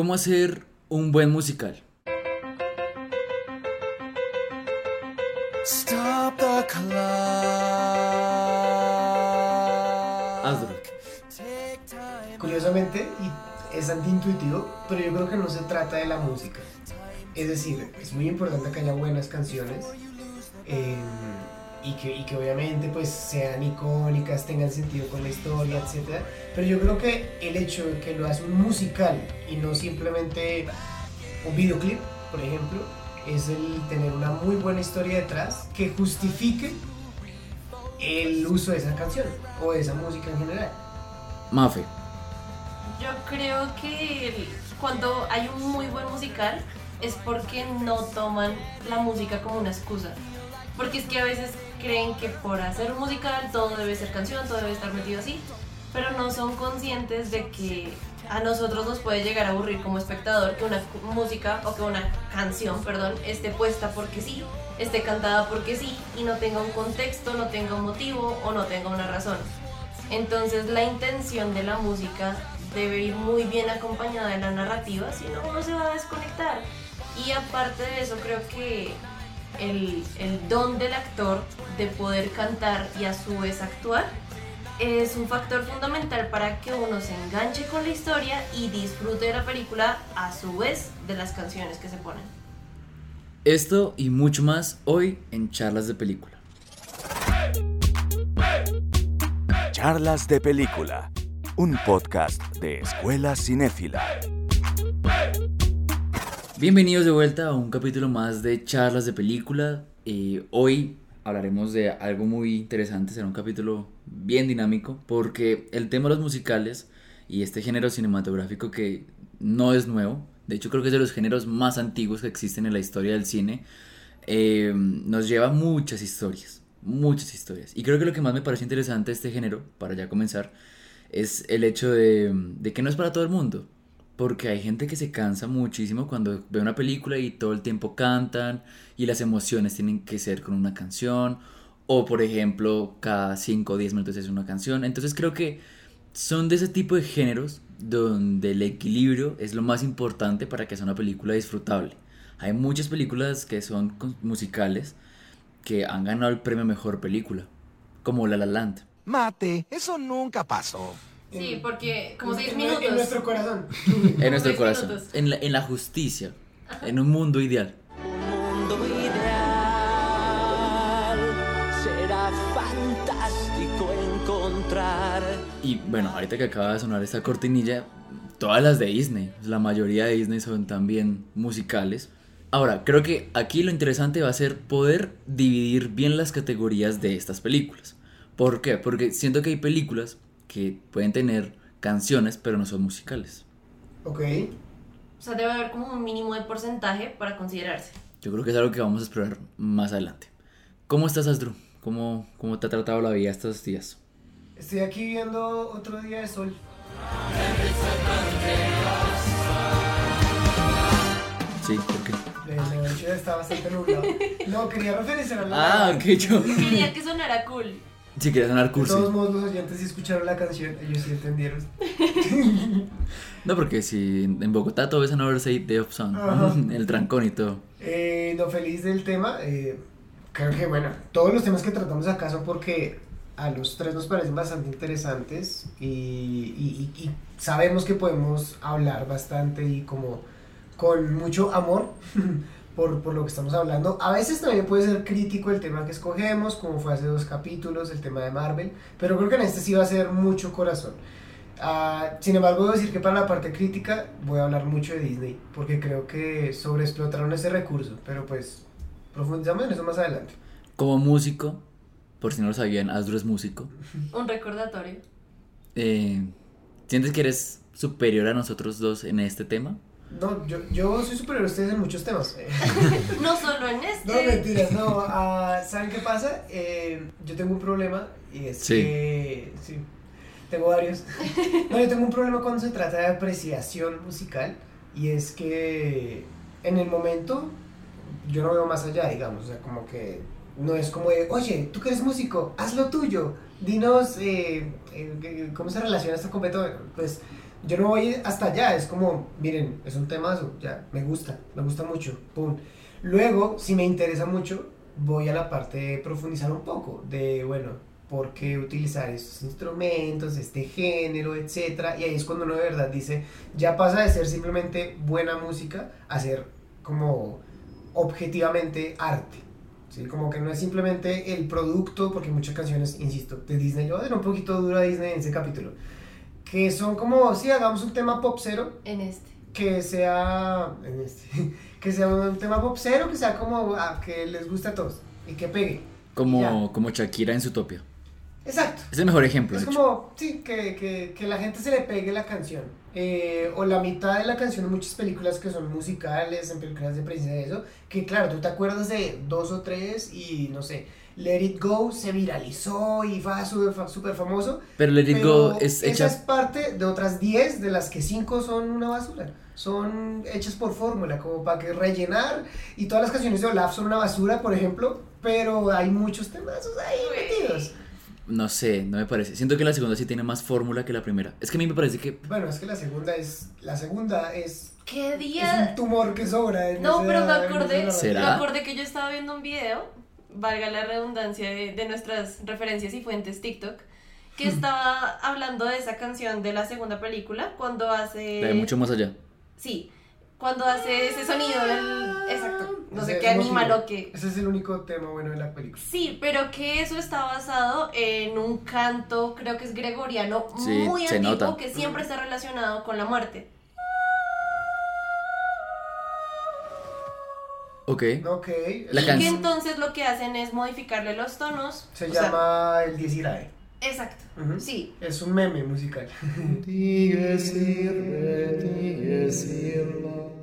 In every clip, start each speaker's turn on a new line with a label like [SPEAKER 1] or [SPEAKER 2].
[SPEAKER 1] ¿Cómo hacer un buen musical?
[SPEAKER 2] Stop the clock.
[SPEAKER 1] Hazlo.
[SPEAKER 2] Take time.
[SPEAKER 3] Curiosamente, y es antiintuitivo, pero yo creo que no se trata de la música. Es decir, es muy importante que haya buenas canciones eh, y, que, y que obviamente pues sean icónicas, tengan sentido con la historia, etc. Pero yo creo que el hecho de que lo hace un musical y no simplemente un videoclip, por ejemplo, es el tener una muy buena historia detrás que justifique el uso de esa canción o de esa música en general.
[SPEAKER 1] Mafe.
[SPEAKER 4] Yo creo que cuando hay un muy buen musical es porque no toman la música como una excusa. Porque es que a veces creen que por hacer un musical todo debe ser canción, todo debe estar metido así, pero no son conscientes de que a nosotros nos puede llegar a aburrir como espectador que una música o que una canción, perdón, esté puesta porque sí, esté cantada porque sí y no tenga un contexto, no tenga un motivo o no tenga una razón. Entonces la intención de la música debe ir muy bien acompañada de la narrativa, si no uno se va a desconectar. Y aparte de eso creo que el, el don del actor de poder cantar y a su vez actuar es un factor fundamental para que uno se enganche con la historia y disfrute de la película a su vez de las canciones que se ponen.
[SPEAKER 1] Esto y mucho más hoy en Charlas de Película.
[SPEAKER 5] Charlas de Película, un podcast de Escuela Cinéfila.
[SPEAKER 1] Bienvenidos de vuelta a un capítulo más de Charlas de Película. Eh, hoy hablaremos de algo muy interesante, será un capítulo bien dinámico porque el tema de los musicales y este género cinematográfico que no es nuevo, de hecho creo que es de los géneros más antiguos que existen en la historia del cine, eh, nos lleva muchas historias, muchas historias. Y creo que lo que más me parece interesante de este género, para ya comenzar, es el hecho de, de que no es para todo el mundo. Porque hay gente que se cansa muchísimo cuando ve una película y todo el tiempo cantan y las emociones tienen que ser con una canción. O por ejemplo, cada 5 o 10 minutos es una canción. Entonces creo que son de ese tipo de géneros donde el equilibrio es lo más importante para que sea una película disfrutable. Hay muchas películas que son musicales que han ganado el premio mejor película, como La La Land.
[SPEAKER 6] Mate, eso nunca pasó.
[SPEAKER 4] Sí, porque como seis
[SPEAKER 3] En-
[SPEAKER 4] minutos.
[SPEAKER 3] En nuestro corazón.
[SPEAKER 1] En nuestro corazón, en la, en la justicia, en un mundo ideal.
[SPEAKER 2] mundo ideal será fantástico encontrar.
[SPEAKER 1] Y bueno, ahorita que acaba de sonar esta cortinilla, todas las de Disney, la mayoría de Disney son también musicales. Ahora, creo que aquí lo interesante va a ser poder dividir bien las categorías de estas películas. ¿Por qué? Porque siento que hay películas que pueden tener canciones pero no son musicales.
[SPEAKER 3] Ok.
[SPEAKER 4] O sea, debe haber como un mínimo de porcentaje para considerarse.
[SPEAKER 1] Yo creo que es algo que vamos a explorar más adelante. ¿Cómo estás, Astro? ¿Cómo, cómo te ha tratado la vida estos días?
[SPEAKER 3] Estoy aquí viendo otro día de sol.
[SPEAKER 1] Sí, ¿por qué?
[SPEAKER 3] De noche está bastante nublado. No, quería referenciar a la.
[SPEAKER 1] Ah, ok, yo.
[SPEAKER 4] Quería que sonara cool.
[SPEAKER 1] Si quieres sonar
[SPEAKER 3] De
[SPEAKER 1] cursi.
[SPEAKER 3] todos modos, los oyentes sí escucharon la canción, ellos sí entendieron.
[SPEAKER 1] No, porque si en Bogotá todo es en Oversight Sun,
[SPEAKER 3] Ajá.
[SPEAKER 1] el trancón y todo.
[SPEAKER 3] Eh, no feliz del tema. eh, creo que, bueno, todos los temas que tratamos acá son porque a los tres nos parecen bastante interesantes y, y- y- y sabemos que podemos hablar bastante y como con mucho amor por, por lo que estamos hablando. A veces también puede ser crítico el tema que escogemos, como fue hace dos capítulos, el tema de Marvel, pero creo que en este sí va a ser mucho corazón. Ah, sin embargo, debo decir que para la parte crítica voy a hablar mucho de Disney, porque creo que sobreexplotaron ese recurso, pero pues profundizamos en eso más adelante.
[SPEAKER 1] Como músico, por si no lo sabían, Asdru es músico.
[SPEAKER 4] Un recordatorio.
[SPEAKER 1] Eh, ¿Sientes que eres superior a nosotros dos en este tema?
[SPEAKER 3] No, yo, yo soy superior a ustedes en muchos temas.
[SPEAKER 4] No solo en este.
[SPEAKER 3] No, mentiras, no. ah, ¿Saben qué pasa? Eh, yo tengo un problema y es
[SPEAKER 1] Sí.
[SPEAKER 3] que. Sí, tengo varios. No, yo tengo un problema cuando se trata de apreciación musical y es que en el momento yo no veo más allá, digamos. O sea, como que no es como de, oye, tú que eres músico, haz lo tuyo. Dinos eh, eh, cómo se relaciona esto con Beethoven. Pues Yo no voy hasta allá, es como, miren, es un temazo, ya, me gusta, me gusta mucho, pum. Luego, si me interesa mucho, voy a la parte de profundizar un poco, de, bueno, por qué utilizar estos instrumentos, este género, etcétera, y ahí es cuando uno de verdad dice, ya pasa de ser simplemente buena música a ser como objetivamente arte. ¿sí? Como que no es simplemente el producto, porque muchas canciones, insisto, de Disney, yo voy a dar un poquito duro a Disney en ese capítulo, que son como, si hagamos un tema pop cero,
[SPEAKER 4] En este.
[SPEAKER 3] que sea, en este, que sea un tema pop cero, que sea como ah, que les guste a todos y que pegue.
[SPEAKER 1] Como,
[SPEAKER 3] Ya.
[SPEAKER 1] como Shakira en Zootopia.
[SPEAKER 3] Exacto.
[SPEAKER 1] Es el mejor ejemplo,
[SPEAKER 3] Es como, sí, que, que, que la gente se le pegue la canción. Eh, o la mitad de la canción en muchas películas que son musicales, en películas de princesa y eso, que claro, tú te acuerdas de dos o tres y no sé, Let It Go se viralizó y fue súper fa- súper famoso.
[SPEAKER 1] Pero Let It
[SPEAKER 3] pero
[SPEAKER 1] Go es
[SPEAKER 3] esa
[SPEAKER 1] hecha...
[SPEAKER 3] es parte de otras 10 de las que 5 son una basura. Son hechas por fórmula, como para que rellenar. Y todas las canciones de Olaf son una basura, por ejemplo. Pero hay muchos temazos ahí metidos.
[SPEAKER 1] No sé, no me parece. Siento que la segunda sí tiene más fórmula que la primera. Es que a mí me parece que...
[SPEAKER 3] Bueno, es que la segunda es. La segunda es.
[SPEAKER 4] ¿Qué
[SPEAKER 3] Es
[SPEAKER 4] día?
[SPEAKER 3] un tumor que sobra. en
[SPEAKER 4] No,
[SPEAKER 3] ese-
[SPEAKER 4] pero me acordé, me acordé que yo estaba viendo un video, valga la redundancia de, de nuestras referencias y fuentes TikTok, que estaba hablando de esa canción de la segunda película cuando hace...
[SPEAKER 1] La de mucho más allá.
[SPEAKER 4] Sí, cuando hace ese sonido del... Exacto, no
[SPEAKER 3] Ese
[SPEAKER 4] sé qué animal
[SPEAKER 3] emotivo.
[SPEAKER 4] o qué.
[SPEAKER 3] Ese es el único tema bueno de la película.
[SPEAKER 4] Sí, pero que eso está basado en un canto, creo que es gregoriano,
[SPEAKER 1] Sí,
[SPEAKER 4] muy antiguo,
[SPEAKER 1] nota.
[SPEAKER 4] que siempre está relacionado con la muerte.
[SPEAKER 1] Ok.
[SPEAKER 3] Ok.
[SPEAKER 1] La
[SPEAKER 4] y que entonces lo que hacen es modificarle los tonos.
[SPEAKER 3] Se
[SPEAKER 4] sea,
[SPEAKER 3] llama El Diezirae.
[SPEAKER 4] exacto, sí.
[SPEAKER 3] Es un meme musical.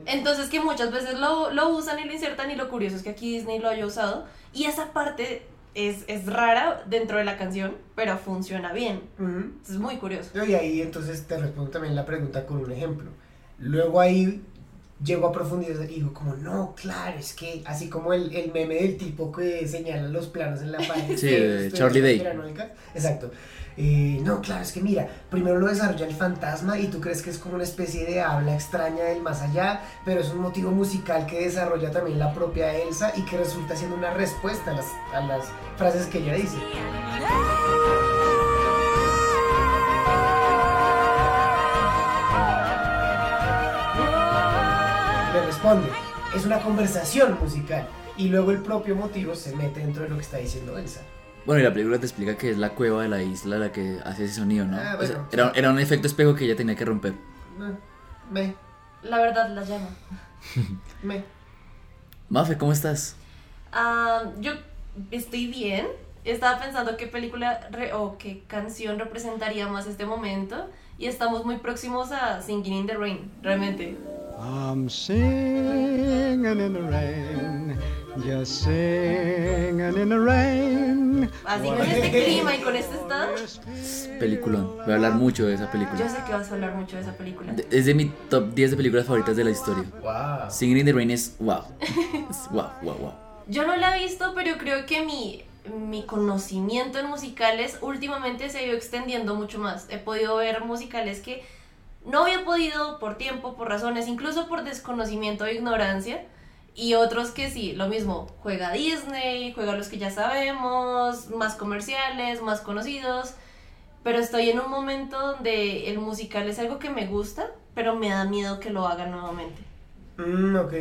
[SPEAKER 4] Entonces que muchas veces lo, lo usan y lo insertan y lo curioso es que aquí Disney lo haya usado y esa parte es, es rara dentro de la canción, pero funciona bien. Es muy curioso.
[SPEAKER 3] Y ahí entonces te respondo también la pregunta con un ejemplo. Luego ahí llego a profundidad y digo como, no, claro, es que así como el, el meme del tipo que señala los planos en la pared.
[SPEAKER 1] Sí,
[SPEAKER 3] de
[SPEAKER 1] Charlie Day.
[SPEAKER 3] Exacto. Eh, no, claro, es que mira, primero lo desarrolla el fantasma y tú crees que es como una especie de habla extraña del más allá, pero es un motivo musical que desarrolla también la propia Elsa y que resulta siendo una respuesta a las, a las frases que ella dice. Es una conversación musical. Y luego el propio motivo se mete dentro de lo que está diciendo Elsa.
[SPEAKER 1] Bueno, y la película te explica que es la cueva de la isla la que hace ese sonido, ¿no?
[SPEAKER 3] Ah,
[SPEAKER 1] O sea,
[SPEAKER 3] bueno,
[SPEAKER 1] era,
[SPEAKER 3] sí.
[SPEAKER 1] era un efecto espejo que ella tenía que romper.
[SPEAKER 3] No, me,
[SPEAKER 4] La verdad la llama.
[SPEAKER 3] me.
[SPEAKER 1] Mafe, ¿cómo estás?
[SPEAKER 4] Ah, yo estoy bien. Estaba pensando qué película re- o qué canción representaría más este momento. Y estamos muy próximos a Singing in the Rain, realmente.
[SPEAKER 7] I'm singing in the rain, just singing in the rain.
[SPEAKER 4] Así con este clima y con este estado.
[SPEAKER 1] Peliculón. Voy a hablar mucho de esa
[SPEAKER 4] Yo
[SPEAKER 1] película.
[SPEAKER 4] sé que vas a hablar mucho de esa película.
[SPEAKER 1] De- Es de mi top 10 de películas favoritas de la historia.
[SPEAKER 3] Wow.
[SPEAKER 1] Singing in the Rain es wow. Es wow, wow, wow.
[SPEAKER 4] Yo no la he visto, pero creo que mi, mi conocimiento en musicales últimamente se ha ido extendiendo mucho más. He podido ver musicales que no había podido por tiempo, por razones, incluso por desconocimiento o ignorancia. Y otros que sí, lo mismo, juega Disney, juega los que ya sabemos, más comerciales, más conocidos. Pero estoy en un momento donde el musical es algo que me gusta, pero me da miedo que lo haga nuevamente.
[SPEAKER 3] Mm, ok.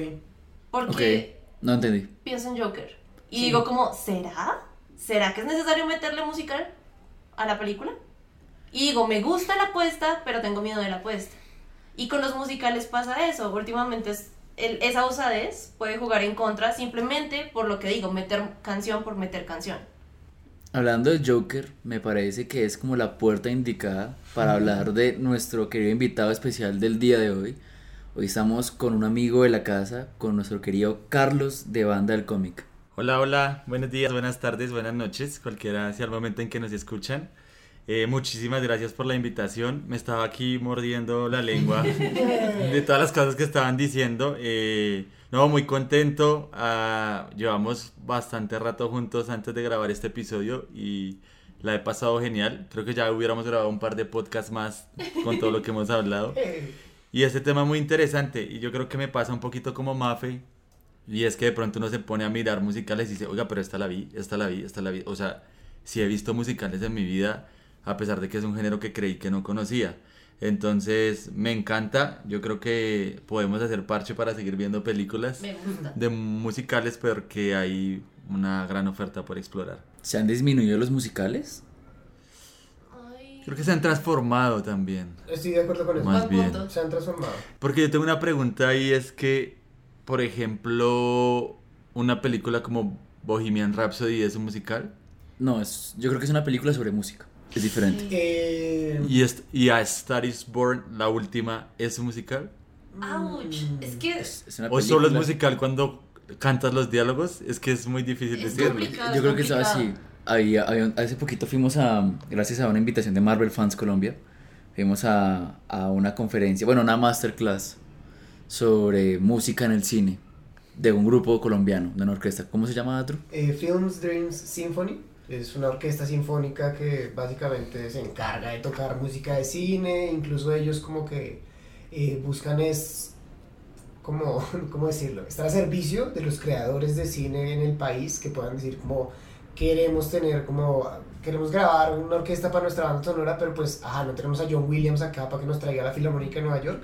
[SPEAKER 4] Porque
[SPEAKER 1] Ok, no entendí.
[SPEAKER 4] pienso en Joker. Y
[SPEAKER 3] Sí.
[SPEAKER 4] digo como, ¿será? ¿Será que es necesario meterle musical a la película? Y digo, me gusta la apuesta, pero tengo miedo de la apuesta. Y con los musicales pasa eso. Últimamente es, el- esa osadez puede jugar en contra simplemente por lo que digo, meter canción por meter canción.
[SPEAKER 1] Hablando de Joker, me parece que es como la puerta indicada para hablar de nuestro querido invitado especial del día de hoy. Hoy estamos con un amigo de la casa, con nuestro querido Carlos de Banda del Cómic.
[SPEAKER 8] Hola, hola, buenos días, buenas tardes, buenas noches, cualquiera sea el momento en que nos escuchan. Eh, muchísimas gracias por la invitación. Me estaba aquí mordiendo la lengua de todas las cosas que estaban diciendo. Eh, no, muy contento. Ah, llevamos bastante rato juntos antes de grabar este episodio y La he pasado genial. Creo que ya hubiéramos grabado un par de podcasts más con todo lo que hemos hablado. Y este tema muy interesante. Y yo creo que me pasa un poquito como Mafe. Y es que de pronto uno se pone a mirar musicales y dice, oiga, pero esta la vi, esta la vi, esta la vi. O sea, sí he visto musicales en mi vida, a pesar de que es un género que creí que no conocía. Entonces, me encanta. Yo creo que podemos hacer parche para seguir viendo películas de musicales, porque hay una gran oferta por explorar.
[SPEAKER 1] ¿Se han disminuido los musicales?
[SPEAKER 8] Creo que se han transformado también.
[SPEAKER 3] Estoy de acuerdo con eso.
[SPEAKER 8] Más bien.
[SPEAKER 4] punto.
[SPEAKER 3] Se han transformado.
[SPEAKER 8] Porque yo tengo una pregunta y es que, por ejemplo, una película como Bohemian Rhapsody es un musical.
[SPEAKER 1] No, es, yo creo que es una película sobre música. Es diferente.
[SPEAKER 3] Eh,
[SPEAKER 8] Y, est- y A Star is Born, la última, es musical.
[SPEAKER 4] Ouch. Es que
[SPEAKER 1] Es, es una
[SPEAKER 8] O solo es musical cuando cantas los diálogos. Es que es muy difícil
[SPEAKER 4] Es
[SPEAKER 8] decirlo.
[SPEAKER 1] Yo creo que es así. Había, había- hace poquito fuimos a, gracias a una invitación de Marvel Fans Colombia, fuimos a, a una conferencia, bueno, una masterclass sobre música en el cine de un grupo colombiano, de una orquesta. ¿Cómo se llama, Andrew?
[SPEAKER 3] eh, Films Dreams Symphony es una orquesta sinfónica que básicamente se encarga de tocar música de cine, incluso ellos como que eh, buscan es como, ¿cómo decirlo? Estar a servicio de los creadores de cine en el país que puedan decir como queremos tener como queremos grabar una orquesta para nuestra banda sonora, pero pues ajá, no tenemos a John Williams acá para que nos traiga la Filarmónica de Nueva York.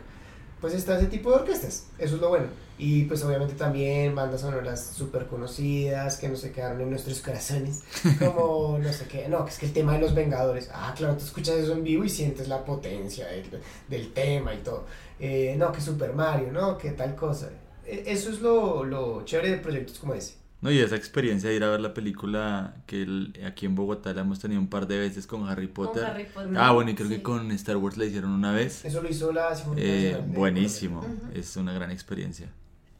[SPEAKER 3] Pues está ese tipo de orquestas, eso es lo bueno. Y pues obviamente también bandas sonoras súper conocidas que no se quedaron en nuestros corazones, como no sé qué, no, que es que el tema de los Vengadores, ah, claro, tú escuchas eso en vivo y sientes la potencia del, del tema y todo. Eh, no, que Super Mario, no, que tal cosa. E- Eso es lo, lo chévere de proyectos como ese.
[SPEAKER 8] No, y esa experiencia de ir a ver la película que el- aquí en Bogotá la hemos tenido un par de veces con Harry
[SPEAKER 4] Con
[SPEAKER 8] Potter.
[SPEAKER 4] Harry Potter.
[SPEAKER 8] Ah, bueno, y creo
[SPEAKER 4] Sí.
[SPEAKER 8] que con Star Wars la hicieron una vez.
[SPEAKER 3] Eso lo hizo la
[SPEAKER 8] Eh, buenísimo,
[SPEAKER 4] Ujú.
[SPEAKER 8] es una gran experiencia.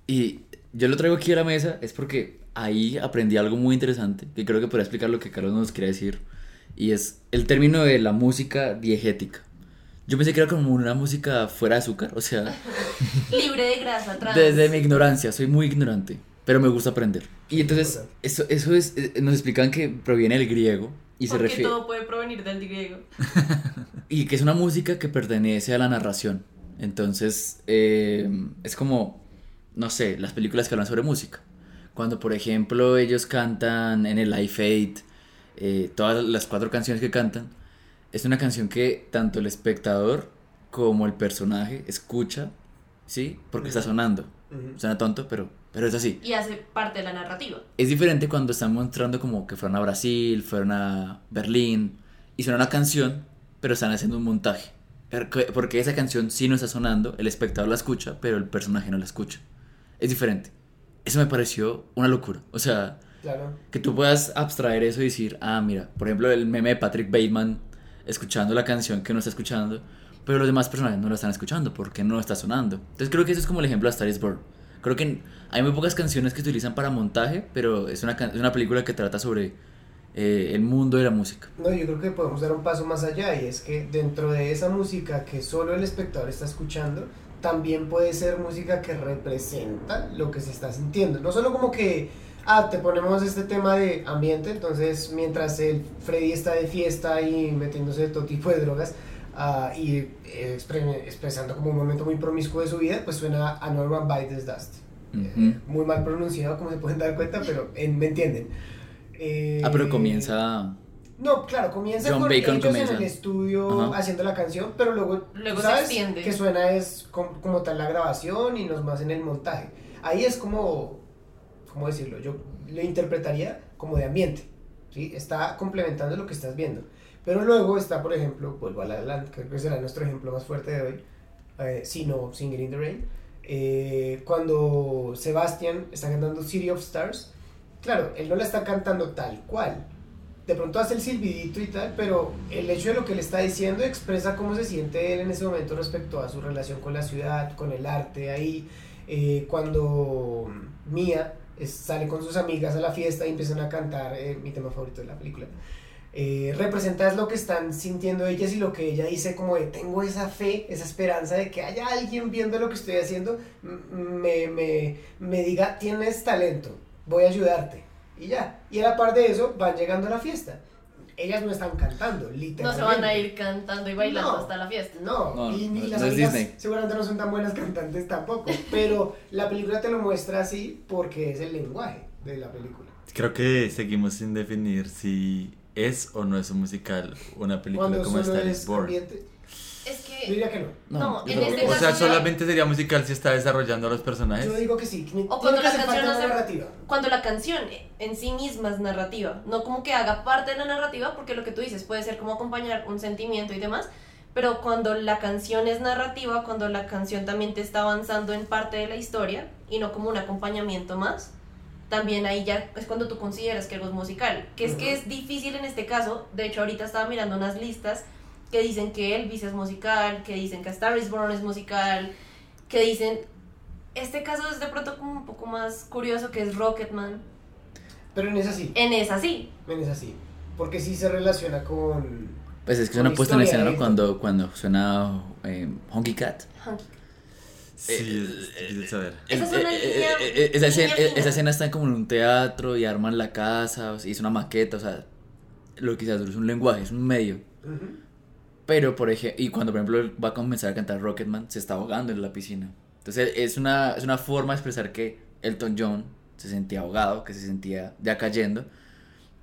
[SPEAKER 1] Y yo lo traigo aquí a la mesa es porque ahí aprendí algo muy interesante, que creo que podría explicar lo que Carlos nos quiere decir, y es el término de la música diegética. Yo pensé que era como una música fuera de azúcar, o sea,
[SPEAKER 4] Libre de grasa trans.
[SPEAKER 1] desde mi ignorancia, soy muy ignorante, pero me gusta aprender. Y entonces, eso, eso es, eh, nos explican que proviene del griego y se
[SPEAKER 4] Porque
[SPEAKER 1] refiere,
[SPEAKER 4] todo puede provenir del griego.
[SPEAKER 1] y que es una música que pertenece a la narración. Entonces, eh, es como, no sé, las películas que hablan sobre música. Cuando, por ejemplo, ellos cantan en el Life Aid, eh, todas las cuatro canciones que cantan, es una canción que tanto el espectador como el personaje escucha, ¿sí? Porque está sonando.
[SPEAKER 3] Ujú.
[SPEAKER 1] Suena tonto, pero, pero es así.
[SPEAKER 4] Y hace parte de la narrativa.
[SPEAKER 1] Es diferente cuando están mostrando como que fueron a Brasil, fueron a Berlín y suena una canción, pero están haciendo un montaje. Porque- Porque esa canción sí no está sonando, el espectador la escucha, pero el personaje no la escucha. Es diferente. Eso me pareció una locura. O sea,
[SPEAKER 3] Claro.
[SPEAKER 1] que tú puedas abstraer eso y decir, ah, mira, por ejemplo, el meme de Patrick Bateman escuchando la canción que no está escuchando, pero los demás personajes no lo están escuchando porque no está sonando. Entonces creo que eso es como el ejemplo de Star is Born. Creo que hay muy pocas canciones que se utilizan para montaje, pero es una, es una película que trata sobre eh, el mundo de la música.
[SPEAKER 3] No, yo creo que podemos dar un paso más allá y es que dentro de esa música que solo el espectador está escuchando, también puede ser música que representa lo que se está sintiendo. No solo como que, ah, te ponemos este tema de ambiente, entonces mientras el Freddy está de fiesta y metiéndose de todo tipo de drogas ah, y eh, expre- expresando como un momento muy promiscuo de su vida, pues suena a Norman Bates Dust. Eh,
[SPEAKER 1] Ujú.
[SPEAKER 3] muy mal pronunciado, como se pueden dar cuenta, pero en- me entienden. Eh,
[SPEAKER 1] Ah, pero comienza...
[SPEAKER 3] no, claro, comienza
[SPEAKER 1] John
[SPEAKER 3] con
[SPEAKER 1] Bacon
[SPEAKER 3] ellos
[SPEAKER 1] comienza.
[SPEAKER 3] en el estudio
[SPEAKER 1] Ajá.
[SPEAKER 3] haciendo la canción, pero luego,
[SPEAKER 4] Luego se
[SPEAKER 3] sabes
[SPEAKER 4] extiende.
[SPEAKER 3] que suena es com- como, tal la grabación y nos más en el montaje. Ahí es como, ¿cómo decirlo? Yo lo interpretaría como de ambiente, ¿sí? Está complementando lo que estás viendo. Pero luego está, por ejemplo, vuelvo a La que creo que será nuestro ejemplo más fuerte de hoy, eh, si no Singing in the Rain, eh, cuando Sebastian está cantando City of Stars, claro, él no la está cantando tal cual. De pronto hace el silbidito y tal, pero el hecho de lo que le está diciendo expresa cómo se siente él en ese momento respecto a su relación con la ciudad, con el arte ahí. eh, cuando Mia es- sale con sus amigas a la fiesta y empiezan a cantar eh, mi tema favorito de la película. Eh, representa es lo que están sintiendo ellas y lo que ella dice como de tengo esa fe, esa esperanza de que haya alguien viendo lo que estoy haciendo, me, me, me diga tienes talento, voy a ayudarte y ya. Y a la par de eso van llegando a la fiesta. ellas no están cantando,
[SPEAKER 4] No
[SPEAKER 3] literalmente.
[SPEAKER 4] se van a ir cantando y bailando
[SPEAKER 3] No.
[SPEAKER 4] hasta la fiesta.
[SPEAKER 3] No,
[SPEAKER 1] No,
[SPEAKER 3] y, ni
[SPEAKER 1] no,
[SPEAKER 3] las
[SPEAKER 1] no es
[SPEAKER 3] amigas
[SPEAKER 1] Disney.
[SPEAKER 3] seguramente no son tan buenas cantantes tampoco, pero la película te lo muestra así porque es el lenguaje de la película.
[SPEAKER 8] Creo que seguimos sin definir si es o no es un musical una película
[SPEAKER 3] Cuando
[SPEAKER 8] como Star is
[SPEAKER 3] es
[SPEAKER 8] Born.
[SPEAKER 3] ambiente,
[SPEAKER 4] Es
[SPEAKER 3] yo
[SPEAKER 4] que
[SPEAKER 3] diría que no.
[SPEAKER 4] No,
[SPEAKER 1] yo
[SPEAKER 4] en este
[SPEAKER 8] O sea, solamente sería musical si está desarrollando a los personajes.
[SPEAKER 3] Yo digo que sí.
[SPEAKER 4] O cuando
[SPEAKER 3] que
[SPEAKER 4] la canción hace-
[SPEAKER 3] narrativa.
[SPEAKER 4] cuando la canción en sí misma es narrativa, no como que haga parte de la narrativa, porque lo que tú dices puede ser como acompañar un sentimiento y demás, pero cuando la canción es narrativa, cuando la canción también te está avanzando en parte de la historia y no como un acompañamiento más, también ahí ya es cuando tú consideras que algo es musical, que es que es difícil en este caso, de hecho ahorita estaba mirando unas listas que dicen que Elvis es musical, que dicen que A Star is Born es musical, que dicen... Este caso es de pronto como un poco más curioso que es Rocketman.
[SPEAKER 3] Pero en esa sí,
[SPEAKER 4] En esa sí.
[SPEAKER 3] en esa sí. Porque sí se relaciona con...
[SPEAKER 1] Pues es que es una puesta en escena ¿no? cuando, cuando suena eh, Honky Cat.
[SPEAKER 4] Hunky.
[SPEAKER 8] Sí, es saber.
[SPEAKER 4] Esa es
[SPEAKER 1] Eh,
[SPEAKER 4] una
[SPEAKER 1] eh, eh, eh, esa, escena, eh, está como en un teatro y arman la casa, o sea, es una maqueta, o sea, lo que se es un lenguaje, es un medio. Pero, por ejemplo, y cuando por ejemplo va a comenzar a cantar Rocketman, se está ahogando en la piscina. Entonces es una, es una forma de expresar que Elton John se sentía ahogado, que se sentía ya cayendo.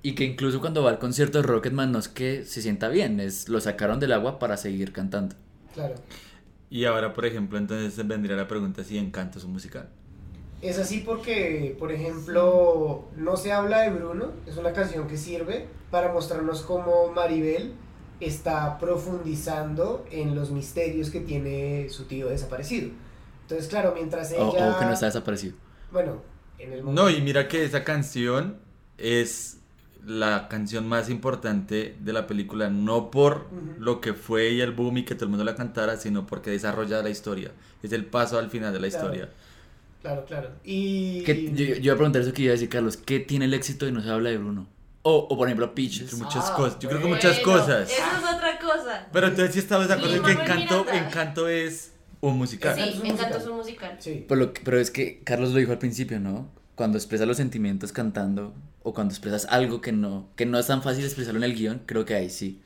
[SPEAKER 1] Y que incluso cuando va al concierto de Rocketman no es que se sienta bien, es lo sacaron del agua para seguir cantando.
[SPEAKER 3] Claro.
[SPEAKER 8] Y ahora, por ejemplo, entonces vendría la pregunta si Encanto es un musical.
[SPEAKER 3] Es así porque, por ejemplo, No se habla de Bruno, es una canción que sirve para mostrarnos cómo Maribel está profundizando en los misterios que tiene su tío desaparecido. Entonces, claro, mientras ella...
[SPEAKER 1] O, o que no está desaparecido.
[SPEAKER 3] Bueno, en el momento...
[SPEAKER 8] No, y mira que esa canción es la canción más importante de la película, no por
[SPEAKER 3] Ujú.
[SPEAKER 8] lo que fue y el boom y que todo el mundo la cantara, sino porque desarrolla la historia. Es el paso al final de la
[SPEAKER 3] Claro.
[SPEAKER 8] historia.
[SPEAKER 3] Claro, claro. Y...
[SPEAKER 1] ¿Qué- yo, yo iba a preguntar eso que iba a decir Carlos, ¿qué tiene el éxito y no se habla de Bruno? O, o por ejemplo Peaches.
[SPEAKER 8] Entre muchas
[SPEAKER 3] Ah,
[SPEAKER 8] cosas. Yo creo que
[SPEAKER 3] bueno.
[SPEAKER 8] muchas cosas.
[SPEAKER 4] Eso es otra cosa.
[SPEAKER 8] Pero entonces sí estamos de acuerdo en que Encanto. Encanto es un musical.
[SPEAKER 3] Encanto es
[SPEAKER 4] Sí,
[SPEAKER 3] un
[SPEAKER 4] Encanto
[SPEAKER 3] musical.
[SPEAKER 4] es un musical.
[SPEAKER 3] Sí.
[SPEAKER 1] Pero, lo pero es que Carlos lo dijo al principio, ¿no? Cuando expresas los sentimientos cantando o cuando expresas algo que no, que no es tan fácil expresarlo en el guion, creo que ahí sí.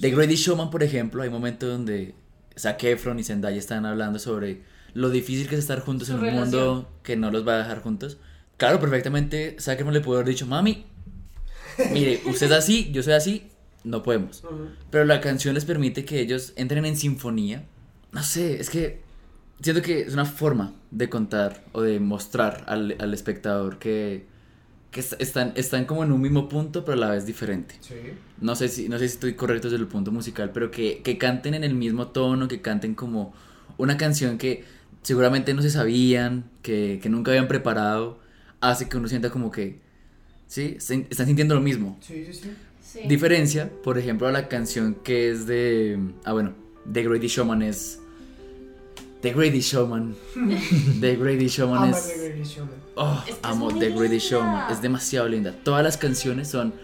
[SPEAKER 1] The Greatest Showman, por ejemplo, hay momentos donde Zac Efron y Zendaya están hablando sobre lo difícil que es estar juntos
[SPEAKER 4] Su
[SPEAKER 1] en un
[SPEAKER 4] relación.
[SPEAKER 1] mundo que no los va a dejar juntos. Claro, perfectamente Zac Efron le pudo haber dicho, mami, mire, usted es así, yo soy así, no podemos.
[SPEAKER 3] Ujú.
[SPEAKER 1] Pero la canción les permite que ellos entren en sinfonía. No sé, es que siento que es una forma de contar o de mostrar al, al espectador que, que est- están, están como en un mismo punto, pero a la vez diferente.
[SPEAKER 3] Sí.
[SPEAKER 1] No sé si, no sé si estoy correcto desde el punto musical, pero que, que canten en el mismo tono, que canten como una canción que seguramente no se sabían, que, que nunca habían preparado, hace que uno sienta como que, sí, están sintiendo lo mismo.
[SPEAKER 3] Sí, sí, sí.
[SPEAKER 4] Sí.
[SPEAKER 1] Diferencia, por ejemplo, a la canción que es de. Ah, bueno, The Greatest Showman es. The Greatest Showman. The Greatest Showman es.
[SPEAKER 3] The Greatest Showman.
[SPEAKER 1] Oh,
[SPEAKER 4] Es que
[SPEAKER 1] amo The Greatest. Showman. Es demasiado linda. Todas las canciones son.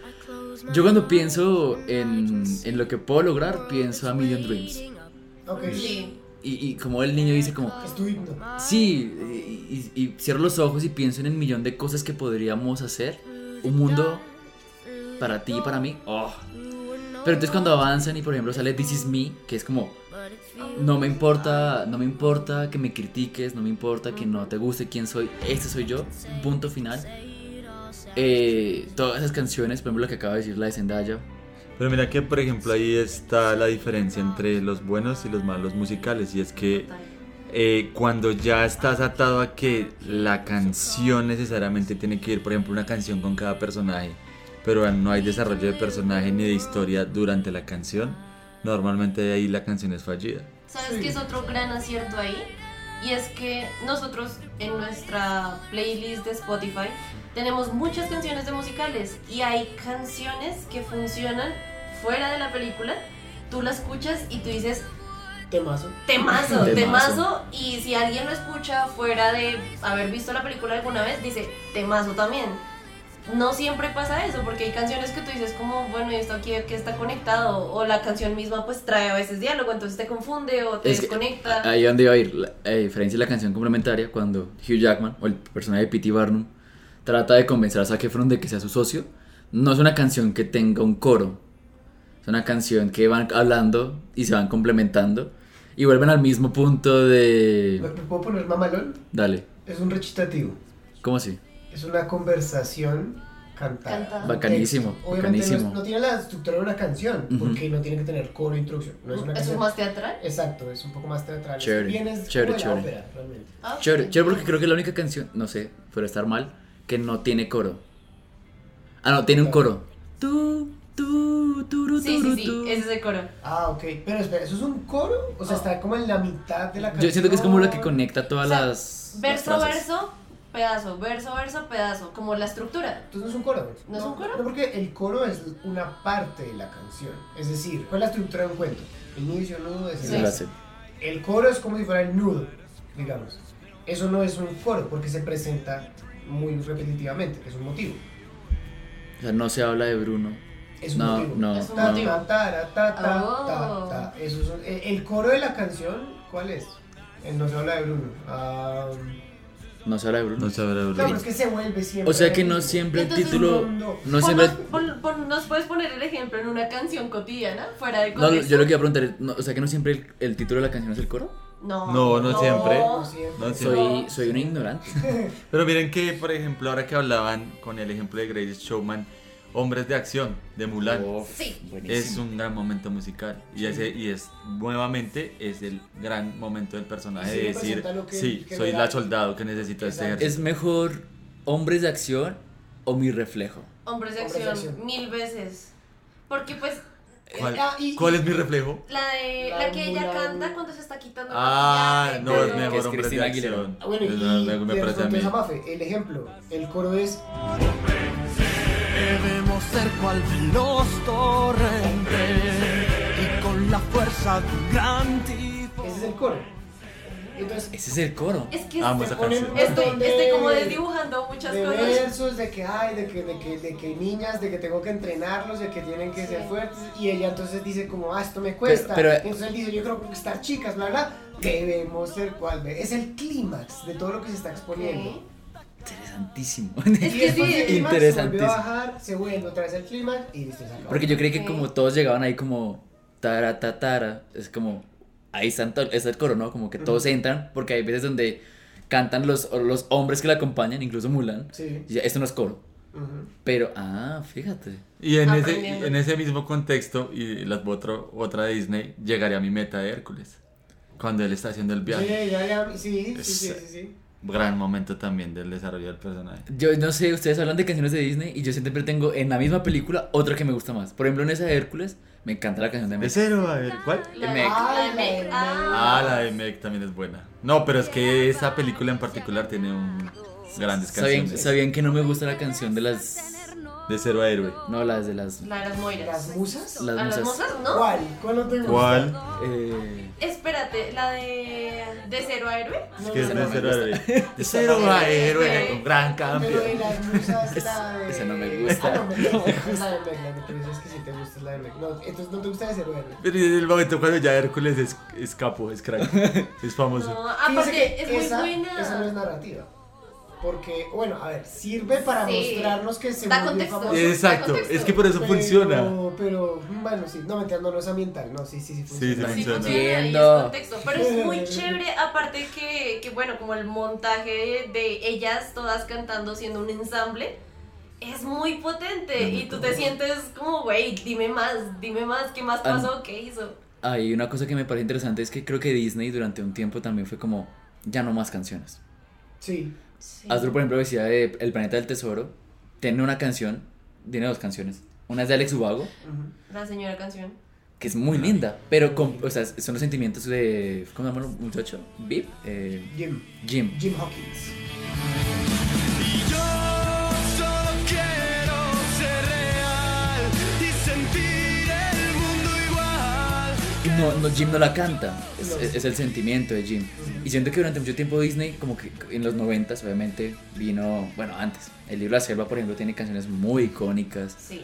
[SPEAKER 1] Yo cuando pienso en, en lo que puedo lograr, pienso a Million Dreams.
[SPEAKER 3] Ok.
[SPEAKER 4] Sí.
[SPEAKER 1] Y, y como el niño dice como,
[SPEAKER 3] Es tu himno.
[SPEAKER 1] sí, y, y- y cierro los ojos y pienso en el millón de cosas que podríamos hacer. Un mundo para ti y para mí. Oh. Pero entonces cuando avanzan y por ejemplo sale This Is Me, que es como, no me importa, no me importa que me critiques, no me importa que no te guste quién soy, este soy yo, punto final. Eh, todas esas canciones, por ejemplo la que acaba de decir la de Zendaya,
[SPEAKER 8] Pero mira que, por ejemplo, ahí está la diferencia entre los buenos y los malos musicales. Y es que eh, cuando ya estás atado a que la canción necesariamente tiene que ir, por ejemplo, una canción con cada personaje, pero no hay desarrollo de personaje ni de historia durante la canción, normalmente ahí la canción es fallida.
[SPEAKER 4] ¿Sabes qué es otro gran acierto ahí? Y es que nosotros en nuestra playlist de Spotify tenemos muchas canciones de musicales y hay canciones que funcionan fuera de la película. Tú la escuchas y tú dices,
[SPEAKER 3] Temazo.
[SPEAKER 4] temazo,
[SPEAKER 1] Temazo.
[SPEAKER 4] temazo. Y si alguien lo escucha fuera de haber visto la película alguna vez, dice, temazo también. No siempre pasa eso, porque hay canciones que tú dices como, bueno, ¿y esto aquí que está conectado? O la canción misma pues trae a veces diálogo, entonces te confunde o te
[SPEAKER 1] Es que
[SPEAKER 4] desconecta.
[SPEAKER 1] ahí donde iba a ir, la a diferencia de la canción complementaria, cuando Hugh Jackman o el personaje de P.T. Barnum trata de convencer a Zac Efron de que sea su socio, no es una canción que tenga un coro, Es una canción que van hablando y se van complementando y vuelven al mismo punto de...
[SPEAKER 3] ¿Me me puedo poner mamalón?
[SPEAKER 1] Dale,
[SPEAKER 3] Es un recitativo.
[SPEAKER 1] ¿cómo así?
[SPEAKER 3] Es una conversación cantada.
[SPEAKER 4] Cantada.
[SPEAKER 1] Bacanísimo.
[SPEAKER 3] Obviamente no es-
[SPEAKER 1] bacanísimo.
[SPEAKER 3] No, tiene la estructura de una canción, porque no tiene que tener coro e introducción. No es una
[SPEAKER 4] ¿Eso
[SPEAKER 3] canción.
[SPEAKER 4] más teatral?
[SPEAKER 3] Exacto, es un poco más teatral.
[SPEAKER 1] Chévere,
[SPEAKER 3] Es, bien es
[SPEAKER 1] chévere,
[SPEAKER 3] como de la
[SPEAKER 1] chévere.
[SPEAKER 3] ópera, realmente.
[SPEAKER 4] Ah,
[SPEAKER 1] Chévere, chévere porque creo que es la única canción, no sé, puede estar mal, que no tiene coro. Ah, no, tiene un coro. Tu, tu, turu,
[SPEAKER 4] Sí, sí, sí, ese es el coro.
[SPEAKER 3] Ah, ok. Pero espera, ¿eso es un coro? O sea, está como en la mitad de la canción.
[SPEAKER 1] Yo siento que es como la que conecta todas
[SPEAKER 4] O sea,
[SPEAKER 1] las,
[SPEAKER 4] Verso,
[SPEAKER 1] frases.
[SPEAKER 4] verso, pedazo, verso, verso, pedazo, como la estructura.
[SPEAKER 3] Entonces no es un coro.
[SPEAKER 4] ¿No es un coro?
[SPEAKER 3] No, porque el coro es una parte de la canción. Es decir, ¿cuál es la estructura de un cuento? Inicio, nudo, desenlace. El coro es como si fuera el nudo, digamos. Eso no es un coro porque se presenta muy repetitivamente, es un motivo.
[SPEAKER 1] O sea, no se habla de Bruno.
[SPEAKER 3] Es un
[SPEAKER 1] No,
[SPEAKER 3] motivo.
[SPEAKER 1] no,
[SPEAKER 4] Es un
[SPEAKER 3] Ta,
[SPEAKER 4] motivo.
[SPEAKER 3] ta, ta, ta, ta,
[SPEAKER 4] Oh.
[SPEAKER 3] ta, ta. Eso es un- el, el coro de la canción, ¿cuál es? El no se habla de Bruno. Ah,
[SPEAKER 1] No se habla de Bruno.
[SPEAKER 8] No sabrá
[SPEAKER 3] no, pero es que se vuelve siempre.
[SPEAKER 1] O sea que no siempre el
[SPEAKER 4] Entonces,
[SPEAKER 1] título.
[SPEAKER 3] no,
[SPEAKER 1] No siempre.
[SPEAKER 4] Pon- pon- ¿Nos puedes poner el ejemplo en una canción cotidiana, fuera de
[SPEAKER 1] No,
[SPEAKER 4] contexto?
[SPEAKER 1] yo lo que iba a preguntar es, no, o sea que no siempre el, el título de la canción es el coro.
[SPEAKER 4] No,
[SPEAKER 8] No, no siempre.
[SPEAKER 3] No siempre.
[SPEAKER 8] No
[SPEAKER 1] Soy,
[SPEAKER 8] siempre.
[SPEAKER 1] soy un ignorante.
[SPEAKER 8] Pero miren que, por ejemplo, ahora que hablaban con el ejemplo de Greatest Showman, Hombres de Acción, de Mulan.
[SPEAKER 1] Uf,
[SPEAKER 4] Sí.
[SPEAKER 8] Es un gran momento musical y, ese, y es nuevamente es el gran momento del personaje
[SPEAKER 3] Sí,
[SPEAKER 8] de decir,
[SPEAKER 3] que-
[SPEAKER 8] sí,
[SPEAKER 3] que
[SPEAKER 8] soy la
[SPEAKER 3] da-
[SPEAKER 8] soldado que necesita este
[SPEAKER 3] Exacto.
[SPEAKER 1] ¿Es
[SPEAKER 8] ejército.
[SPEAKER 1] mejor hombres de acción o mi reflejo?
[SPEAKER 4] Hombres de
[SPEAKER 3] Hombres de
[SPEAKER 4] acción, mil veces. Porque pues
[SPEAKER 8] ¿Cuál,
[SPEAKER 3] Ah, y-
[SPEAKER 8] cuál es mi reflejo?
[SPEAKER 4] la de
[SPEAKER 3] La
[SPEAKER 4] la, que ella canta cuando se está quitando el
[SPEAKER 8] Ah, no,
[SPEAKER 4] pero-
[SPEAKER 8] es mejor
[SPEAKER 1] es
[SPEAKER 8] Hombres de. Acción.
[SPEAKER 3] Ah, bueno, y,
[SPEAKER 8] Es- me, me
[SPEAKER 3] y
[SPEAKER 8] parece a mí.
[SPEAKER 3] Mafe, el ejemplo, el coro es
[SPEAKER 2] Debemos ser cual veloz torrente y con la fuerza de un gran tifón.
[SPEAKER 3] ese es el coro. Entonces,
[SPEAKER 1] Ese es el coro.
[SPEAKER 4] Es que
[SPEAKER 3] ponen
[SPEAKER 8] canción.
[SPEAKER 3] un
[SPEAKER 4] estoy,
[SPEAKER 3] de-
[SPEAKER 4] estoy como desdibujando muchas
[SPEAKER 3] de
[SPEAKER 4] cosas.
[SPEAKER 3] versos de que ay de que, de que de que niñas de que tengo que entrenarlos de que tienen que ser
[SPEAKER 4] Sí.
[SPEAKER 3] fuertes y ella entonces dice como ah esto me cuesta
[SPEAKER 1] pero-
[SPEAKER 3] y entonces él dice yo creo que estar chicas bla bla debemos ser cual es el clímax de todo lo que se está exponiendo
[SPEAKER 4] Ok.
[SPEAKER 1] Interesantísimo.
[SPEAKER 4] Es que sí,
[SPEAKER 3] del clímax se
[SPEAKER 1] Interesantísimo.
[SPEAKER 3] bajar se vuelve otra vez el y listo acabó.
[SPEAKER 1] Porque yo creí que como todos llegaban ahí como tara ta, tara, es como ahí están está el coro, ¿no? Como que todos entran porque hay veces donde cantan los, los hombres que la acompañan, incluso Mulan.
[SPEAKER 3] sí
[SPEAKER 1] Y esto no es coro. Pero, ah, fíjate.
[SPEAKER 8] Y en ese, en ese mismo contexto, y la otro, otra de Disney, llegaría a mi meta de Hércules. Cuando él está haciendo el viaje.
[SPEAKER 3] Sí, ya, ya, sí, sí,
[SPEAKER 8] Es-
[SPEAKER 3] sí, sí, sí.
[SPEAKER 8] Gran momento también del desarrollo del personaje.
[SPEAKER 1] Yo no sé, ustedes hablan de canciones de Disney y yo siempre tengo en la misma película otra que me gusta más. Por ejemplo, en esa de Hércules, me encanta la canción de
[SPEAKER 8] De
[SPEAKER 1] Meg.
[SPEAKER 8] cero, a ver, ¿cuál?
[SPEAKER 4] La
[SPEAKER 1] Meg.
[SPEAKER 4] la de
[SPEAKER 3] Ah,
[SPEAKER 4] Meg.
[SPEAKER 3] la de
[SPEAKER 8] Ah,
[SPEAKER 4] Ah,
[SPEAKER 8] la de Meg también es buena. No, pero es que esa película en particular tiene un grandes
[SPEAKER 1] ¿Sabían,
[SPEAKER 8] canciones.
[SPEAKER 1] sabían que no me gusta la canción de las...
[SPEAKER 8] De cero a héroe.
[SPEAKER 1] No, las de las...
[SPEAKER 4] la de las moiras.
[SPEAKER 3] las musas
[SPEAKER 1] Las
[SPEAKER 4] ¿A las
[SPEAKER 1] musas.
[SPEAKER 4] musas? ¿No?
[SPEAKER 3] ¿cuál? ¿cuál no te gusta?
[SPEAKER 8] ¿Cuál?
[SPEAKER 1] Eh,
[SPEAKER 4] Espérate, la de. ¿De cero a héroe?
[SPEAKER 8] Es que es
[SPEAKER 3] no,
[SPEAKER 8] de
[SPEAKER 3] no,
[SPEAKER 8] cero
[SPEAKER 3] no.
[SPEAKER 8] a héroe. De cero a héroe, un gran
[SPEAKER 3] Pero de
[SPEAKER 8] cambio.
[SPEAKER 3] las musas, la de...
[SPEAKER 1] esa no me gusta.
[SPEAKER 3] Ah, no, me gusta. Es la de Meg, la que tú dices que sí te gusta, es la de Meg. No, entonces no te gusta de cero héroe.
[SPEAKER 8] Pero en el momento cuando ya Hércules es, es capo, es crack, es famoso.
[SPEAKER 4] No, aparte, es muy
[SPEAKER 3] esa,
[SPEAKER 4] buena.
[SPEAKER 3] Esa no es narrativa. Porque, bueno, a ver, sirve para
[SPEAKER 4] Sí.
[SPEAKER 3] mostrarnos que se
[SPEAKER 4] Da
[SPEAKER 3] volvió
[SPEAKER 4] contexto.
[SPEAKER 3] famoso.
[SPEAKER 8] Exacto,
[SPEAKER 4] contexto.
[SPEAKER 8] es que por eso
[SPEAKER 3] pero,
[SPEAKER 8] funciona.
[SPEAKER 3] Pero, bueno, sí, no, mentira, no, no es ambiental, no, sí, sí, sí funciona.
[SPEAKER 8] sí
[SPEAKER 4] Sí,
[SPEAKER 8] funciona.
[SPEAKER 4] funciona y es contexto, pero es muy chévere, aparte que, que bueno, como el montaje de ellas todas cantando siendo un ensamble, es muy potente y tú te sientes como, güey, dime más, dime más, ¿qué más pasó? ¿Qué hizo?
[SPEAKER 1] Hay una cosa que me parece interesante es que creo que Disney durante un tiempo también fue como, ya no más canciones.
[SPEAKER 3] Sí,
[SPEAKER 4] Sí.
[SPEAKER 1] Astro, por ejemplo, decía de El Planeta del Tesoro, tiene una canción, tiene dos canciones. Una es de Alex Ubago.
[SPEAKER 4] La señora canción.
[SPEAKER 1] que es muy linda, pero con, o sea, son los sentimientos de, ¿cómo se llama el muchacho? ¿Vip? Eh,
[SPEAKER 3] Jim,
[SPEAKER 1] Jim.
[SPEAKER 3] Jim Hawkins.
[SPEAKER 1] No, no, Jim no la canta, es,
[SPEAKER 3] No.
[SPEAKER 1] es- es el sentimiento de Jim. Y siento que durante mucho tiempo Disney, como que en los noventas, obviamente, vino, bueno, antes. El libro la selva, por ejemplo, tiene canciones muy icónicas.
[SPEAKER 4] Sí.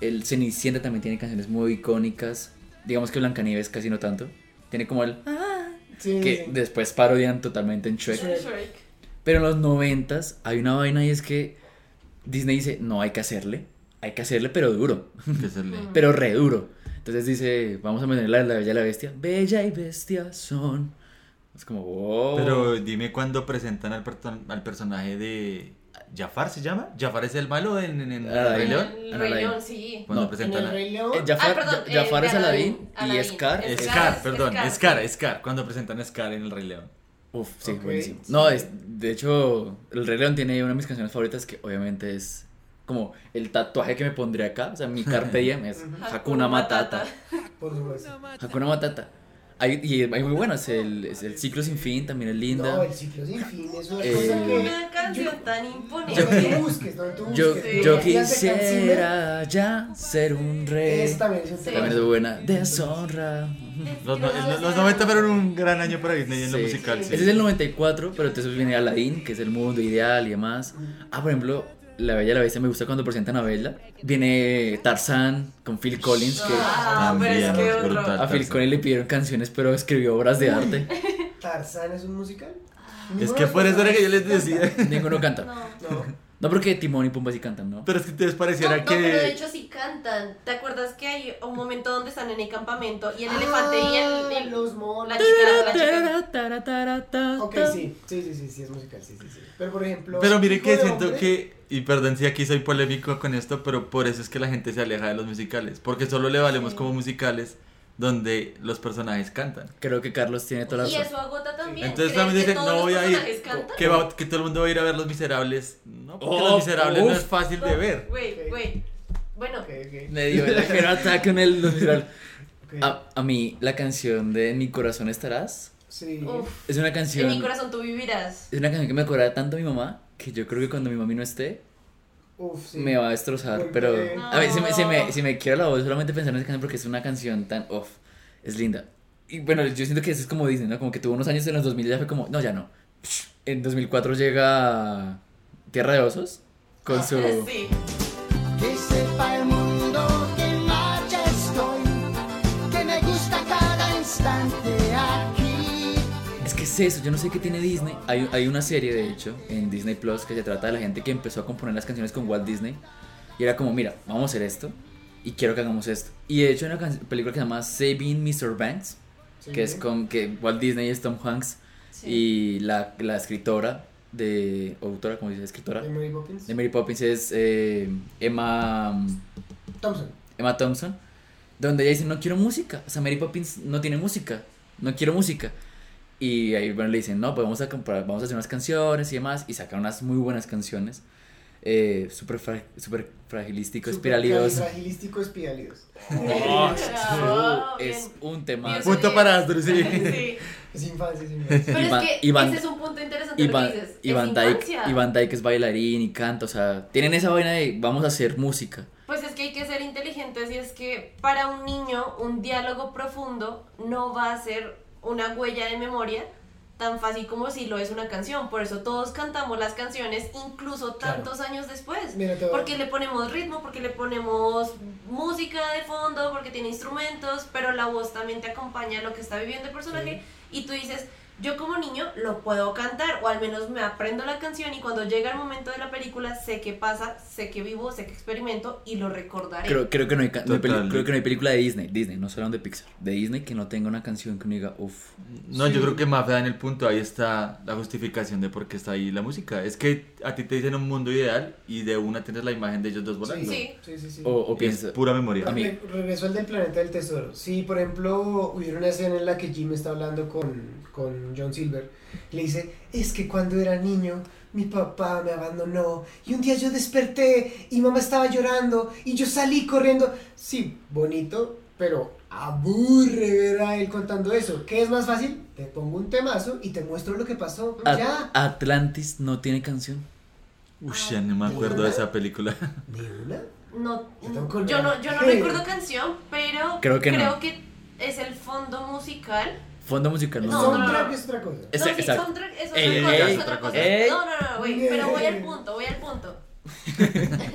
[SPEAKER 1] El Cenicienta también tiene canciones muy icónicas. Digamos que Blancanieves casi no tanto. Tiene como el... "Ah",
[SPEAKER 3] Sí,
[SPEAKER 1] que
[SPEAKER 3] sí.
[SPEAKER 1] después parodian totalmente en Shrek.
[SPEAKER 3] Shrek.
[SPEAKER 1] Pero en los noventas hay una vaina y es que Disney dice, no hay que hacerle, hay que hacerle pero duro,
[SPEAKER 8] Que se le-
[SPEAKER 1] pero re duro. Entonces dice, vamos a meter la, la Bella y la Bestia. Bella y Bestia son. Es como, wow.
[SPEAKER 8] Pero dime cuando presentan al, al personaje de Jafar, ¿se llama? ¿Jafar es el malo en, en, en
[SPEAKER 1] Ah,
[SPEAKER 8] El Rey
[SPEAKER 1] en
[SPEAKER 8] León?
[SPEAKER 4] El
[SPEAKER 1] En
[SPEAKER 4] Rey
[SPEAKER 1] Aladdin.
[SPEAKER 4] León, sí.
[SPEAKER 8] Cuando
[SPEAKER 1] No,
[SPEAKER 3] En
[SPEAKER 8] presentan
[SPEAKER 3] el
[SPEAKER 8] a...
[SPEAKER 3] Rey León.
[SPEAKER 1] Eh, Jafar,
[SPEAKER 4] Ah, perdón,
[SPEAKER 1] Jafar
[SPEAKER 4] eh,
[SPEAKER 1] es Aladdin
[SPEAKER 4] Aladdin,
[SPEAKER 1] y. Scar.
[SPEAKER 4] Es-
[SPEAKER 8] Scar,
[SPEAKER 4] es
[SPEAKER 8] perdón,
[SPEAKER 4] Scar,
[SPEAKER 8] Scar,
[SPEAKER 4] sí.
[SPEAKER 8] Scar, cuando presentan a Scar en El Rey León.
[SPEAKER 1] Uf, sí,
[SPEAKER 3] Ok,
[SPEAKER 1] buenísimo.
[SPEAKER 3] sí.
[SPEAKER 1] No, es, de hecho, El Rey León tiene una de mis canciones favoritas que obviamente es como el tatuaje que me pondré acá. O sea, mi carpe diem es Hakuna Matata.
[SPEAKER 3] Por supuesto.
[SPEAKER 1] Hakuna Matata. Hay, y hay muy buenos, el, es el ciclo sin fin también es linda.
[SPEAKER 3] No, el ciclo sin fin es una
[SPEAKER 1] Eh,
[SPEAKER 3] cosa que.
[SPEAKER 4] Una canción
[SPEAKER 3] yo-
[SPEAKER 4] tan
[SPEAKER 3] No
[SPEAKER 4] imponente.
[SPEAKER 3] tú busques, no tú busques.
[SPEAKER 1] Yo,
[SPEAKER 4] Sí.
[SPEAKER 1] yo quisiera ya ser un rey.
[SPEAKER 3] Ese también es
[SPEAKER 4] Sí.
[SPEAKER 1] También es buena. Deshonra.
[SPEAKER 8] Los, no- los- los 90 fueron un gran año para Disney en lo
[SPEAKER 1] Sí.
[SPEAKER 8] musical, sí.
[SPEAKER 1] Ese es el 94, pero entonces viene Aladdin, que es el mundo ideal y demás. Ah, por ejemplo, La Bella y la Bestia me gusta cuando presentan a Bella. Viene Tarzán con Phil Collins, que
[SPEAKER 4] Ah, pero es que otro.
[SPEAKER 1] a Phil Collins le pidieron canciones, pero escribió obras de arte.
[SPEAKER 3] Tarzán es un musical.
[SPEAKER 8] Es que por eso era que yo les decía.
[SPEAKER 1] Ninguno canta.
[SPEAKER 4] No.
[SPEAKER 3] No.
[SPEAKER 1] No, porque Timón y Pumba sí cantan, ¿no?
[SPEAKER 8] Pero es que ustedes
[SPEAKER 4] No,
[SPEAKER 8] pareciera
[SPEAKER 4] no, pero de
[SPEAKER 8] que...
[SPEAKER 4] hecho sí cantan. ¿Te acuerdas que hay un momento donde están en el campamento y el elefante y el, el-
[SPEAKER 3] Ah, los monos.
[SPEAKER 4] la chica, la chica.
[SPEAKER 3] Ok, sí, sí, sí, sí, sí, es musical, sí, sí, sí. Pero por ejemplo.
[SPEAKER 8] Pero
[SPEAKER 3] Hijo
[SPEAKER 8] que siento
[SPEAKER 3] Hombre,
[SPEAKER 8] que, y perdón si aquí soy polémico con esto, pero por eso es que la gente se aleja de los musicales, porque solo le valemos
[SPEAKER 4] Sí.
[SPEAKER 8] como musicales donde los personajes cantan.
[SPEAKER 1] Creo que Carlos tiene toda la
[SPEAKER 4] Y
[SPEAKER 1] razón.
[SPEAKER 4] eso agota también.
[SPEAKER 8] Entonces
[SPEAKER 4] ¿Crees
[SPEAKER 8] también dicen, no
[SPEAKER 4] los
[SPEAKER 8] voy a ir, que, va- que todo el mundo va a ir a ver Los Miserables. No, porque
[SPEAKER 1] Oh,
[SPEAKER 8] Los Miserables no es fácil de ver.
[SPEAKER 4] Güey, güey. Bueno.
[SPEAKER 1] Me dio el ajeno ataque en el musical.
[SPEAKER 3] ok.
[SPEAKER 1] A, a mí, la canción de Mi corazón estarás
[SPEAKER 3] Sí.
[SPEAKER 4] uf,
[SPEAKER 1] es una
[SPEAKER 4] en
[SPEAKER 1] canción.
[SPEAKER 4] mi corazón tú vivirás.
[SPEAKER 1] Es una canción que me acuerda tanto a mi mamá que yo creo que cuando mi mami no esté,
[SPEAKER 3] Uf, sí.
[SPEAKER 1] me va a destrozar.
[SPEAKER 3] Porque-
[SPEAKER 1] Pero
[SPEAKER 4] No.
[SPEAKER 1] a ver, se me, se, me, se me quiebra la voz solamente pensar en esa canción porque es una canción tan off. Es linda. Y bueno, yo siento que eso es como Disney, ¿no? Como que tuvo unos años en los 2000 y ya fue como, no, ya no. En 2004 llega Tierra de Osos con su.
[SPEAKER 4] Sí.
[SPEAKER 9] Que sepa el
[SPEAKER 1] Es eso, yo no sé qué tiene Disney. Hay, hay una serie, de hecho, en Disney Plus que se trata de la gente que empezó a componer las canciones con Walt Disney. Y era como, mira, vamos a hacer esto y quiero que hagamos esto. Y de hecho hay una película que se llama Saving Mr. Banks,
[SPEAKER 3] Sí.
[SPEAKER 1] que es con que Walt Disney es Tom Hanks
[SPEAKER 4] Sí.
[SPEAKER 1] y la, la escritora de, o autora, como dice, escritora
[SPEAKER 3] De Mary Poppins.
[SPEAKER 1] de Mary Poppins es eh, Emma,
[SPEAKER 3] Thompson.
[SPEAKER 1] Emma Thompson, donde ella dice, no quiero música, o sea, Mary Poppins no tiene música, no quiero música. Y ahí bueno, le dicen, no, pues vamos a, comprar, vamos a hacer unas canciones y demás, y sacan unas muy buenas canciones, eh, súper fra- súper fragilístico, espiralidos.
[SPEAKER 3] Fragilístico espiralidos.
[SPEAKER 4] Ah, bien.
[SPEAKER 1] es un tema.
[SPEAKER 8] Punto
[SPEAKER 4] sí.
[SPEAKER 8] para Astro, sí.
[SPEAKER 4] Sí.
[SPEAKER 3] Es infancia, es infancia.
[SPEAKER 4] Pero
[SPEAKER 1] Iván-
[SPEAKER 4] es que
[SPEAKER 1] Iván-
[SPEAKER 4] ese es un punto interesante
[SPEAKER 1] Van,
[SPEAKER 4] que dices.
[SPEAKER 1] Van Dyke, Van Dyke es bailarín y canta, o sea, tienen esa vaina de vamos a hacer música.
[SPEAKER 4] Pues es que hay que ser inteligentes y es que para un niño un diálogo profundo no va a ser una huella de memoria tan fácil como si lo es una canción. Por eso todos cantamos las canciones incluso
[SPEAKER 3] Claro.
[SPEAKER 4] tantos años después.
[SPEAKER 3] Mira,
[SPEAKER 4] Porque le ponemos ritmo, porque le ponemos música de fondo, porque tiene instrumentos, pero la voz también te acompaña a lo que está viviendo el personaje y tú dices, yo como niño lo puedo cantar o al menos me aprendo la canción y cuando llega el momento de la película sé qué pasa, sé que vivo, sé que experimento y lo recordaré.
[SPEAKER 1] Creo, creo, que no hay, no hay peli-
[SPEAKER 8] Total.
[SPEAKER 1] creo que no hay película de Disney, Disney, no solo de Pixar, de Disney que no tenga una canción que uno diga, uff.
[SPEAKER 8] No, yo creo que Mafe da en el punto, ahí está la justificación de por qué está ahí la música. Es que a ti te dicen un mundo ideal y de una tienes la imagen de ellos dos volando.
[SPEAKER 4] Sí.
[SPEAKER 3] Sí, sí, sí.
[SPEAKER 1] O, o
[SPEAKER 8] Es
[SPEAKER 1] piensa,
[SPEAKER 8] pura memoria.
[SPEAKER 1] A mí-
[SPEAKER 3] Re- Regreso al del planeta del tesoro. Si, por ejemplo, hubiera una escena en la que Jim está hablando con, con John Silver, le dice, es que cuando era niño, mi papá me abandonó, y un día yo desperté, y mamá estaba llorando, y yo salí corriendo. Sí, bonito, pero aburre ver a él contando eso. ¿Qué es más fácil? Te pongo un temazo y te muestro lo que pasó.
[SPEAKER 1] At-
[SPEAKER 3] ya.
[SPEAKER 1] Atlantis no tiene canción.
[SPEAKER 8] Ush, ya no me acuerdo de esa película.
[SPEAKER 3] ¿Ni una?
[SPEAKER 4] No,
[SPEAKER 3] Yo
[SPEAKER 4] no, yo no recuerdo canción, pero
[SPEAKER 1] Creo que no.
[SPEAKER 4] que es el fondo musical.
[SPEAKER 1] Fondo musical, no.
[SPEAKER 4] No, no,
[SPEAKER 3] soundtrack es otra cosa.
[SPEAKER 1] Es-
[SPEAKER 4] no, sí, soundtrack es
[SPEAKER 1] Ey,
[SPEAKER 4] otra cosa,
[SPEAKER 1] ey,
[SPEAKER 4] es otra cosa.
[SPEAKER 1] ey.
[SPEAKER 4] No, no, no, güey, pero voy al punto, voy al punto.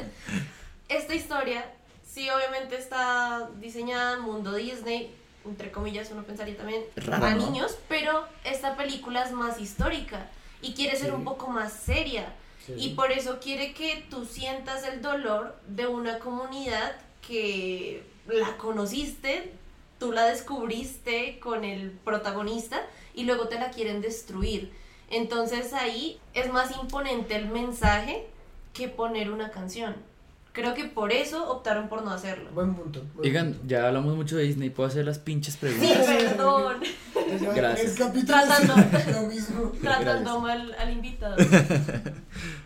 [SPEAKER 4] Esta historia, sí, obviamente está diseñada en mundo Disney, entre comillas, uno pensaría también,
[SPEAKER 1] Raro,
[SPEAKER 4] para
[SPEAKER 1] ¿no?
[SPEAKER 4] niños, pero esta película es más histórica y quiere ser
[SPEAKER 3] Sí.
[SPEAKER 4] un poco más seria.
[SPEAKER 3] Sí.
[SPEAKER 4] Y por eso quiere que tú sientas el dolor de una comunidad que la conociste, tú la descubriste con el protagonista y luego te la quieren destruir. Entonces ahí es más imponente el mensaje que poner una canción. Creo que por eso optaron por no hacerlo.
[SPEAKER 3] Buen punto. buen punto.
[SPEAKER 1] ya hablamos mucho de Disney, ¿puedo hacer las pinches
[SPEAKER 4] Sí,
[SPEAKER 1] preguntas?
[SPEAKER 4] perdón.
[SPEAKER 3] Ya llevan
[SPEAKER 1] Gracias.
[SPEAKER 4] Tratando.
[SPEAKER 3] lo mismo.
[SPEAKER 4] Tratando mal al invitado.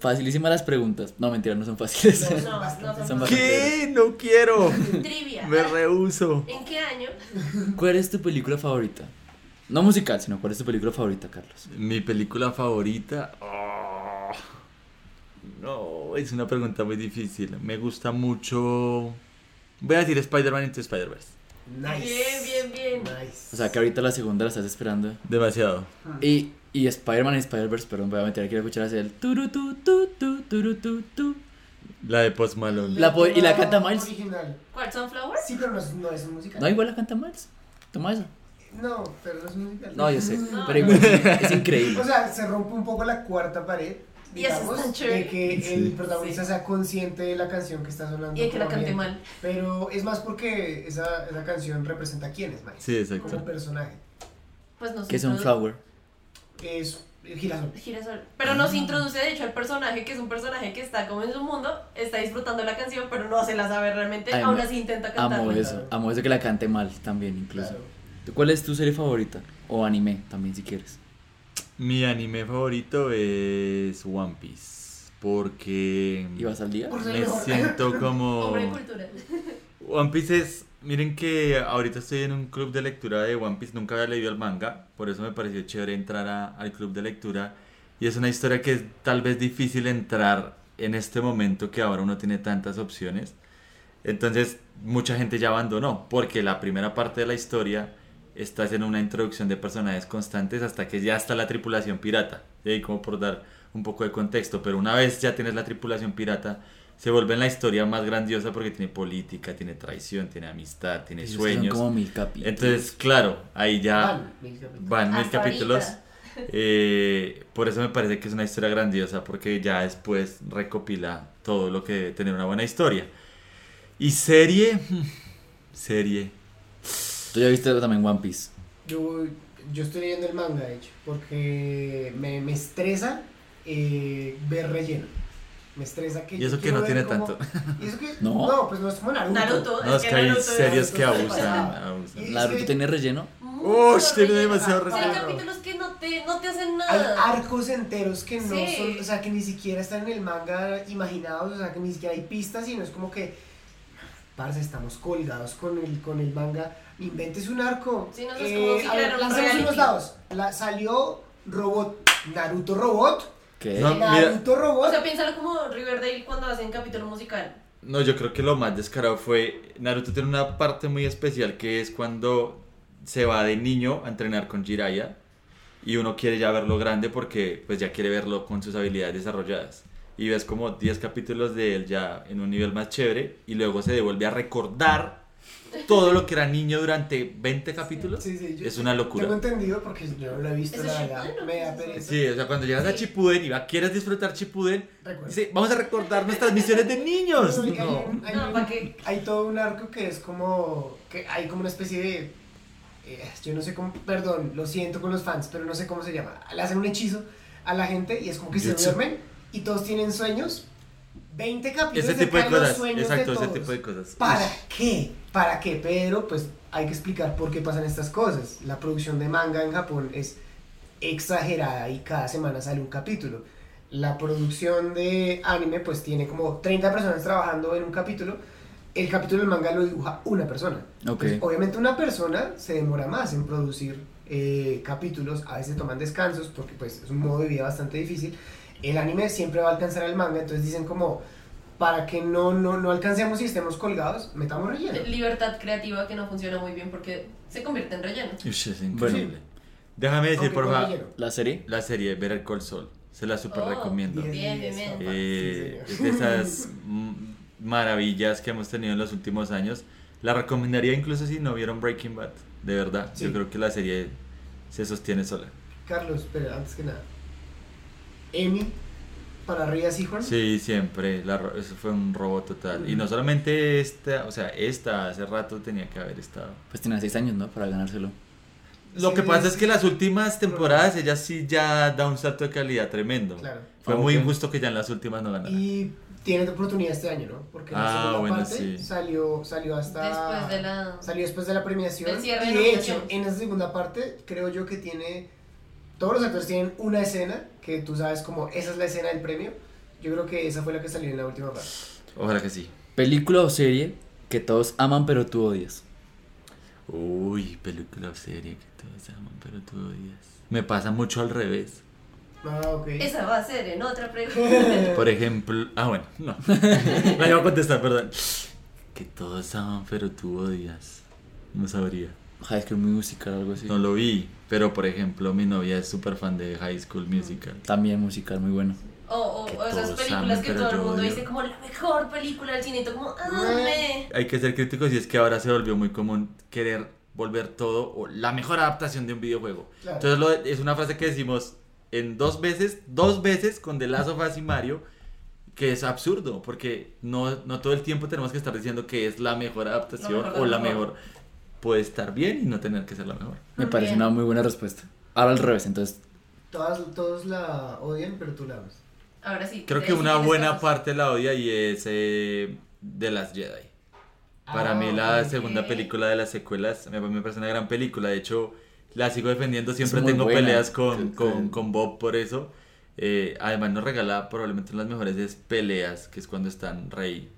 [SPEAKER 1] Facilísimas las preguntas. No, mentira, no son fáciles.
[SPEAKER 3] No,
[SPEAKER 4] No, no son
[SPEAKER 1] bastante-
[SPEAKER 8] ¿Qué? No quiero.
[SPEAKER 4] Trivia.
[SPEAKER 8] Me rehuso.
[SPEAKER 4] ¿En qué año?
[SPEAKER 1] ¿Cuál es tu película favorita? No musical, sino ¿cuál es tu película favorita, Carlos?
[SPEAKER 8] Mi película favorita. Oh, no, es una pregunta muy difícil. Me gusta mucho. Voy a decir Spider-Man into Spider-Verse.
[SPEAKER 3] Nice.
[SPEAKER 4] Bien, bien, bien.
[SPEAKER 3] Nice.
[SPEAKER 1] O sea, que ahorita la segunda la estás esperando.
[SPEAKER 8] Demasiado.
[SPEAKER 1] Y, y Spider-Man y Spider-Verse, perdón, voy a meter aquí a escuchar así el turu tu tu tu turu tu tu.
[SPEAKER 8] La de Post Malone.
[SPEAKER 1] La po- y la canta Miles.
[SPEAKER 3] Original.
[SPEAKER 4] ¿Cuál? ¿Sunflower?
[SPEAKER 3] Sí, pero no es, no es musical.
[SPEAKER 1] No, igual la canta Miles. Toma eso.
[SPEAKER 3] No, pero no es musical.
[SPEAKER 1] No, yo sé.
[SPEAKER 4] No.
[SPEAKER 1] Pero igual es increíble.
[SPEAKER 3] O sea, se rompe un poco la cuarta pared.
[SPEAKER 4] Y eso es
[SPEAKER 3] Digamos,
[SPEAKER 4] chévere.
[SPEAKER 3] de que el
[SPEAKER 8] Sí.
[SPEAKER 3] protagonista
[SPEAKER 4] Sí.
[SPEAKER 3] sea consciente de la canción que está sonando.
[SPEAKER 4] Y de que la cante mal.
[SPEAKER 3] Pero es más porque esa, esa canción representa a quién es Miles.
[SPEAKER 8] Sí, exacto.
[SPEAKER 3] Como personaje.
[SPEAKER 4] Pues nos
[SPEAKER 1] Que es un flower.
[SPEAKER 3] Es el girasol.
[SPEAKER 4] Girasol. Pero nos introduce de hecho al personaje, que es un personaje que está como en su mundo, está disfrutando la canción, pero no se la sabe realmente,
[SPEAKER 1] Ay,
[SPEAKER 4] aún así intenta cantarla.
[SPEAKER 1] Amo eso. Amo eso que la cante mal también, incluso.
[SPEAKER 3] Claro.
[SPEAKER 1] ¿Cuál es tu serie favorita? O anime también, si quieres.
[SPEAKER 8] Mi anime favorito es One Piece. Porque
[SPEAKER 1] ¿Y vas al día?
[SPEAKER 3] Por
[SPEAKER 8] me
[SPEAKER 3] mejor.
[SPEAKER 8] siento como.
[SPEAKER 4] Hombre de cultura.
[SPEAKER 8] One Piece es. Miren que ahorita estoy en un club de lectura de One Piece. Nunca había leído el manga. Por eso me pareció chévere entrar al club de lectura. Y es una historia que es tal vez difícil entrar en este momento que ahora uno tiene tantas opciones. Entonces, mucha gente ya abandonó. Porque la primera parte de la historia está haciendo una introducción de personajes constantes hasta que ya está la tripulación pirata. Y ahí como por dar un poco de contexto. Pero una vez ya tienes la tripulación pirata, se vuelve en la historia más grandiosa porque tiene política, tiene traición, tiene amistad, tiene sueños.
[SPEAKER 1] Son como mil capítulos.
[SPEAKER 8] Entonces, claro, ahí ya
[SPEAKER 3] Van, mil capítulos.
[SPEAKER 8] van mil capítulos. Eh, por eso me parece que es una historia grandiosa porque ya después recopila todo lo que debe tener una buena historia. Y serie, serie.
[SPEAKER 1] Tú ya viste también One Piece.
[SPEAKER 3] Yo, yo estoy leyendo el manga, de hecho, porque me, me estresa eh, ver relleno. Me estresa que
[SPEAKER 8] Y eso que no tiene
[SPEAKER 3] cómo-
[SPEAKER 8] tanto.
[SPEAKER 3] ¿Y eso que?
[SPEAKER 1] No.
[SPEAKER 3] No, pues no es como Naruto.
[SPEAKER 4] Naruto.
[SPEAKER 8] No, es que hay series que abusan.
[SPEAKER 3] Y-
[SPEAKER 1] ¿Naruto
[SPEAKER 3] que-
[SPEAKER 1] tiene relleno?
[SPEAKER 8] Ush, tiene
[SPEAKER 4] relleno.
[SPEAKER 8] demasiado
[SPEAKER 4] Hay
[SPEAKER 3] relleno.
[SPEAKER 4] capítulos que no te, no te hacen
[SPEAKER 3] Hay
[SPEAKER 4] nada.
[SPEAKER 3] arcos enteros que no
[SPEAKER 4] Sí.
[SPEAKER 3] son, o sea, que ni siquiera están en el manga imaginados, o sea, que ni siquiera hay pistas, sino es como que, parce, estamos colgados con el, con el manga, inventes un arco.
[SPEAKER 4] Sí, no, es como si
[SPEAKER 3] a ver,
[SPEAKER 4] reality.
[SPEAKER 3] unos dados. La, salió Robot, Naruto Robot,
[SPEAKER 1] ¿Qué?
[SPEAKER 8] No. mira.
[SPEAKER 3] Naruto Robot.
[SPEAKER 4] O sea, piénsalo como Riverdale cuando hacen capítulo musical.
[SPEAKER 8] No, yo creo que lo más descarado fue. Naruto tiene una parte muy especial que es cuando se va de niño a entrenar con Jiraiya y uno quiere ya verlo grande porque pues ya quiere verlo con sus habilidades desarrolladas. Y ves como 10 capítulos de él ya en un nivel más chévere y luego se devuelve a recordar todo lo que era niño durante 20 capítulos.
[SPEAKER 3] Sí, sí, yo-
[SPEAKER 8] es una locura.
[SPEAKER 3] Tengo entendido porque yo no lo he visto,
[SPEAKER 4] ¿Ese
[SPEAKER 3] la verdad. Me da pereza.
[SPEAKER 8] Sí, o sea, cuando llegas a Chipuden y va, quieres disfrutar Chipuden, dice, vamos a recordar nuestras misiones de niños.
[SPEAKER 3] Hay- hay
[SPEAKER 8] No.
[SPEAKER 3] hay
[SPEAKER 4] No, ¿para qué?
[SPEAKER 3] hay todo un arco que es como que hay como una especie de eh, yo no sé cómo perdón lo siento con los fans pero no sé cómo se llama le hacen un hechizo a la gente y es como que se
[SPEAKER 8] Jutsu.
[SPEAKER 3] duermen y todos tienen sueños 20 capítulos
[SPEAKER 8] Ese tipo de
[SPEAKER 3] los
[SPEAKER 8] cosas,
[SPEAKER 3] sueños
[SPEAKER 8] exacto,
[SPEAKER 3] de
[SPEAKER 8] ese
[SPEAKER 3] todos.
[SPEAKER 8] tipo de cosas.
[SPEAKER 3] ¿Para qué? ¿Para qué? Pero pues hay que explicar por qué pasan estas cosas. La producción de manga en Japón es exagerada y cada semana sale un capítulo. La producción de anime pues tiene como 30 personas trabajando en un capítulo. El capítulo del manga lo dibuja una persona.
[SPEAKER 1] Ok.
[SPEAKER 3] Pues, obviamente una persona se demora más en producir eh, capítulos, a veces toman descansos porque pues es un modo de vida bastante difícil. El anime siempre va a alcanzar al manga, entonces dicen como para que no, no, no alcancemos y estemos colgados, metamos relleno.
[SPEAKER 4] Libertad creativa que no funciona muy bien porque se convierte en relleno.
[SPEAKER 8] Ush, es increíble.
[SPEAKER 1] Bueno.
[SPEAKER 8] Déjame decir, por favor.
[SPEAKER 1] ¿La serie?
[SPEAKER 8] la serie Better Call Saul. Se la super
[SPEAKER 4] Oh,
[SPEAKER 8] recomiendo.
[SPEAKER 4] Bien, bien, bien.
[SPEAKER 8] Eh,
[SPEAKER 3] Sí,
[SPEAKER 8] es de esas maravillas que hemos tenido en los últimos años. La recomendaría incluso si no vieron Breaking Bad. De verdad,
[SPEAKER 3] Sí.
[SPEAKER 8] yo creo que la serie se sostiene sola.
[SPEAKER 3] Carlos, pero antes que nada. Emi para arriba, sí, Juan.
[SPEAKER 8] Sí, siempre. La, eso fue un robo total. Y no solamente esta, o sea, esta hace rato tenía que haber estado.
[SPEAKER 1] Pues tenía 6 años, ¿no? Para ganárselo.
[SPEAKER 8] Lo
[SPEAKER 3] Sí,
[SPEAKER 8] que pasa es que las últimas temporadas ella sí ya da un salto de calidad tremendo.
[SPEAKER 3] Claro.
[SPEAKER 8] Fue muy injusto que ya en las últimas no ganara.
[SPEAKER 3] Y tiene oportunidad este año, ¿no? Porque la
[SPEAKER 8] Ah,
[SPEAKER 3] segunda
[SPEAKER 8] bueno,
[SPEAKER 3] parte
[SPEAKER 8] sí.
[SPEAKER 3] salió, salió hasta...
[SPEAKER 4] Después de la...
[SPEAKER 3] Salió después de la premiación. Y
[SPEAKER 4] de
[SPEAKER 3] de hecho, en esa segunda parte, creo yo que tiene. Todos los actores tienen una escena que tú sabes como esa es la escena del premio. Yo creo que esa fue la que salió en la última parte.
[SPEAKER 8] Ojalá que sí.
[SPEAKER 1] Película o serie que todos aman pero tú odias.
[SPEAKER 8] Uy, película o serie que todos aman, pero tú odias. Me pasa mucho al revés.
[SPEAKER 3] Ah, ok.
[SPEAKER 4] Esa va a ser en otra pregunta.
[SPEAKER 8] Por ejemplo, ah, bueno, no. La iba a contestar, perdón. Que todos aman, pero tú odias. No sabría.
[SPEAKER 1] High School Musical, algo así.
[SPEAKER 8] No lo vi, pero por ejemplo, mi novia es súper fan de High School Musical.
[SPEAKER 1] También musical, muy bueno.
[SPEAKER 4] O, o, esas
[SPEAKER 8] todos
[SPEAKER 4] películas que todo el mundo
[SPEAKER 8] odio.
[SPEAKER 4] dice como la mejor película del cine y como, ah, me.
[SPEAKER 8] Hay que ser críticos y es que ahora se volvió muy común querer volver todo o la mejor adaptación de un videojuego.
[SPEAKER 3] Claro.
[SPEAKER 8] Entonces lo- es una frase que decimos en dos veces, dos veces con The Last of Us y Mario, que es absurdo, porque no, no todo el tiempo tenemos que estar diciendo que es la mejor adaptación
[SPEAKER 4] mejor
[SPEAKER 8] o la
[SPEAKER 4] mejor.
[SPEAKER 8] Puede estar bien y no tener que ser la mejor.
[SPEAKER 1] Me
[SPEAKER 4] Muy
[SPEAKER 1] parece
[SPEAKER 4] bien.
[SPEAKER 1] una muy buena respuesta. Ahora al revés, entonces.
[SPEAKER 3] Todas, todos la odian, pero tú la amas.
[SPEAKER 4] Ahora sí.
[SPEAKER 8] Creo
[SPEAKER 4] de
[SPEAKER 8] que una buena parte la odia y es eh, The Last Jedi. Para
[SPEAKER 3] Ah,
[SPEAKER 8] mí la
[SPEAKER 3] ok.
[SPEAKER 8] segunda película de las secuelas me, me parece una gran película. De hecho, la sigo defendiendo. Siempre tengo
[SPEAKER 1] buena.
[SPEAKER 8] peleas con,
[SPEAKER 1] Sí,
[SPEAKER 8] con,
[SPEAKER 1] sí.
[SPEAKER 8] con Bob por eso. Eh, además nos regala probablemente una de las mejores peleas, que es cuando están Rey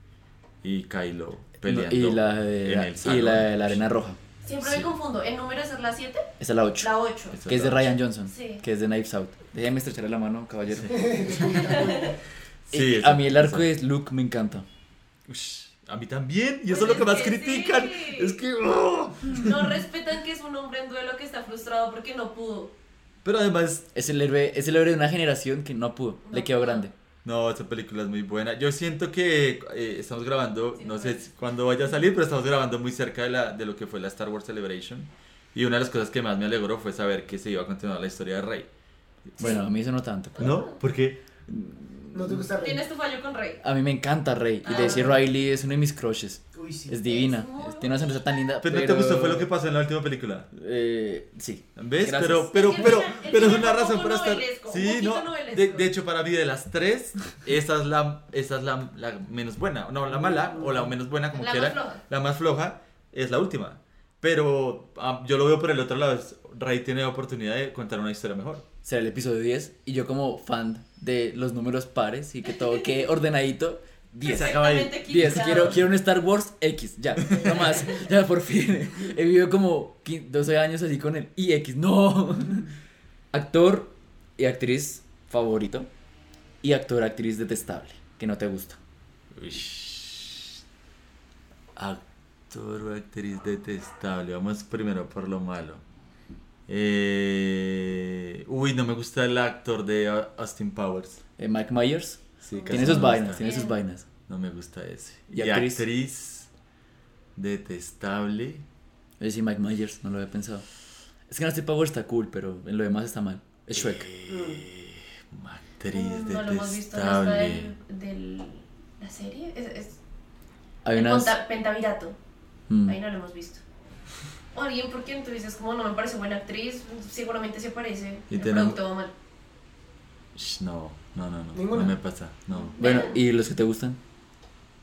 [SPEAKER 8] y Kylo peleando
[SPEAKER 1] y la de
[SPEAKER 8] en
[SPEAKER 1] la,
[SPEAKER 8] el
[SPEAKER 1] y la, de la arena roja.
[SPEAKER 4] Siempre
[SPEAKER 8] Sí.
[SPEAKER 4] me confundo. ¿El número es la 7?
[SPEAKER 1] Esa es la 8.
[SPEAKER 4] La 8.
[SPEAKER 8] Esa
[SPEAKER 1] Que es de Ryan. Johnson.
[SPEAKER 4] Sí.
[SPEAKER 1] Que es de Knives Out. Déjame estrecharle la mano, caballero.
[SPEAKER 8] Sí,
[SPEAKER 1] a mí el arco de Luke me encanta.
[SPEAKER 8] Ush, a mí también. Y
[SPEAKER 4] Pues
[SPEAKER 8] eso es lo
[SPEAKER 4] es
[SPEAKER 8] que más
[SPEAKER 4] que
[SPEAKER 8] critican.
[SPEAKER 4] sí.
[SPEAKER 8] Es que... ¡oh!
[SPEAKER 4] No respetan que es un hombre en duelo que está frustrado porque no pudo.
[SPEAKER 8] Pero además
[SPEAKER 1] Es el héroe, es el héroe de una generación que no pudo.
[SPEAKER 4] No
[SPEAKER 1] le quedó
[SPEAKER 4] pudo.
[SPEAKER 1] grande.
[SPEAKER 8] No, esta película es muy buena. Yo siento que eh, estamos grabando,
[SPEAKER 4] Sí,
[SPEAKER 8] no sé cuándo vaya a salir, pero estamos grabando muy cerca de, la, de lo que fue la Star Wars Celebration. Y una de las cosas que más me alegró fue saber que se iba a continuar la historia de Rey.
[SPEAKER 1] Bueno, a mí eso no tanto. pero-
[SPEAKER 8] ¿No? Porque
[SPEAKER 3] ¿No te gusta Rey?
[SPEAKER 4] Tienes tu fallo con Rey.
[SPEAKER 1] A mí me encanta Rey. Y
[SPEAKER 4] Ah,
[SPEAKER 1] Daisy
[SPEAKER 4] bueno.
[SPEAKER 1] Riley es una de mis crushes.
[SPEAKER 3] Uy, sí.
[SPEAKER 1] Es divina.
[SPEAKER 4] Es
[SPEAKER 1] Tiene una sonrisa tan linda.
[SPEAKER 8] pero no te gustó fue lo que pasó en la última película.
[SPEAKER 1] Eh, sí.
[SPEAKER 8] ¿Ves?
[SPEAKER 1] Gracias.
[SPEAKER 8] Pero, pero, pero, pero es una razón para estar. Sí, no. De, de hecho, para mí, de las tres, esa es la, esa es la, la menos buena. No, la mala o la menos buena, como
[SPEAKER 4] La
[SPEAKER 8] quieran.
[SPEAKER 4] más floja.
[SPEAKER 8] La más floja es la última. Pero ah, yo lo veo por el otro lado. Rey tiene oportunidad de contar una historia mejor.
[SPEAKER 1] Será el episodio 10. Y yo, como fan de los números pares y que todo quede ordenadito, 10.
[SPEAKER 8] Se acaba ahí.
[SPEAKER 4] Perfectamente
[SPEAKER 1] 10.
[SPEAKER 4] equilibrado.
[SPEAKER 1] Quiero, quiero un Star Wars X. Ya, no más. Ya, por fin. He vivido como 15 12 años así con el IX. No. Actor y actriz favorito. Y actor actriz detestable. Que no te gusta.
[SPEAKER 8] Uish. Actor o actriz detestable. Vamos primero por lo malo. Eh, Uy, no me gusta el actor de Austin Powers.
[SPEAKER 1] Eh, Mike Myers.
[SPEAKER 8] Sí, casi
[SPEAKER 1] Tiene
[SPEAKER 8] no
[SPEAKER 1] sus
[SPEAKER 8] me
[SPEAKER 1] vainas.
[SPEAKER 8] gusta.
[SPEAKER 1] Tiene sus vainas.
[SPEAKER 8] No me gusta ese.
[SPEAKER 1] ¿Y
[SPEAKER 8] Y,
[SPEAKER 1] actriz?
[SPEAKER 8] actriz? detestable.
[SPEAKER 1] Oye, sí, Mike Myers. No lo había pensado. Es que en este Power está cool, pero en lo demás está mal. Es Shrek.
[SPEAKER 8] Eh, actriz
[SPEAKER 4] Mm, No lo hemos visto
[SPEAKER 8] detestable.
[SPEAKER 4] del, del- la serie. Es, es
[SPEAKER 1] Hay
[SPEAKER 4] el
[SPEAKER 1] unas.
[SPEAKER 4] Ponta- Pentavirato.
[SPEAKER 1] Mm.
[SPEAKER 4] Ahí no lo hemos visto. O alguien porque tú dices como no me parece buena actriz, seguramente se parece.
[SPEAKER 8] Y
[SPEAKER 4] producto va mal.
[SPEAKER 8] No, no, no, no. No me pasa. No.
[SPEAKER 1] Bueno, ¿y los que te gustan?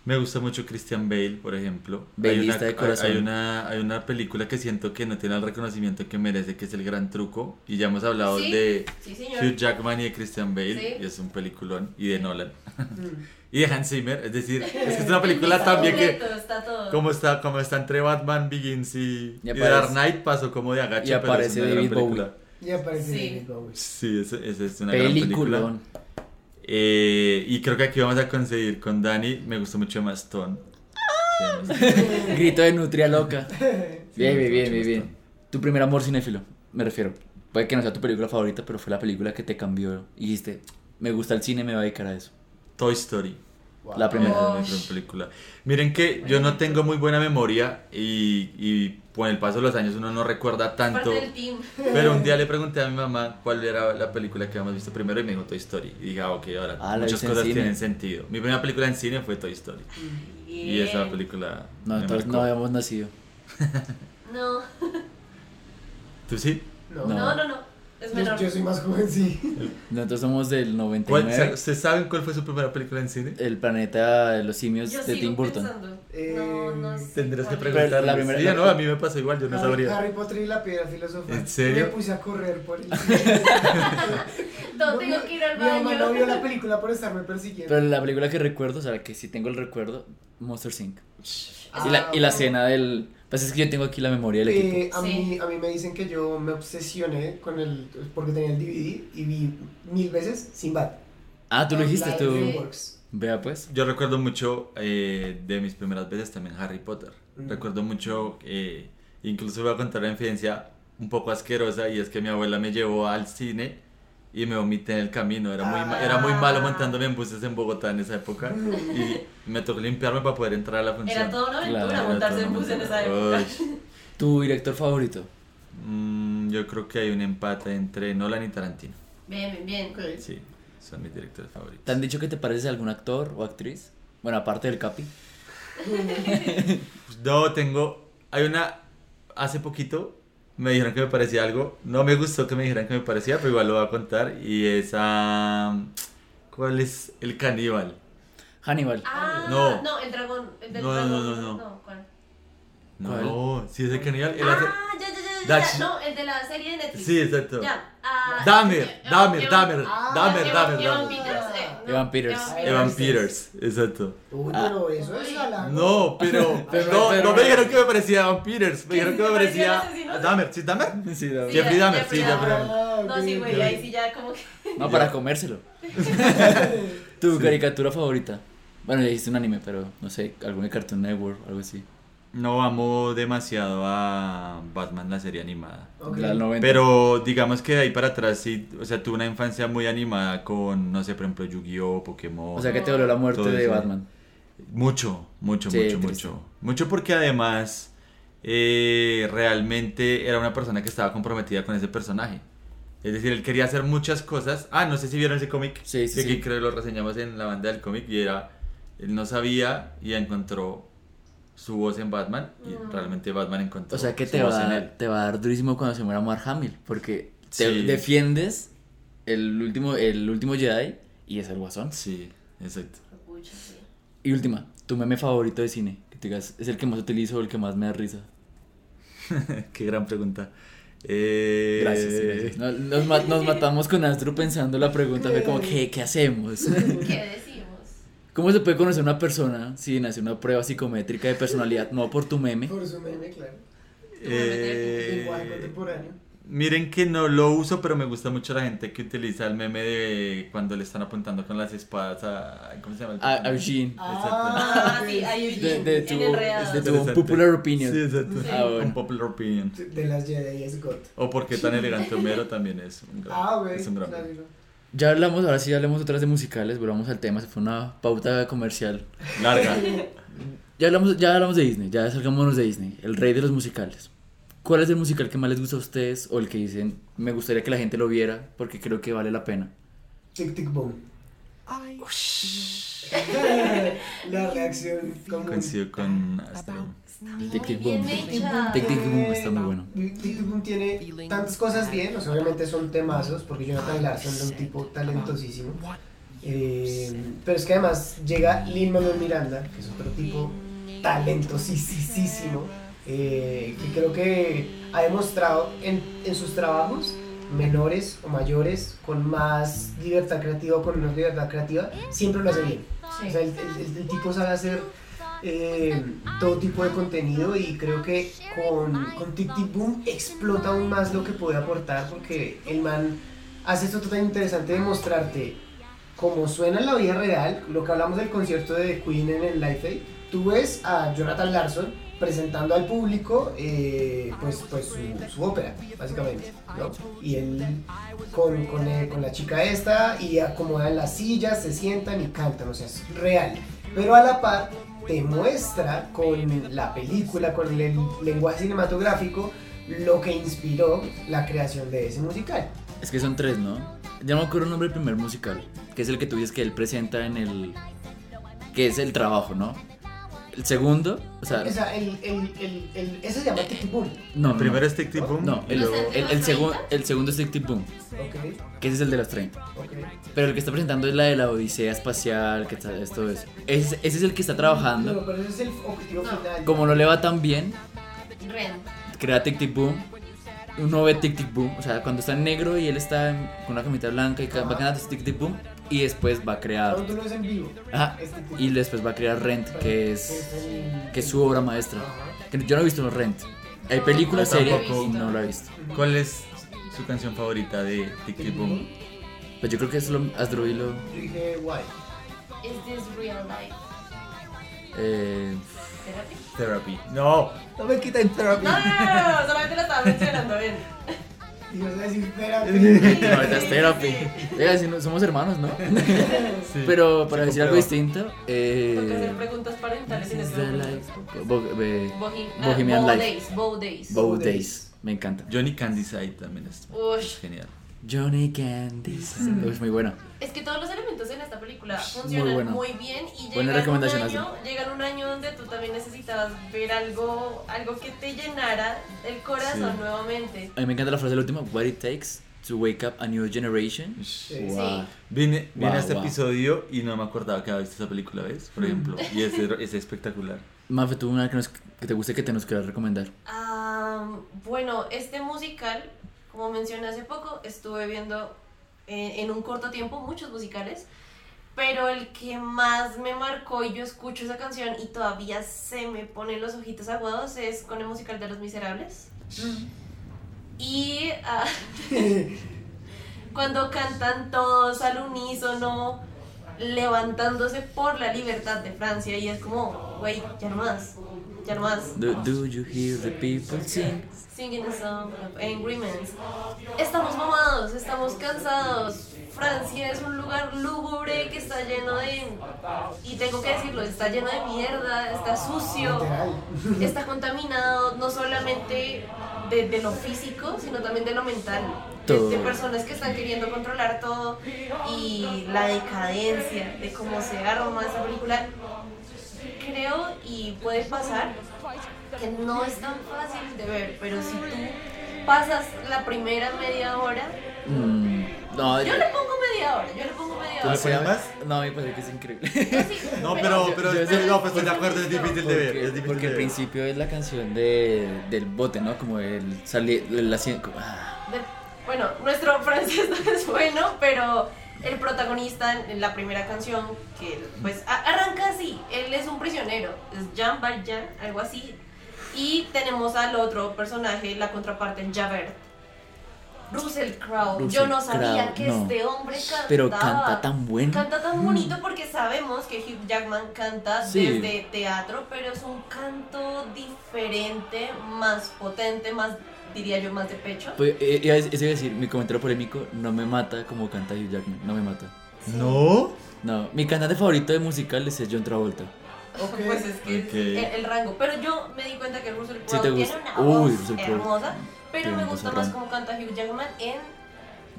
[SPEAKER 8] Me gusta mucho Christian Bale, por ejemplo. Hay una,
[SPEAKER 1] de corazón.
[SPEAKER 8] Hay, una, hay una película que siento que no tiene el reconocimiento que merece, que es El Gran Truco. Y ya hemos hablado
[SPEAKER 4] Sí,
[SPEAKER 8] de
[SPEAKER 4] sí.
[SPEAKER 8] Hugh Jackman y de Christian Bale.
[SPEAKER 4] Sí.
[SPEAKER 8] Y es un peliculón. Y de Nolan.
[SPEAKER 3] Mm.
[SPEAKER 8] y de Hans Zimmer. Es decir, es que es una película
[SPEAKER 4] Está
[SPEAKER 8] también que...
[SPEAKER 4] completo, está todo.
[SPEAKER 8] Como está, como está entre Batman Begins y,
[SPEAKER 1] Y
[SPEAKER 8] y Dark Knight, pasó como de agache,
[SPEAKER 1] y aparece
[SPEAKER 8] pero es una gran película.
[SPEAKER 3] Ya aparece
[SPEAKER 4] Sí.
[SPEAKER 3] David Bowie.
[SPEAKER 8] Sí, esa es una gran película. Eh, y creo que aquí vamos a conseguir con Dani. Me gustó mucho más Stone. Sí.
[SPEAKER 1] Grito de nutria loca.
[SPEAKER 8] Sí,
[SPEAKER 1] Bien, bien, bien, bien. Tu primer amor cinéfilo, me refiero. Puede que no sea tu película favorita, pero fue la película que te cambió. Y dijiste, me gusta el cine, me voy a dedicar a eso.
[SPEAKER 8] Toy Story.
[SPEAKER 1] La primera.
[SPEAKER 8] Película. Miren que yo no tengo muy buena memoria y, y con el paso de los años uno no recuerda tanto.
[SPEAKER 4] Parte del team.
[SPEAKER 8] Pero un día le pregunté a mi mamá cuál era la película que habíamos visto primero y me dijo Toy Story. Y dije, ah, ok, ahora
[SPEAKER 1] Ah,
[SPEAKER 8] muchas cosas
[SPEAKER 1] cine.
[SPEAKER 8] tienen sentido. Mi primera película en cine fue Toy Story. Y esa película.
[SPEAKER 1] No, entonces
[SPEAKER 8] marcó.
[SPEAKER 1] no habíamos nacido.
[SPEAKER 4] No,
[SPEAKER 8] ¿Tú sí?
[SPEAKER 3] No.
[SPEAKER 1] No.
[SPEAKER 4] no, no, no. Es
[SPEAKER 3] Yo,
[SPEAKER 4] menor.
[SPEAKER 3] yo soy más joven, sí.
[SPEAKER 1] Nosotros somos del
[SPEAKER 8] ¿Cuál-
[SPEAKER 1] 99.
[SPEAKER 8] ¿Ustedes saben cuál fue su primera película en cine?
[SPEAKER 1] El planeta de los simios
[SPEAKER 4] Yo
[SPEAKER 1] de
[SPEAKER 4] sigo
[SPEAKER 1] Tim Burton.
[SPEAKER 4] pensando.
[SPEAKER 3] Eh,
[SPEAKER 4] no, no sé.
[SPEAKER 8] Tendrías que
[SPEAKER 4] cuál
[SPEAKER 8] preguntarle.
[SPEAKER 1] la primera-
[SPEAKER 8] Sí, no, a mí me pasó igual, yo no
[SPEAKER 3] Harry,
[SPEAKER 8] sabría.
[SPEAKER 3] Harry Potter y la piedra filosofal.
[SPEAKER 8] ¿En serio?
[SPEAKER 3] Me puse a correr por el.
[SPEAKER 4] No, tengo que ir al
[SPEAKER 3] Mi mamá no vio la
[SPEAKER 4] baño.
[SPEAKER 3] película por estarme persiguiendo.
[SPEAKER 1] Pero la película que recuerdo, o sea, que sí tengo el recuerdo, Monster Inc.
[SPEAKER 3] Ah,
[SPEAKER 1] y, la, y la escena del... Pues es que yo tengo aquí la memoria del equipo.
[SPEAKER 3] Eh, a,
[SPEAKER 4] Sí.
[SPEAKER 3] mí, a mí me dicen que yo me obsesioné con el. porque tenía el DVD y vi mil veces Sinbad.
[SPEAKER 1] Ah, tú lo dijiste,
[SPEAKER 3] La de
[SPEAKER 1] tú. Vea pues.
[SPEAKER 8] Yo recuerdo mucho eh, de mis primeras veces también Harry Potter.
[SPEAKER 3] Mm.
[SPEAKER 8] Recuerdo mucho, eh, incluso voy a contar una infidencia un poco asquerosa y es que mi abuela me llevó al cine y me vomité en el camino. Era muy, ma- era muy malo montándome en buses en Bogotá en esa época y me tocó limpiarme para poder entrar a la función.
[SPEAKER 4] Era toda una aventura
[SPEAKER 1] Claro,
[SPEAKER 4] montarse en bus en esa época.
[SPEAKER 8] Uy.
[SPEAKER 1] ¿Tu director favorito?
[SPEAKER 8] Mm, yo creo que hay un empate entre Nolan y Tarantino.
[SPEAKER 4] Bien, bien, bien.
[SPEAKER 3] Ok.
[SPEAKER 8] Sí, son mis directores favoritos.
[SPEAKER 1] ¿Te han dicho que te pareces a algún actor o actriz? Bueno, aparte del Capi.
[SPEAKER 8] No, tengo. Hay una. Hace poquito me dijeron que me parecía algo. No me gustó que me dijeran que me parecía, pero igual lo voy a contar. Y es. ah, ¿Cuál es el caníbal?
[SPEAKER 1] Hannibal.
[SPEAKER 4] Ah,
[SPEAKER 8] No.
[SPEAKER 4] no, el dragón. El del
[SPEAKER 8] No, no,
[SPEAKER 4] dragón.
[SPEAKER 8] no, no.
[SPEAKER 4] ¿cuál?
[SPEAKER 8] No, sí es el caníbal. Hace-
[SPEAKER 4] Ah, ya, ya, ya, No, el de la serie de Netflix.
[SPEAKER 8] Sí, exacto.
[SPEAKER 4] Ya. ah,
[SPEAKER 8] Dahmer, Dahmer,
[SPEAKER 4] Evan-
[SPEAKER 8] Dahmer,
[SPEAKER 3] Ah,
[SPEAKER 8] Dahmer,
[SPEAKER 4] Evan-
[SPEAKER 8] Dahmer,
[SPEAKER 4] Evan
[SPEAKER 8] Dahmer.
[SPEAKER 4] Peters. eh, no,
[SPEAKER 1] Evan Peters.
[SPEAKER 8] Evan Peters, exacto.
[SPEAKER 3] Uy, pero eso es.
[SPEAKER 8] No, pero,
[SPEAKER 1] Pero-
[SPEAKER 8] no,
[SPEAKER 1] pero-
[SPEAKER 8] no me dijeron que me parecía Evan Peters, me dijeron
[SPEAKER 4] ¿Que
[SPEAKER 8] me
[SPEAKER 4] parecía
[SPEAKER 8] Dahmer, ¿sí Dahmer?
[SPEAKER 1] Sí.
[SPEAKER 4] Sí,
[SPEAKER 8] Jeffrey Dahmer,
[SPEAKER 4] Jeffrey
[SPEAKER 8] sí,
[SPEAKER 4] Dahmer.
[SPEAKER 8] Jeffrey Dahmer.
[SPEAKER 3] Ah,
[SPEAKER 4] No, sí, güey, ahí sí ya como que.
[SPEAKER 1] No, para comérselo. ¿Tu caricatura favorita? Bueno, ya dijiste un anime, pero no sé, algún Cartoon Network, algo así.
[SPEAKER 8] No amo demasiado a Batman, la serie animada.
[SPEAKER 3] Ok.
[SPEAKER 1] La del 90.
[SPEAKER 8] Pero digamos que de ahí para atrás sí, o sea, tuve una infancia muy animada con, no sé, por ejemplo, Yu-Gi-Oh, Pokémon.
[SPEAKER 1] O sea que te dolió la muerte de
[SPEAKER 8] eso.
[SPEAKER 1] Batman.
[SPEAKER 8] Mucho, mucho,
[SPEAKER 1] Sí,
[SPEAKER 8] mucho,
[SPEAKER 1] triste.
[SPEAKER 8] mucho. Mucho porque además eh, realmente era una persona que estaba comprometida con ese personaje. Es decir, él quería hacer muchas cosas. Ah, no sé si vieron ese cómic.
[SPEAKER 1] Sí, sí,
[SPEAKER 8] que aquí
[SPEAKER 1] sí.
[SPEAKER 8] creo que lo reseñamos en la banda del cómic y era, él no sabía y encontró su voz en Batman y
[SPEAKER 4] Mm.
[SPEAKER 8] realmente Batman encontró
[SPEAKER 1] O sea que te va, a te va a dar durísimo cuando se muera Mark Hamill, porque te
[SPEAKER 8] Sí.
[SPEAKER 1] defiendes el último, el último Jedi y es el guasón.
[SPEAKER 8] Sí, exacto.
[SPEAKER 1] Y última, tu meme favorito de cine, que te digas, es el que más utilizo o el que más me da risa.
[SPEAKER 8] Qué gran pregunta. Eh,
[SPEAKER 1] Gracias. gracias. No- Nos, ma- nos matamos con Astro pensando la pregunta, fue como, ¿qué, qué hacemos?
[SPEAKER 4] ¿Qué decimos?
[SPEAKER 1] ¿Cómo se puede conocer una persona sin hacer una prueba psicométrica de personalidad? No por tu meme.
[SPEAKER 3] Por su meme, claro.
[SPEAKER 8] eh,
[SPEAKER 3] Lenguaje contemporáneo.
[SPEAKER 8] Miren que no lo uso, pero me gusta mucho la gente que utiliza el meme de cuando le están apuntando con las espadas a... ¿Cómo se llama? el
[SPEAKER 1] A, a? Eugene.
[SPEAKER 4] Ah, sí,
[SPEAKER 1] De,
[SPEAKER 4] Eugene
[SPEAKER 1] de tu,
[SPEAKER 4] en Enredados.
[SPEAKER 1] de tu popular opinion.
[SPEAKER 8] Sí, exacto.
[SPEAKER 1] Ah, bueno.
[SPEAKER 8] Un popular opinion.
[SPEAKER 3] De las Jedi es God.
[SPEAKER 8] O porque tan elegante Homero también es un gran,
[SPEAKER 3] Ah, güey.
[SPEAKER 8] es un gran
[SPEAKER 3] claro.
[SPEAKER 1] Ya hablamos, ahora sí hablemos otras de musicales, volvamos al tema, se fue una pauta comercial.
[SPEAKER 8] Larga.
[SPEAKER 1] Ya hablamos, ya hablamos de Disney, ya salgámonos de Disney, el rey de los musicales. ¿Cuál es el musical que más les gusta a ustedes o el que dicen, me gustaría que la gente lo viera porque creo que vale la pena?
[SPEAKER 3] Tic tic boom. La reacción común.
[SPEAKER 8] Coincido con Astro.
[SPEAKER 1] Tic Tic Boom. Tic Tic Boom está muy bueno.
[SPEAKER 3] Tic Tic Boom tiene tantas cosas bien, o sea, obviamente son temazos, porque Jonathan Larson es un tipo talentosísimo. Eh, pero es que además llega Lin Manuel Miranda, que es otro tipo talentosísimo, eh, que creo que ha demostrado en, en sus trabajos menores o mayores, con más libertad creativa o con menos libertad creativa, siempre lo hace bien. O sea, el- el- el tipo sabe hacer eh, todo tipo de contenido y creo que con, con Tic Tic Boom explota aún más lo que puede aportar porque el man hace esto tan interesante de mostrarte cómo suena en la vida real, lo que hablamos del concierto de Queen en el Live Aid, tú ves a Jonathan Larson presentando al público eh, pues, pues su, su ópera, básicamente, ¿no? Y él con, con, eh, con la chica esta y acomodan las sillas, se sientan y cantan, o sea, es real. Pero a la par te muestra con la película, con el lenguaje cinematográfico, lo que inspiró la creación de ese musical.
[SPEAKER 1] Es que son tres, ¿no? Ya no me acuerdo el nombre del primer musical, que es el que tú dices que él presenta en el... que es el trabajo, ¿no? El segundo, o sea...
[SPEAKER 3] O sea, el, el, el, el- ese se llama Tic Tic Boom.
[SPEAKER 1] No, no,
[SPEAKER 8] Primero
[SPEAKER 1] no.
[SPEAKER 8] es Tic Tic Boom.
[SPEAKER 1] No, el,
[SPEAKER 8] luego-
[SPEAKER 1] el, el, segun- el segundo es Tic Tic Boom,
[SPEAKER 3] Ok,
[SPEAKER 1] que ese es el de los 30.
[SPEAKER 3] ok.
[SPEAKER 1] Pero el que está presentando es la de la Odisea Espacial, que está, es todo eso. Ese, ese es el que está trabajando.
[SPEAKER 3] No, pero ese es el objetivo
[SPEAKER 4] No.
[SPEAKER 3] final.
[SPEAKER 1] Como no le va tan bien,
[SPEAKER 4] Ren.
[SPEAKER 1] crea Tic Tic Boom. Uno ve Tic Tic Boom, o sea, cuando está en negro y él está con una camita blanca y va cantando Tic Tic Boom. Y después va a crear.
[SPEAKER 3] Tú lo ves en vivo.
[SPEAKER 1] Ajá,
[SPEAKER 3] es Tic Tic
[SPEAKER 1] y después va a crear Rent, que es,
[SPEAKER 3] el-
[SPEAKER 1] que es su obra maestra. Que yo no he visto Rent. Hay película,
[SPEAKER 8] Yo
[SPEAKER 1] serie
[SPEAKER 8] tampoco.
[SPEAKER 1] y no la he visto.
[SPEAKER 8] ¿Cuál es su canción favorita de Tic Tic Boom?
[SPEAKER 1] Pues yo creo que es lo Asdrúbal lo.
[SPEAKER 3] Yo dije, guay.
[SPEAKER 4] Is this real life?
[SPEAKER 1] Eh,
[SPEAKER 4] Therapy?
[SPEAKER 8] Therapy. No, no me quiten Therapy.
[SPEAKER 4] No, no, no, no, no, solamente lo estaba mencionando bien.
[SPEAKER 3] Y vas a decir, espérate.
[SPEAKER 1] no, ahorita es therapy. Oiga, si no- somos hermanos, ¿no?
[SPEAKER 8] Sí.
[SPEAKER 1] Pero para decir algo distinto,
[SPEAKER 4] Toca hacer
[SPEAKER 1] eh.
[SPEAKER 4] preguntas parentales en este
[SPEAKER 1] eh,
[SPEAKER 4] ah,
[SPEAKER 1] Bohemian Life.
[SPEAKER 4] Days, Bow Days.
[SPEAKER 1] Bow
[SPEAKER 3] Days.
[SPEAKER 1] Me encanta.
[SPEAKER 8] Johnny Candyside también es
[SPEAKER 4] Ush.
[SPEAKER 8] genial.
[SPEAKER 1] Johnny Candy. Es muy bueno.
[SPEAKER 4] Es que todos los elementos en esta película funcionan
[SPEAKER 1] bueno.
[SPEAKER 4] muy, bien y
[SPEAKER 1] Buena
[SPEAKER 4] llegan un, año, llegan un año donde tú también necesitabas ver algo, algo que te llenara el corazón
[SPEAKER 8] Sí.
[SPEAKER 4] nuevamente.
[SPEAKER 1] A mí me encanta la frase del último: What it takes to wake up a new generation.
[SPEAKER 3] Sí.
[SPEAKER 1] Wow.
[SPEAKER 8] Vine, vine
[SPEAKER 1] Wow,
[SPEAKER 8] a este
[SPEAKER 1] wow.
[SPEAKER 8] episodio y no me acordaba que había visto esa película, ¿ves? Por ejemplo. Y es, es espectacular.
[SPEAKER 1] Mafe, tú una que, nos- que te guste que te nos quieras recomendar.
[SPEAKER 4] Ah, bueno, este musical, como mencioné hace poco, estuve viendo eh, en un corto tiempo muchos musicales, pero el que más me marcó y yo escucho esa canción y todavía se me ponen los ojitos aguados es con el musical de Los Miserables. Y ah, cuando cantan todos al unísono, levantándose por la libertad de Francia y es como, güey, ya no más, ya no más.
[SPEAKER 1] Do, do you hear the people sing?
[SPEAKER 4] Singing a song of angry men. Estamos mamados, estamos cansados. Francia es un lugar lúgubre que está lleno de. Y tengo que decirlo, está lleno de mierda, está sucio, está contaminado no solamente de, de lo físico, sino también de lo mental. De personas que están queriendo controlar todo y la decadencia de cómo se arma esa película. Creo y puede pasar que no es tan fácil de ver, pero si tú pasas la primera media hora,
[SPEAKER 1] Mm, no,
[SPEAKER 4] yo le pongo media hora, yo le pongo media
[SPEAKER 8] ¿Tú le
[SPEAKER 4] hora.
[SPEAKER 8] pones más?
[SPEAKER 1] No, a mí me parece que es increíble.
[SPEAKER 4] Sí,
[SPEAKER 8] No, pero, pero,
[SPEAKER 1] yo-
[SPEAKER 8] pero- no, pues estoy de acuerdo, es difícil de ver.
[SPEAKER 1] Porque,
[SPEAKER 8] Es difícil
[SPEAKER 1] porque
[SPEAKER 8] de
[SPEAKER 1] al principio es la canción de, del bote, ¿no? Como el salir, el asiento. ah.
[SPEAKER 4] De- bueno, nuestro francés no es bueno, pero el protagonista en la primera canción, que pues arranca así, él es un prisionero, es Jean Valjean, algo así, y tenemos al otro personaje, la contraparte, Javert. Russell Crowe, yo no sabía que
[SPEAKER 1] no.
[SPEAKER 4] este hombre cantaba.
[SPEAKER 1] Pero canta tan bueno.
[SPEAKER 4] Canta tan bonito porque sabemos que Hugh Jackman canta
[SPEAKER 1] Sí.
[SPEAKER 4] desde teatro, pero es un canto diferente, más potente, más, diría yo, más de pecho.
[SPEAKER 1] Pues, eh, iba a decir- eso iba a decir, mi comentario polémico no me mata como canta Hugh Jackman, no me mata.
[SPEAKER 8] ¿No?
[SPEAKER 1] No, mi cantante favorito de musicales es John Travolta.
[SPEAKER 3] Ok.
[SPEAKER 4] Pues es que es el, el rango. Pero yo me di cuenta que Russell
[SPEAKER 1] Sí
[SPEAKER 4] Crowe
[SPEAKER 1] te
[SPEAKER 4] tiene una voz hermosa, pero me gusta más cómo canta Hugh Jackman en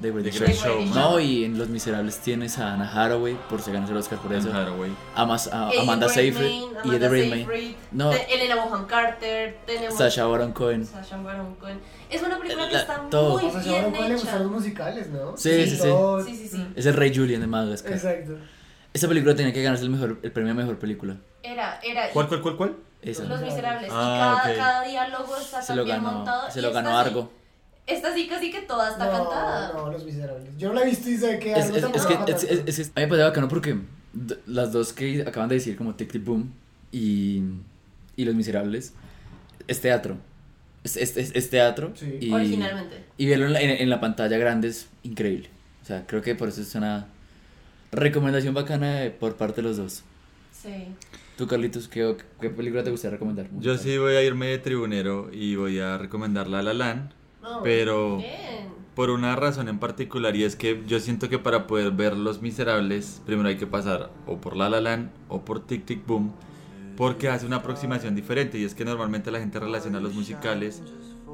[SPEAKER 1] The Great
[SPEAKER 8] The
[SPEAKER 1] Show.
[SPEAKER 8] Great Showman.
[SPEAKER 1] No, y en Los Miserables tienes a Anna Hathaway, por si ganas el Oscar por eso.
[SPEAKER 8] Anne Hathaway.
[SPEAKER 1] A, Mas- a-
[SPEAKER 4] Eddie
[SPEAKER 1] Amanda Seyfried y Eddie Redmayne. No.
[SPEAKER 4] Elena Bonham Carter, tenemos
[SPEAKER 1] Sacha Baron Cohen.
[SPEAKER 4] Sacha Baron Cohen. Es una película que está
[SPEAKER 1] todo.
[SPEAKER 4] muy
[SPEAKER 3] sea,
[SPEAKER 4] bien
[SPEAKER 3] ahora le
[SPEAKER 4] hecha.
[SPEAKER 3] gustan los musicales, ¿no?
[SPEAKER 1] Sí, sí, sí.
[SPEAKER 3] todo-
[SPEAKER 4] Sí, sí, sí.
[SPEAKER 1] Es el Rey Julian de Madagascar.
[SPEAKER 3] Exacto.
[SPEAKER 1] Esa película tenía que ganarse el, mejor, el premio a mejor película.
[SPEAKER 4] Era, era.
[SPEAKER 8] ¿Cuál, cuál, cuál, cuál?
[SPEAKER 1] Esa.
[SPEAKER 4] Los Miserables.
[SPEAKER 8] Ah,
[SPEAKER 4] y cada,
[SPEAKER 8] ok.
[SPEAKER 4] cada diálogo está
[SPEAKER 1] Se
[SPEAKER 4] tan
[SPEAKER 1] lo
[SPEAKER 4] bien
[SPEAKER 1] ganó,
[SPEAKER 4] montado.
[SPEAKER 1] se lo ganó Argo.
[SPEAKER 4] Esta sí casi que toda está
[SPEAKER 3] no,
[SPEAKER 4] cantada.
[SPEAKER 3] No, los miserables. Yo no la he visto y sé que
[SPEAKER 1] Es,
[SPEAKER 3] algo
[SPEAKER 1] es- que es, es- es- a mí me parece bacano porque las dos que acaban de decir, como Tic Tic Boom y, y Los Miserables, es teatro. Es, es, es- es teatro.
[SPEAKER 3] Sí.
[SPEAKER 1] Y,
[SPEAKER 4] Originalmente.
[SPEAKER 1] Y verlo en la, en- en la pantalla grande es increíble. O sea, creo que por eso es una recomendación bacana de- por parte de los dos.
[SPEAKER 4] Sí.
[SPEAKER 1] Tú, Carlitos, ¿qué, qué película te gustaría recomendar?
[SPEAKER 8] Yo sí voy a irme de tribunero y voy a recomendar La La Land, pero por una razón en particular y es que yo siento que para poder ver Los Miserables primero hay que pasar o por La La Land o por Tic Tic Boom porque hace una aproximación diferente y es que normalmente la gente relaciona los musicales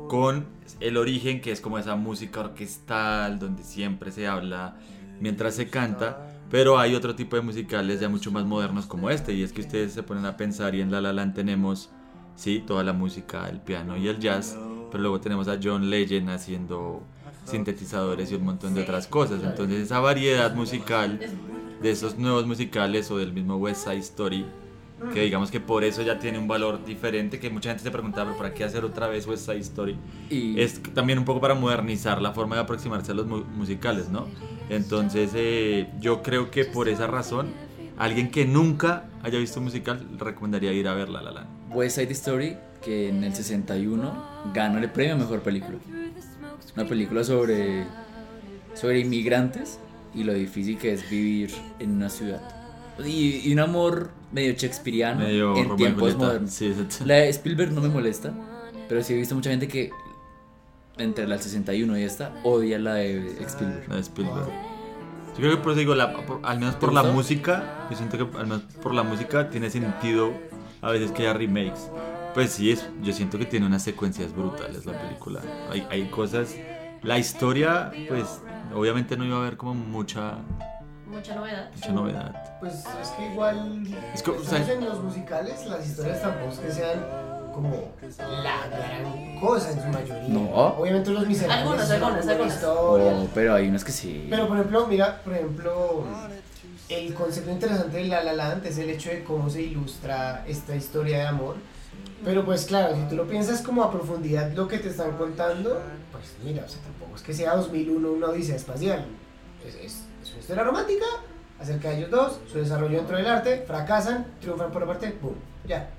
[SPEAKER 8] con el origen que es como esa música orquestal donde siempre se habla mientras se canta pero hay otro tipo de musicales ya mucho más modernos como este y es que ustedes se ponen a pensar y en La La Land tenemos sí toda la música el piano y el jazz pero luego tenemos a John Legend haciendo sintetizadores y un montón de otras cosas. Entonces esa variedad musical de esos nuevos musicales o del mismo West Side Story, que digamos que por eso ya tiene un valor diferente, que mucha gente se preguntaba, pero ¿para qué hacer otra vez West Side Story?
[SPEAKER 1] Y
[SPEAKER 8] Es también un poco para modernizar la forma de aproximarse a los mu- musicales, ¿no? Entonces eh, yo creo que por esa razón, alguien que nunca haya visto un musical, recomendaría ir a ver La La.
[SPEAKER 1] West Side Story, que en el 61 ganó el premio a mejor película. Una película sobre, sobre inmigrantes y lo difícil que es vivir en una ciudad. Y, y un amor medio shakespeariano
[SPEAKER 8] Medio
[SPEAKER 1] en tiempos modernos.
[SPEAKER 8] Sí.
[SPEAKER 1] La de Spielberg no me molesta, pero sí he visto mucha gente que entre la del 61 y esta odia la de Spielberg.
[SPEAKER 8] La de Spielberg. Yo creo que por eso digo, la- por- al menos por la música, yo siento que al menos por la música tiene sentido a veces que haya remakes. Pues sí, es, yo siento que tiene unas secuencias brutales la película. Hay, hay cosas, la historia, pues obviamente no iba a haber como mucha,
[SPEAKER 4] Mucha novedad.
[SPEAKER 8] mucha novedad.
[SPEAKER 3] Pues es que igual.
[SPEAKER 8] Es o sea-
[SPEAKER 3] en los musicales, las historias tampoco es que sean como la gran cosa en su mayoría.
[SPEAKER 1] No.
[SPEAKER 3] Obviamente los miserables.
[SPEAKER 4] Algunos, algunos, algunos.
[SPEAKER 3] historia.
[SPEAKER 1] Oh, pero hay unas que sí.
[SPEAKER 3] Pero por ejemplo, mira, por ejemplo, el concepto interesante de La La Land es el hecho de cómo se ilustra esta historia de amor. Pero pues claro, si tú lo piensas como a profundidad lo que te están contando, pues mira, o sea, tampoco es que sea 2001 una odisea espacial. Es, es, es una historia romántica acerca de ellos dos, su desarrollo dentro del arte, fracasan, triunfan por aparte, ¡pum! Ya.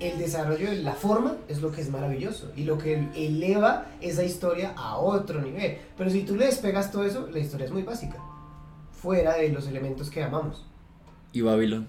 [SPEAKER 3] El desarrollo de la forma es lo que es maravilloso y lo que eleva esa historia a otro nivel. Pero si tú le despegas todo eso, la historia es muy básica, fuera de los elementos que amamos.
[SPEAKER 1] Y Babylon.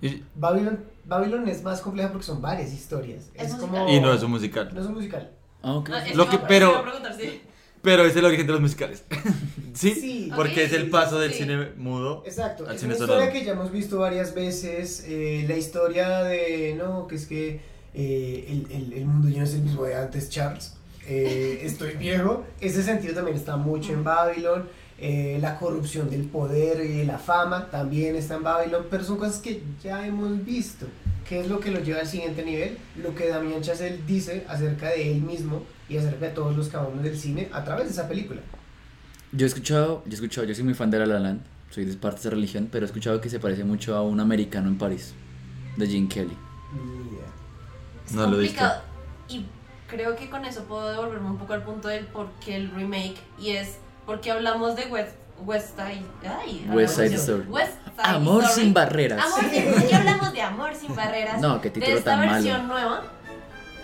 [SPEAKER 8] Y,
[SPEAKER 3] Babylon, Babylon es más compleja porque son varias historias.
[SPEAKER 4] Es
[SPEAKER 3] como...
[SPEAKER 8] y no es un musical.
[SPEAKER 3] No es un musical.
[SPEAKER 1] Ah, ok.
[SPEAKER 4] Es
[SPEAKER 8] Lo que-
[SPEAKER 4] iba-
[SPEAKER 8] pero-
[SPEAKER 4] sí.
[SPEAKER 8] Pero es el origen de los musicales. ¿Sí?
[SPEAKER 3] Sí.
[SPEAKER 8] Porque es el paso del
[SPEAKER 4] Sí.
[SPEAKER 8] cine mudo.
[SPEAKER 3] Exacto,
[SPEAKER 8] Al
[SPEAKER 3] es
[SPEAKER 8] cine
[SPEAKER 3] una
[SPEAKER 8] sonoro.
[SPEAKER 3] historia que ya hemos visto varias veces. eh, la historia de, no, que es que eh, el, el- el mundo ya no es el mismo de antes, Charles. Eh, estoy viejo. Ese sentido también está mucho en Babylon. Eh, la corrupción del poder y de la fama también está en Babylon. Pero son cosas que ya hemos visto. ¿Qué es lo que lo lleva al siguiente nivel? Lo que Damien Chazelle dice acerca de él mismo y acerca de todos los cabrones del cine a través de esa película.
[SPEAKER 1] Yo he escuchado, yo he escuchado, yo soy muy fan de La La Land, soy de parte de esa religión, pero he escuchado que se parece mucho a un americano en París, de Gene Kelly.
[SPEAKER 4] Es
[SPEAKER 8] No lo he visto.
[SPEAKER 4] Y creo que con eso puedo devolverme un poco al punto del por qué el remake. Y es porque hablamos de West, West Side. Ay,
[SPEAKER 1] West Side
[SPEAKER 4] de-
[SPEAKER 1] Story.
[SPEAKER 4] West Side
[SPEAKER 1] Amor
[SPEAKER 4] Story.
[SPEAKER 1] sin barreras.
[SPEAKER 4] Amor sin ¿por qué hablamos de Amor sin barreras.
[SPEAKER 1] No, qué
[SPEAKER 4] de
[SPEAKER 1] título
[SPEAKER 4] esta
[SPEAKER 1] tan malo.
[SPEAKER 4] versión nueva.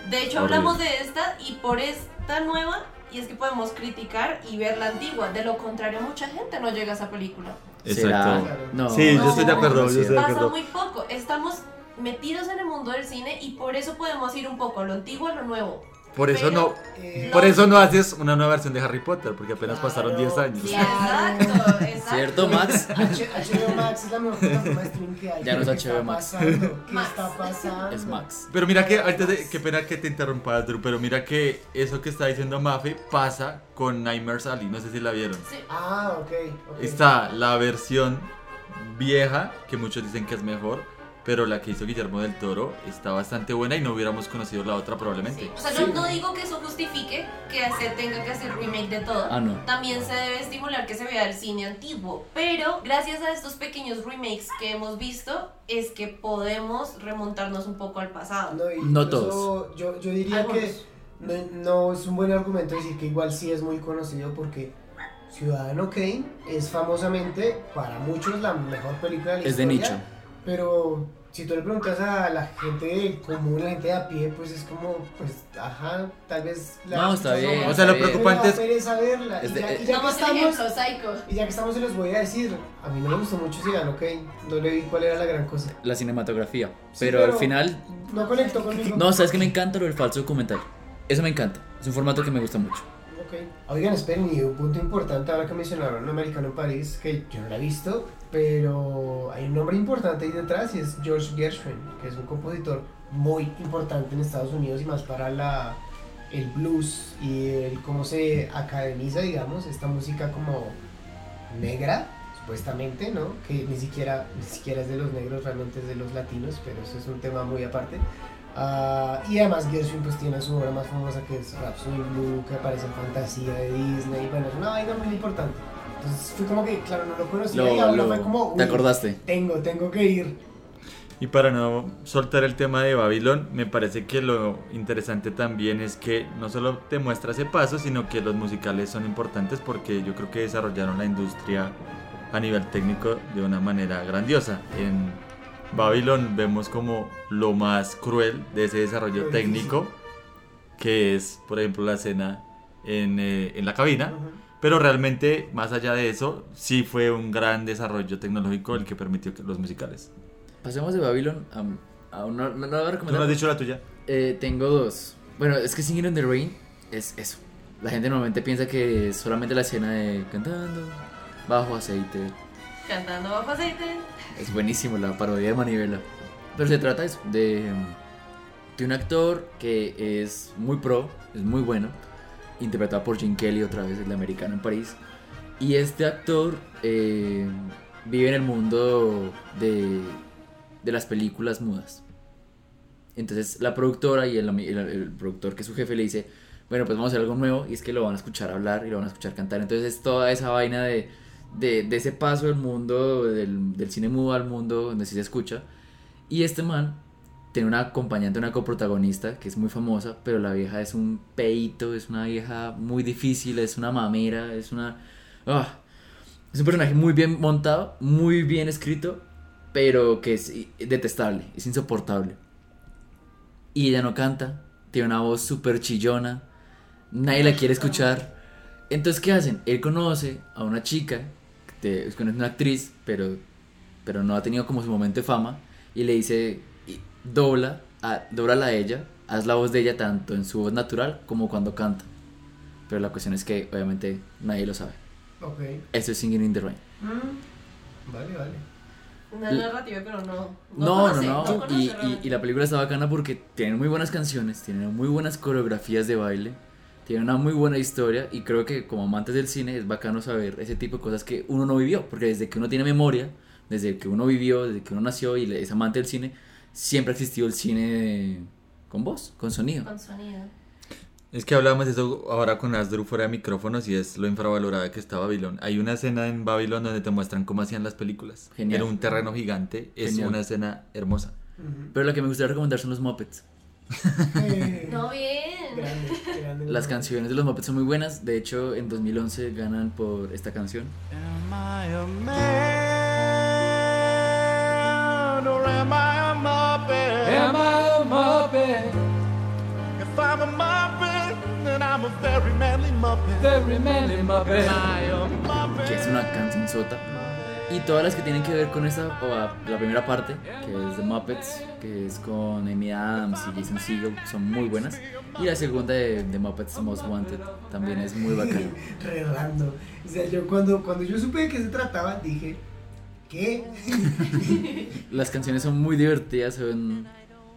[SPEAKER 4] De hecho,
[SPEAKER 1] Horrible.
[SPEAKER 4] hablamos de esta y por esta nueva. Y es que podemos criticar y ver la antigua. De lo contrario, mucha gente no llega a esa película.
[SPEAKER 8] Exacto.
[SPEAKER 1] No,
[SPEAKER 8] Sí, yo
[SPEAKER 4] No,
[SPEAKER 8] estoy de acuerdo. Yo estoy de
[SPEAKER 4] Pasa muy poco. Estamos metidos en el mundo del cine y por eso podemos ir un poco a lo antiguo a lo nuevo.
[SPEAKER 8] Por eso
[SPEAKER 4] Pero-
[SPEAKER 8] no,
[SPEAKER 3] Eh,
[SPEAKER 8] por eso no haces una nueva versión de Harry Potter, porque apenas pasaron 10 años.
[SPEAKER 4] Sí, exacto, exacto.
[SPEAKER 1] ¿Cierto, Max?
[SPEAKER 3] H- HBO Max es la mejor plataforma de streaming que hay.
[SPEAKER 1] Ya no es
[SPEAKER 3] ¿Qué
[SPEAKER 1] HBO Max.
[SPEAKER 3] pasando? ¿Qué
[SPEAKER 4] Max.
[SPEAKER 3] está pasando?
[SPEAKER 1] Es Max.
[SPEAKER 8] Pero mira que, de, qué pena que te interrumpa, Drew, pero mira que eso que está diciendo Mafe pasa con Nightmares Alley, no sé si la vieron.
[SPEAKER 4] Sí.
[SPEAKER 3] Ah, ok. ok.
[SPEAKER 8] Está la versión vieja, que muchos dicen que es mejor, pero la que hizo Guillermo del Toro está bastante buena y no hubiéramos conocido la otra probablemente.
[SPEAKER 4] Sí. O sea, yo no digo que eso justifique que se tenga que hacer remake de todo.
[SPEAKER 1] Ah, no.
[SPEAKER 4] También se debe estimular que se vea el cine antiguo. Pero gracias a estos pequeños remakes que hemos visto, es que podemos remontarnos un poco al pasado.
[SPEAKER 3] No, y
[SPEAKER 1] No
[SPEAKER 3] incluso
[SPEAKER 1] todos.
[SPEAKER 3] Yo, yo diría
[SPEAKER 4] Algunos.
[SPEAKER 3] que no, no es un buen argumento decir que igual sí es muy conocido porque Ciudadano Kane es famosamente para muchos la mejor película de la
[SPEAKER 1] Es de
[SPEAKER 3] historia,
[SPEAKER 1] nicho.
[SPEAKER 3] Pero si tú le preguntas a la gente común, la gente de a pie, pues es como, pues, ajá, tal vez la
[SPEAKER 1] No, está bien,
[SPEAKER 8] O sea, lo preocupante es-
[SPEAKER 3] verla. Y
[SPEAKER 1] de-
[SPEAKER 3] ya,
[SPEAKER 1] eh,
[SPEAKER 3] y ya que estamos,
[SPEAKER 4] ejemplo,
[SPEAKER 3] y ya que estamos se los voy a decir, a mí no me gustó mucho Ciudadano Kane, no le vi cuál era la gran cosa.
[SPEAKER 1] La cinematografía.
[SPEAKER 3] Sí,
[SPEAKER 1] pero, al final,
[SPEAKER 3] No conectó conmigo.
[SPEAKER 1] no, sabes que me encanta lo del falso documental. Eso me encanta. Es un formato que me gusta mucho.
[SPEAKER 3] Ok. Oigan, esperen, y un punto importante ahora que mencionaron un americano en París, que yo no la he visto, pero hay un nombre importante ahí detrás y es George Gershwin, que es un compositor muy importante en Estados Unidos y más para la, el blues y el cómo se academiza, digamos, esta música como negra, supuestamente, ¿no? Que ni siquiera, ni siquiera es de los negros, realmente es de los latinos, pero eso es un tema muy aparte. Ah, y además Gershwin pues tiene su obra más famosa que es Rhapsody Blue, que aparece en Fantasía de Disney, bueno, es una vaina muy importante. Entonces fue como que, claro, no lo conocía
[SPEAKER 1] Lo-
[SPEAKER 3] y ahora
[SPEAKER 1] lo-
[SPEAKER 3] fue como...
[SPEAKER 1] ¿te acordaste?
[SPEAKER 3] Tengo, tengo que ir.
[SPEAKER 8] Y para no soltar el tema de Babylon, me parece que lo interesante también es que no solo te muestra ese paso, sino que los musicales son importantes porque yo creo que desarrollaron la industria a nivel técnico de una manera grandiosa. En Babylon vemos como lo más cruel de ese desarrollo
[SPEAKER 3] Lo
[SPEAKER 8] técnico, que es, por ejemplo, la escena en, eh, en la cabina. Pero realmente, más allá de eso, sí fue un gran desarrollo tecnológico el que permitió que los musicales.
[SPEAKER 1] Pasemos de Babylon a, a una. No, no la voy a
[SPEAKER 8] ¿Tú no
[SPEAKER 1] recomendar.
[SPEAKER 8] has dicho la tuya?
[SPEAKER 1] Eh, tengo dos. Bueno, es que Singing in the Rain es eso. La gente normalmente piensa que es solamente la escena de cantando bajo aceite.
[SPEAKER 4] Cantando bajo aceite.
[SPEAKER 1] Es buenísimo la parodia de Manivela. Pero se trata de eso, de, un actor que es muy pro, es muy bueno, interpretado por Jim Kelly otra vez, el americano en París. Y este actor eh, vive en el mundo de, de las películas mudas. Entonces la productora y el, el- el productor que es su jefe le dice, bueno, pues vamos a hacer algo nuevo y es que lo van a escuchar hablar y lo van a escuchar cantar. Entonces es toda esa vaina de, de, ese paso del mundo, del, cine mudo al mundo donde sí se escucha. Y este man tiene una acompañante, una coprotagonista que es muy famosa, pero la vieja es un peito, es una vieja muy difícil, es una mamera, es una... ah, es un personaje muy bien montado, muy bien escrito, pero que es detestable, es insoportable. Y ella no canta, tiene una voz súper chillona, nadie la quiere escuchar. Entonces, ¿qué hacen? Él conoce a una chica, que es una actriz, pero, pero no ha tenido como su momento de fama, y le dice, dobla, a, a ella, haz la voz de ella tanto en su voz natural como cuando canta. Pero la cuestión es que obviamente nadie lo sabe.
[SPEAKER 3] Ok.
[SPEAKER 1] Eso es Singing in the Rain.
[SPEAKER 3] Mm, Vale, vale.
[SPEAKER 4] Una narrativa que uno no.
[SPEAKER 1] No,
[SPEAKER 4] conoce,
[SPEAKER 1] no, no.
[SPEAKER 4] conoce
[SPEAKER 1] y, y- y la película está bacana porque tiene muy buenas canciones, tiene muy buenas coreografías de baile, tiene una muy buena historia y creo que como amantes del cine es bacano saber ese tipo de cosas que uno no vivió, porque desde que uno tiene memoria, desde que uno vivió, desde que uno nació y es amante del cine, siempre ha existido el cine de- con voz, con sonido.
[SPEAKER 4] Con sonido.
[SPEAKER 8] Es que hablábamos de eso ahora con Asdru fuera de micrófonos y es lo infravalorada que está Babylon. Hay una escena en Babylon donde te muestran cómo hacían las películas.
[SPEAKER 1] Genial.
[SPEAKER 8] Era un terreno gigante, es
[SPEAKER 1] Genial.
[SPEAKER 8] una escena hermosa.
[SPEAKER 3] Ujú.
[SPEAKER 1] Pero la que me gustaría recomendar son los Muppets.
[SPEAKER 3] Eh,
[SPEAKER 4] No, bien.
[SPEAKER 3] grande, grande.
[SPEAKER 1] Las canciones de los Muppets son muy buenas, de hecho en 2011 ganan por esta canción.
[SPEAKER 6] Am I a man or am I a muppet?
[SPEAKER 2] Am I a Muppet?
[SPEAKER 6] If I'm a muppet, then I'm a very manly muppet.
[SPEAKER 2] Very manly Muppet.
[SPEAKER 6] Am I a muppet?
[SPEAKER 1] que es una canción sota. Y todas las que tienen que ver con esta, o la, primera parte, que es The Muppets, que es con Amy Adams y Jason Segel, son muy buenas. Y la segunda de The Muppets Most Wanted también es muy bacana.
[SPEAKER 3] Re random. O sea, yo cuando, cuando yo supe de qué se trataba, dije, ¿qué?
[SPEAKER 1] Las canciones son muy divertidas, son,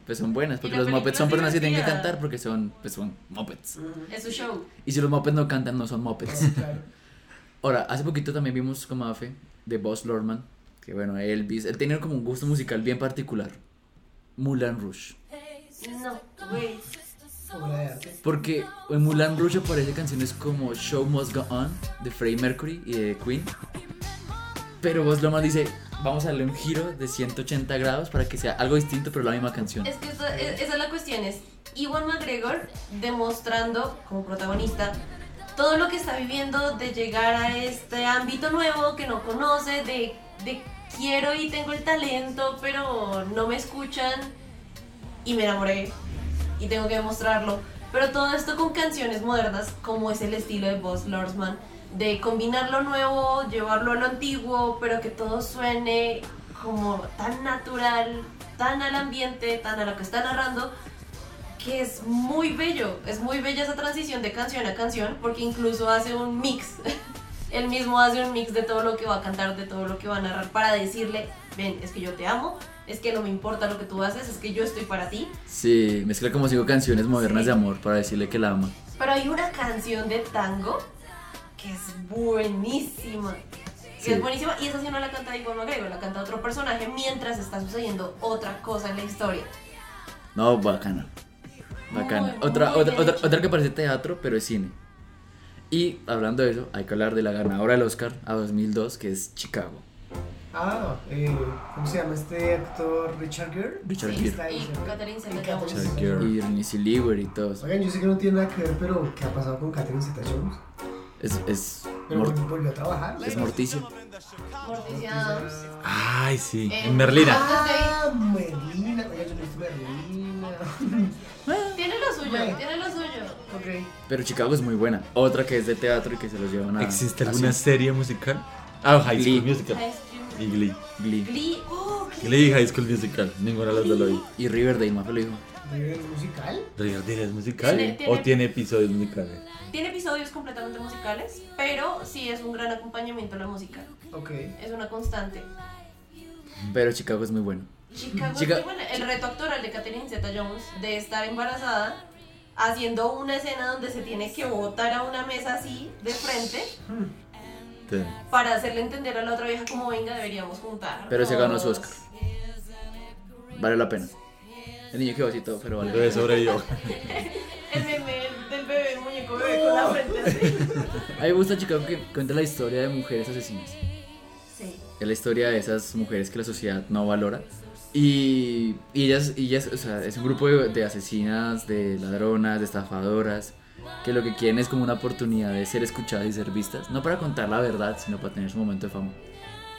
[SPEAKER 1] pues son buenas, porque los Muppets son personas que tienen que cantar porque son, pues son Muppets.
[SPEAKER 4] Es su show.
[SPEAKER 1] Y si los Muppets no cantan, no son Muppets.
[SPEAKER 3] Claro.
[SPEAKER 1] Ahora, hace poquito también vimos como Afe de Boss Lorman, que bueno, Elvis, él tenía como un gusto musical bien particular. Moulin Rouge.
[SPEAKER 4] No, güey.
[SPEAKER 1] Porque en Moulin Rouge aparecen canciones como Show Must Go On de Freddie Mercury y de Queen. Pero Boss Lorman dice, vamos a darle un giro de 180 grados para que sea algo distinto pero la misma canción.
[SPEAKER 4] Es que esa, es- esa es la cuestión, es Iwan McGregor demostrando como protagonista todo lo que está viviendo de llegar a este ámbito nuevo que no conoce, de, quiero y tengo el talento, pero no me escuchan y me enamoré y tengo que demostrarlo. Pero todo esto con canciones modernas, como es el estilo de Boss Lorsman, de combinar lo nuevo, llevarlo a lo antiguo, pero que todo suene como tan natural, tan al ambiente, tan a lo que está narrando, que es muy bello, es muy bella esa transición de canción a canción porque incluso hace un mix. Él mismo hace un mix de todo lo que va a cantar, de todo lo que va a narrar para decirle, ven, es que yo te amo, es que no me importa lo que tú haces, es que yo estoy para ti.
[SPEAKER 1] Sí, mezcla como cinco canciones modernas de amor para decirle que la ama.
[SPEAKER 4] Pero hay una canción de tango que es buenísima. Que
[SPEAKER 1] Sí.
[SPEAKER 4] es buenísima y esa sí no la canta Ivonne McGregor, la canta otro personaje mientras está sucediendo otra cosa en la historia.
[SPEAKER 1] No, bacana. Bacana.
[SPEAKER 4] Muy,
[SPEAKER 1] otra,
[SPEAKER 4] muy
[SPEAKER 1] otra, otra, otra que parece teatro, pero es cine. Y hablando de eso, hay que hablar de la ganadora del Oscar a 2002, que es Chicago.
[SPEAKER 3] Ah, eh, ¿cómo se llama este actor? Richard Gere.
[SPEAKER 1] Richard
[SPEAKER 4] Sí,
[SPEAKER 1] Gere.
[SPEAKER 3] Está ahí,
[SPEAKER 4] y. Catherine Zeta-Jones.
[SPEAKER 8] Richard Gere.
[SPEAKER 1] Y Renée Zellweger y todos.
[SPEAKER 3] Oigan, yo sé que no tiene nada que ver, pero ¿qué ha pasado con Catherine Zeta-Jones?
[SPEAKER 1] Es, es,
[SPEAKER 3] Pero volvió a trabajar.
[SPEAKER 1] es morticia.
[SPEAKER 4] Morticia Adams.
[SPEAKER 8] Ay, sí.
[SPEAKER 4] Eh,
[SPEAKER 8] En Merlina.
[SPEAKER 3] Ah, Merlina. Oiga, yo no he visto Merlina.
[SPEAKER 4] Tiene lo suyo, tiene lo suyo.
[SPEAKER 3] ok.
[SPEAKER 1] Pero Chicago es muy buena. Otra que es de teatro y que se los llevan a.
[SPEAKER 8] ¿Existe alguna
[SPEAKER 1] cine.
[SPEAKER 8] serie musical? Ah, High School
[SPEAKER 1] Glee.
[SPEAKER 8] Musical.
[SPEAKER 4] High School-
[SPEAKER 8] Y Glee.
[SPEAKER 1] Glee.
[SPEAKER 4] Glee. Oh, Glee.
[SPEAKER 8] Glee y High School Musical. Ninguna de las dos lo vi.
[SPEAKER 1] Y Riverdale, más lo dijo.
[SPEAKER 3] ¿Es musical?
[SPEAKER 8] ¿Riverdale es musical?
[SPEAKER 4] Tiene- tiene-
[SPEAKER 8] ¿O tiene episodios musicales?
[SPEAKER 4] Tiene episodios completamente musicales, pero sí es un gran acompañamiento a la música.
[SPEAKER 3] Ok.
[SPEAKER 4] Es una constante.
[SPEAKER 1] Pero Chicago es muy bueno.
[SPEAKER 4] Chicago es muy buena. El reto actoral de Catherine Zeta-Jones de estar embarazada haciendo una escena donde se tiene que botar a una mesa así de frente
[SPEAKER 8] Sí.
[SPEAKER 4] para hacerle entender a la otra vieja como venga deberíamos juntar.
[SPEAKER 1] Pero se ganó su
[SPEAKER 4] todos".
[SPEAKER 1] Oscar. Vale la pena. El niño quedó así todo, pero vale.
[SPEAKER 8] El bebé sobrevivió.
[SPEAKER 4] El meme del bebé, el muñeco bebé con la frente así.
[SPEAKER 1] A mí me gusta Chicago que cuenta la historia de mujeres asesinas.
[SPEAKER 4] Sí.
[SPEAKER 1] Es la historia de esas mujeres que la sociedad no valora. Y, ellas, ellas, o sea, es un grupo de, de asesinas, de ladronas, de estafadoras, que lo que quieren es como una oportunidad de ser escuchadas y ser vistas. No para contar la verdad, sino para tener su momento de fama.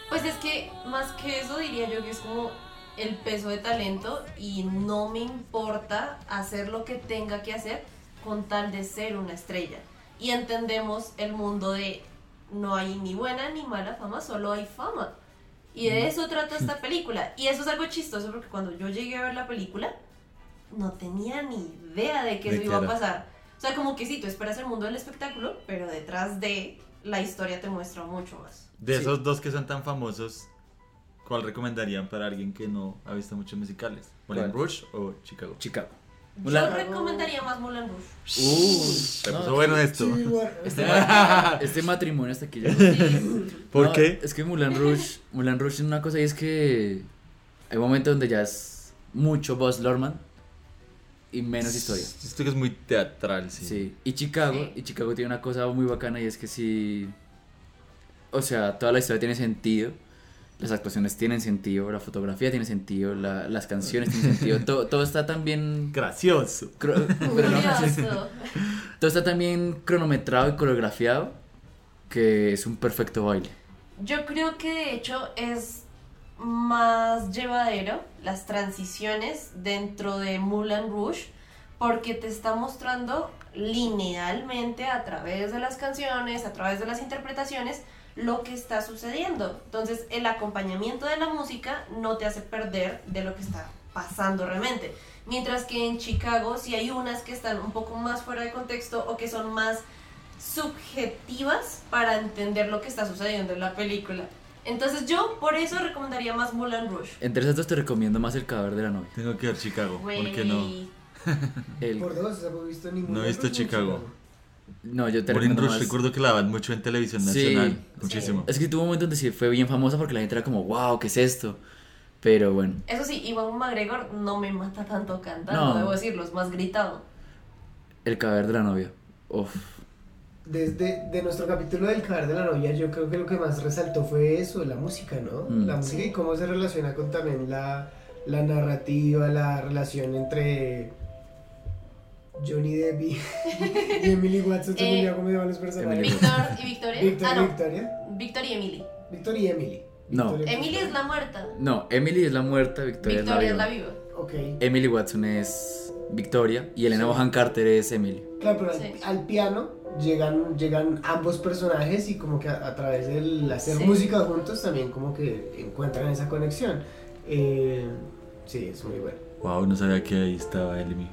[SPEAKER 4] Pues es que más que eso diría yo que es como el peso de talento y no me importa hacer lo que tenga que hacer con tal de ser una estrella. Y entendemos el mundo de no hay ni buena ni mala fama, solo hay fama. Y de eso trata esta película. Y eso es algo chistoso porque cuando yo llegué a ver la película no tenía ni idea de que
[SPEAKER 8] ¿De
[SPEAKER 4] eso
[SPEAKER 8] qué
[SPEAKER 4] iba a pasar. O sea, como que sí, tú esperas el mundo del espectáculo, pero detrás de la historia te muestra mucho más.
[SPEAKER 8] De
[SPEAKER 1] Sí.
[SPEAKER 8] esos dos que son tan famosos, ¿cuál recomendarían para alguien que no ha visto muchos musicales? ¿Moulin. Rouge o Chicago?
[SPEAKER 1] Chicago.
[SPEAKER 4] Yo
[SPEAKER 1] Mulan-
[SPEAKER 4] recomendaría más Moulin Rouge.
[SPEAKER 1] Uh,
[SPEAKER 8] Se
[SPEAKER 1] no,
[SPEAKER 8] bueno esto.
[SPEAKER 3] Sí, bueno.
[SPEAKER 1] este, este matrimonio hasta aquí llegó.
[SPEAKER 8] ¿Por
[SPEAKER 1] No,
[SPEAKER 8] qué?
[SPEAKER 1] Es que Mulan Rouge, Mulan Rouge tiene una cosa y es que hay momentos donde ya es mucho Buzz Lorman y menos historia.
[SPEAKER 8] Esto que es muy teatral, sí.
[SPEAKER 1] Sí. Y Chicago,
[SPEAKER 4] Sí.
[SPEAKER 1] y Chicago tiene una cosa muy bacana y es que sí, o sea, toda la historia tiene sentido. Las actuaciones tienen sentido, la fotografía tiene sentido, la- las canciones tienen sentido, todo, todo está tan bien,
[SPEAKER 8] Gracioso.
[SPEAKER 1] cro- pero no, todo está tan bien cronometrado y coreografiado que es un perfecto baile.
[SPEAKER 4] Yo creo que de hecho es más llevadero las transiciones dentro de Moulin Rouge porque te está mostrando linealmente a través de las canciones, a través de las interpretaciones, lo que está sucediendo. Entonces el acompañamiento de la música no te hace perder de lo que está pasando realmente. Mientras que en Chicago sí hay unas que están un poco más fuera de contexto o que son más subjetivas para entender lo que está sucediendo en la película. Entonces yo por eso recomendaría más Moulin Rouge.
[SPEAKER 1] Entre esas dos te recomiendo más El cadáver de la novia.
[SPEAKER 8] Tengo que ver Chicago. ¿Por
[SPEAKER 4] Güey.
[SPEAKER 8] qué no?
[SPEAKER 1] El-
[SPEAKER 3] Por dos, no he visto ninguna.
[SPEAKER 8] No he visto
[SPEAKER 3] pues,
[SPEAKER 8] Chicago.
[SPEAKER 1] No, yo te
[SPEAKER 8] Moulin Rouge
[SPEAKER 1] más.
[SPEAKER 8] recuerdo que la daban mucho en televisión nacional.
[SPEAKER 4] Sí.
[SPEAKER 8] Muchísimo.
[SPEAKER 1] Es que tuvo un momento donde sí fue bien famosa porque la gente era como, wow, ¿qué es esto? Pero bueno,
[SPEAKER 4] Eso sí, Iwan McGregor no me mata tanto cantando,
[SPEAKER 1] No.
[SPEAKER 4] debo decirlo, es más gritado.
[SPEAKER 1] El cadáver de la novia. Uf.
[SPEAKER 3] Desde de nuestro capítulo del cadáver de la novia, yo creo que lo que más resaltó fue eso, la música, ¿no?
[SPEAKER 1] Mm.
[SPEAKER 3] La música y cómo se relaciona con también la, la narrativa, la relación entre Johnny Depp y, y Emily Watson, se me
[SPEAKER 4] Eh,
[SPEAKER 3] cómo se llaman los personajes.
[SPEAKER 1] Emily
[SPEAKER 4] Víctor y Victoria.
[SPEAKER 3] Víctor
[SPEAKER 4] ah,
[SPEAKER 3] y
[SPEAKER 4] no,
[SPEAKER 3] Victoria.
[SPEAKER 4] Víctor y Emily.
[SPEAKER 3] Víctor y Emily.
[SPEAKER 1] No.
[SPEAKER 3] Victoria
[SPEAKER 4] Emily es la muerta.
[SPEAKER 1] No, Emily es la muerta, Victoria,
[SPEAKER 4] Victoria
[SPEAKER 1] es la viva.
[SPEAKER 3] Ok.
[SPEAKER 1] Emily Watson es Victoria y Elena
[SPEAKER 3] Sí.
[SPEAKER 1] Bohan Carter es Emily.
[SPEAKER 3] Claro, pero al,
[SPEAKER 4] Sí.
[SPEAKER 3] al piano llegan, llegan ambos personajes y como que a, a través del hacer
[SPEAKER 4] Sí.
[SPEAKER 3] música juntos también como que encuentran esa conexión. Eh, sí, es muy bueno.
[SPEAKER 8] Wow, no sabía que ahí estaba Emily.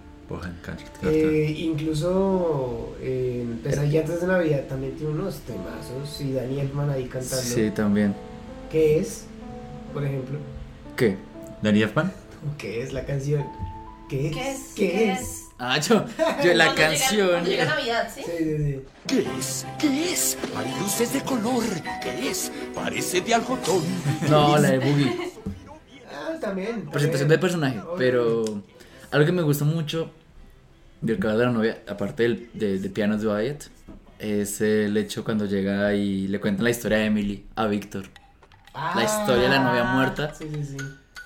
[SPEAKER 3] Eh, incluso eh, en Pesadilla antes de Navidad también tiene unos temazos y Danny Elfman ahí cantando.
[SPEAKER 1] Sí, también.
[SPEAKER 3] ¿Qué es? Por ejemplo.
[SPEAKER 1] ¿Qué?
[SPEAKER 8] Danny Elfman.
[SPEAKER 3] ¿Qué es la canción? ¿Qué es?
[SPEAKER 4] ¿Qué es?
[SPEAKER 3] ¿Qué
[SPEAKER 4] ¿Qué
[SPEAKER 3] es?
[SPEAKER 1] Ah, yo, yo la
[SPEAKER 4] Cuando llega-
[SPEAKER 1] canción.
[SPEAKER 4] cuando llega Navidad, ¿sí?
[SPEAKER 3] Sí, sí, sí.
[SPEAKER 10] ¿Qué es? ¿Qué es? Hay luces de color. ¿Qué es? Parece de algodón.
[SPEAKER 1] No, la de Boogie.
[SPEAKER 3] Ah, también.
[SPEAKER 1] Presentación del personaje. Pero algo que me gusta mucho del caballo de la novia, aparte del, de, de Pianos de Wyatt, es el hecho cuando llega y le cuentan la historia de Emily a Víctor. La historia de la novia muerta.
[SPEAKER 3] Sí, sí, sí.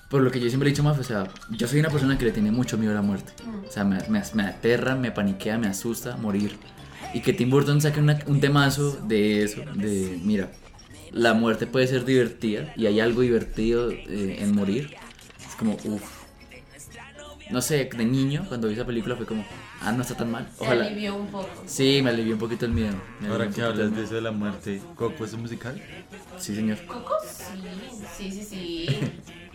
[SPEAKER 1] Por lo que yo siempre he dicho más, o sea, yo soy una persona que le tiene mucho miedo a la muerte. O sea, me, me, me aterra, me paniquea, me asusta morir. Y que Tim Burton saque una- un temazo de eso, de, mira, la muerte puede ser divertida y hay algo divertido eh, en morir. Es como, uff. No sé, de niño, cuando vi esa película fue como, ah, no está tan mal.
[SPEAKER 4] Se
[SPEAKER 1] Ojalá.
[SPEAKER 4] alivió un poco.
[SPEAKER 1] Sí, me alivió un poquito el miedo.
[SPEAKER 8] Ahora que hablas de eso de la muerte, ¿Coco es un musical?
[SPEAKER 1] Sí, señor.
[SPEAKER 4] ¿Coco? Sí, sí, sí, sí.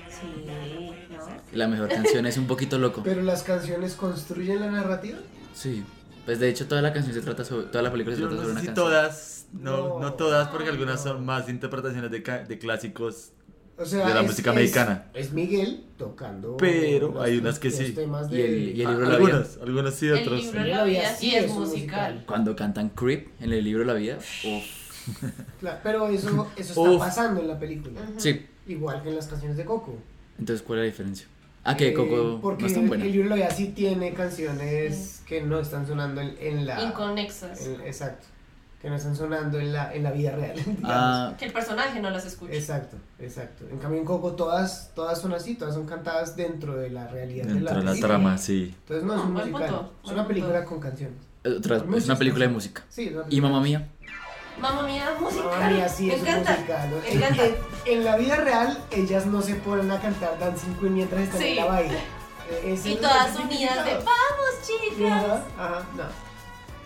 [SPEAKER 4] Sí, ¿no?
[SPEAKER 1] La mejor canción es un poquito loco.
[SPEAKER 3] Pero las canciones construyen la narrativa.
[SPEAKER 1] Sí. Pues de hecho toda la canción se trata sobre, toda la película se
[SPEAKER 8] Yo
[SPEAKER 1] trata
[SPEAKER 8] no
[SPEAKER 1] sobre
[SPEAKER 8] sé
[SPEAKER 1] una
[SPEAKER 8] si
[SPEAKER 1] canción.
[SPEAKER 8] todas, no,
[SPEAKER 3] No.
[SPEAKER 8] no todas, porque algunas son más interpretaciones de, ca- de clásicos.
[SPEAKER 3] O sea,
[SPEAKER 8] De la
[SPEAKER 3] es-
[SPEAKER 8] música
[SPEAKER 3] es-
[SPEAKER 8] mexicana.
[SPEAKER 3] Es, Miguel tocando.
[SPEAKER 8] Pero
[SPEAKER 3] los-
[SPEAKER 8] hay unas que
[SPEAKER 3] los
[SPEAKER 8] sí.
[SPEAKER 3] temas
[SPEAKER 1] Y el-
[SPEAKER 3] de-
[SPEAKER 1] y el
[SPEAKER 8] Ah,
[SPEAKER 1] libro de la vida.
[SPEAKER 8] algunos sí,
[SPEAKER 4] El
[SPEAKER 8] otros.
[SPEAKER 4] libro de
[SPEAKER 3] sí.
[SPEAKER 4] la vida sí es musical.
[SPEAKER 1] Cuando cantan Creep en el libro de la vida.
[SPEAKER 3] Claro, pero eso, eso está pasando en la película.
[SPEAKER 1] Sí.
[SPEAKER 3] Igual que en las canciones de Coco.
[SPEAKER 1] Entonces, ¿cuál es la diferencia? Ah, que
[SPEAKER 3] Eh,
[SPEAKER 1] Coco
[SPEAKER 3] porque
[SPEAKER 1] no es tan
[SPEAKER 3] el,
[SPEAKER 1] buena.
[SPEAKER 3] el libro de la vida sí tiene canciones que no están sonando en, en la.
[SPEAKER 4] Inconexas.
[SPEAKER 3] en- exacto. Que no están sonando en la, en la vida real.
[SPEAKER 1] Ah,
[SPEAKER 4] Que el personaje no las escucha.
[SPEAKER 3] Exacto, exacto. En cambio en Coco todas, todas son así, todas son cantadas dentro de la realidad de
[SPEAKER 8] Dentro
[SPEAKER 3] la
[SPEAKER 8] de la
[SPEAKER 3] película.
[SPEAKER 8] trama, sí.
[SPEAKER 3] Entonces no es un musical,
[SPEAKER 4] punto,
[SPEAKER 3] es una película
[SPEAKER 4] punto.
[SPEAKER 3] con canciones.
[SPEAKER 1] otra,
[SPEAKER 3] Con
[SPEAKER 1] es una película de música.
[SPEAKER 3] Sí, es una
[SPEAKER 1] ¿Y mamá mía?
[SPEAKER 4] Mamma mía, musical.
[SPEAKER 3] Mamma Mía sí
[SPEAKER 4] me
[SPEAKER 3] es
[SPEAKER 4] encanta.
[SPEAKER 3] musical. ¿no?
[SPEAKER 4] Encanta.
[SPEAKER 3] En, en la vida real, ellas no se ponen a cantar Dancing Queen mientras están
[SPEAKER 4] Sí.
[SPEAKER 3] en la baile. Eh,
[SPEAKER 4] Y todas unidas de vamos, chicas.
[SPEAKER 3] Ajá, ajá, no.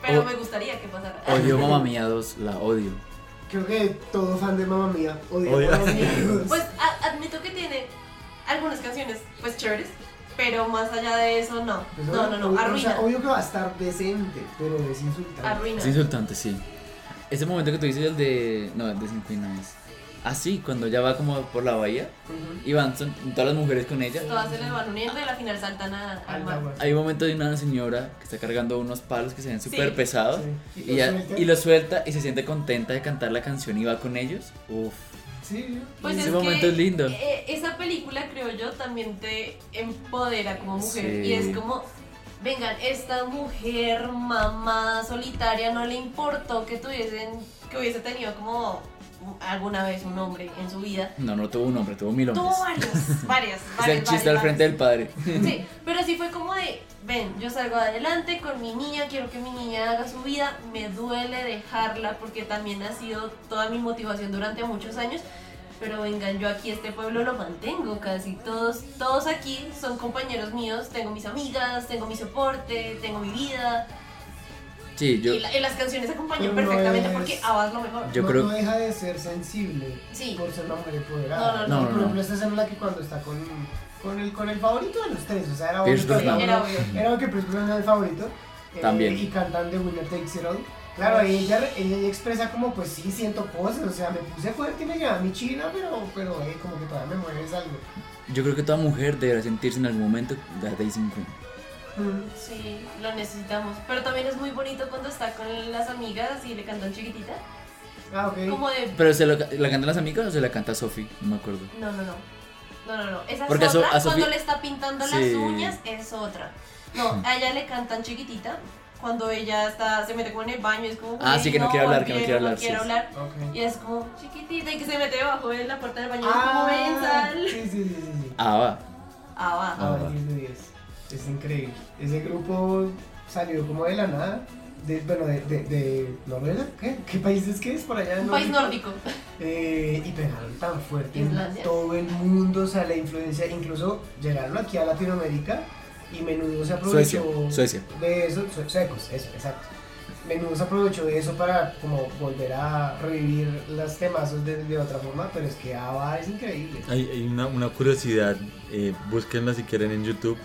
[SPEAKER 4] Pero
[SPEAKER 1] O-
[SPEAKER 4] me gustaría que pasara.
[SPEAKER 1] Odio Mamá Mía 2, la odio.
[SPEAKER 3] Creo que todo fan de Mamma Mía odia
[SPEAKER 8] Odia.
[SPEAKER 3] Mamma Mía.
[SPEAKER 4] Pues a- admito que tiene algunas canciones pues chéveres, pero más allá de eso no.
[SPEAKER 3] Pues,
[SPEAKER 4] No, no, no,
[SPEAKER 3] o sea,
[SPEAKER 4] arruina.
[SPEAKER 3] obvio que va a estar decente, pero es insultante.
[SPEAKER 4] Arruina.
[SPEAKER 1] Es insultante, sí. Ese momento que tú dices, el de. No, el de Sin Queen no es. Ah, sí, cuando ya va como por la bahía y van son todas las mujeres con ella.
[SPEAKER 4] Todas se les van uniendo y al final saltan a- al
[SPEAKER 3] Al
[SPEAKER 4] mar.
[SPEAKER 1] Hay un momento de una señora que está cargando unos palos que se ven súper
[SPEAKER 4] Sí.
[SPEAKER 1] pesados
[SPEAKER 3] Sí.
[SPEAKER 1] y, ya- y lo suelta y se siente contenta de cantar la canción y va con ellos. Uf.
[SPEAKER 3] Sí,
[SPEAKER 4] Pues
[SPEAKER 1] Ese
[SPEAKER 4] es
[SPEAKER 1] momento
[SPEAKER 4] que,
[SPEAKER 1] es lindo.
[SPEAKER 4] eh, esa película, creo yo, también te empodera como mujer.
[SPEAKER 1] Sí.
[SPEAKER 4] Y es como, vengan, esta mujer mamá solitaria no le importó que tuviesen, que hubiese tenido como alguna vez un hombre en su vida.
[SPEAKER 1] No, no tuvo un hombre, tuvo mil hombres.
[SPEAKER 4] Tuvo varios, varias,
[SPEAKER 1] Es
[SPEAKER 4] varias.
[SPEAKER 1] el chiste
[SPEAKER 4] varias,
[SPEAKER 1] al frente del padre.
[SPEAKER 4] Sí, pero sí fue como de, ven, yo salgo adelante con mi niña, quiero que mi niña haga su vida, me duele dejarla porque también ha sido toda mi motivación durante muchos años, pero vengan, yo aquí este pueblo lo mantengo casi, todos, todos aquí son compañeros míos, tengo mis amigas, tengo mi soporte, tengo mi vida,
[SPEAKER 1] Sí, yo.
[SPEAKER 4] y, la- y las canciones acompañan
[SPEAKER 3] Pero no
[SPEAKER 4] perfectamente
[SPEAKER 3] es-
[SPEAKER 4] porque Abba es lo mejor.
[SPEAKER 1] Yo
[SPEAKER 3] no,
[SPEAKER 1] creo-
[SPEAKER 3] no deja de ser sensible
[SPEAKER 4] Sí.
[SPEAKER 3] por ser una mujer empoderada.
[SPEAKER 4] No, no, no.
[SPEAKER 1] No,
[SPEAKER 3] Por ejemplo,
[SPEAKER 1] no.
[SPEAKER 3] esta escena en la que cuando está con, con, el, con el favorito de los tres, o sea, era obvio que
[SPEAKER 1] Brosnan.
[SPEAKER 4] Era obvio.
[SPEAKER 3] Era obvio que era el favorito. eh,
[SPEAKER 1] También.
[SPEAKER 3] Y cantan The Winner Takes It All. Claro, ahí ella, ella, expresa como, pues sí, siento cosas, o sea, me puse fuerte y me llevé a mi china, pero, pero eh, como que todavía me mueves algo.
[SPEAKER 1] Yo creo que toda mujer deberá sentirse en algún momento de Daisy Queen.
[SPEAKER 4] Sí, lo necesitamos. Pero también es muy bonito cuando está con las amigas y le cantan chiquitita.
[SPEAKER 3] Ah, ok.
[SPEAKER 4] Como de
[SPEAKER 1] Pero se lo- la cantan las amigas o se la canta Sophie, no me acuerdo.
[SPEAKER 4] No, no, no. No, no, no. Esa
[SPEAKER 1] Porque a
[SPEAKER 4] es
[SPEAKER 1] So-
[SPEAKER 4] otra.
[SPEAKER 1] a Sofía-
[SPEAKER 4] Cuando le está pintando
[SPEAKER 1] Sí.
[SPEAKER 4] las uñas es otra. No, a ella le cantan chiquitita. Cuando ella está, se mete como en el baño, es como.
[SPEAKER 1] Ah,
[SPEAKER 4] "Güey,
[SPEAKER 1] sí, que no quiere hablar, que no quiere hablar,
[SPEAKER 4] quiero
[SPEAKER 1] sí, sí.
[SPEAKER 4] hablar.
[SPEAKER 3] Ok.
[SPEAKER 4] Y es como chiquitita y que se mete debajo de la puerta del baño. es como
[SPEAKER 3] Ah,
[SPEAKER 4] ven,
[SPEAKER 3] sí,
[SPEAKER 4] sal.
[SPEAKER 3] sí, sí, sí. sí.
[SPEAKER 1] Ah, va.
[SPEAKER 4] Ah, va.
[SPEAKER 3] Ah,
[SPEAKER 1] va.
[SPEAKER 3] 10 de 10. Es increíble. Ese grupo salió como de la nada. De, bueno, de, de, de Noruega. ¿Qué? ¿Qué país es que es por allá?
[SPEAKER 4] Un país nórdico.
[SPEAKER 3] Eh, y pegaron tan fuerte en todo el mundo, o sea, la influencia, incluso llegaron aquí a Latinoamérica y Menudo se aprovechó
[SPEAKER 1] Suecia, Suecia.
[SPEAKER 3] de eso, sue- suecos, eso, exacto. Menudo se aprovechó de eso para como volver a revivir las temazos de, de otra forma, pero es que ABBA es increíble.
[SPEAKER 8] Hay, hay una, una curiosidad, eh, búsquenla si quieren en YouTube.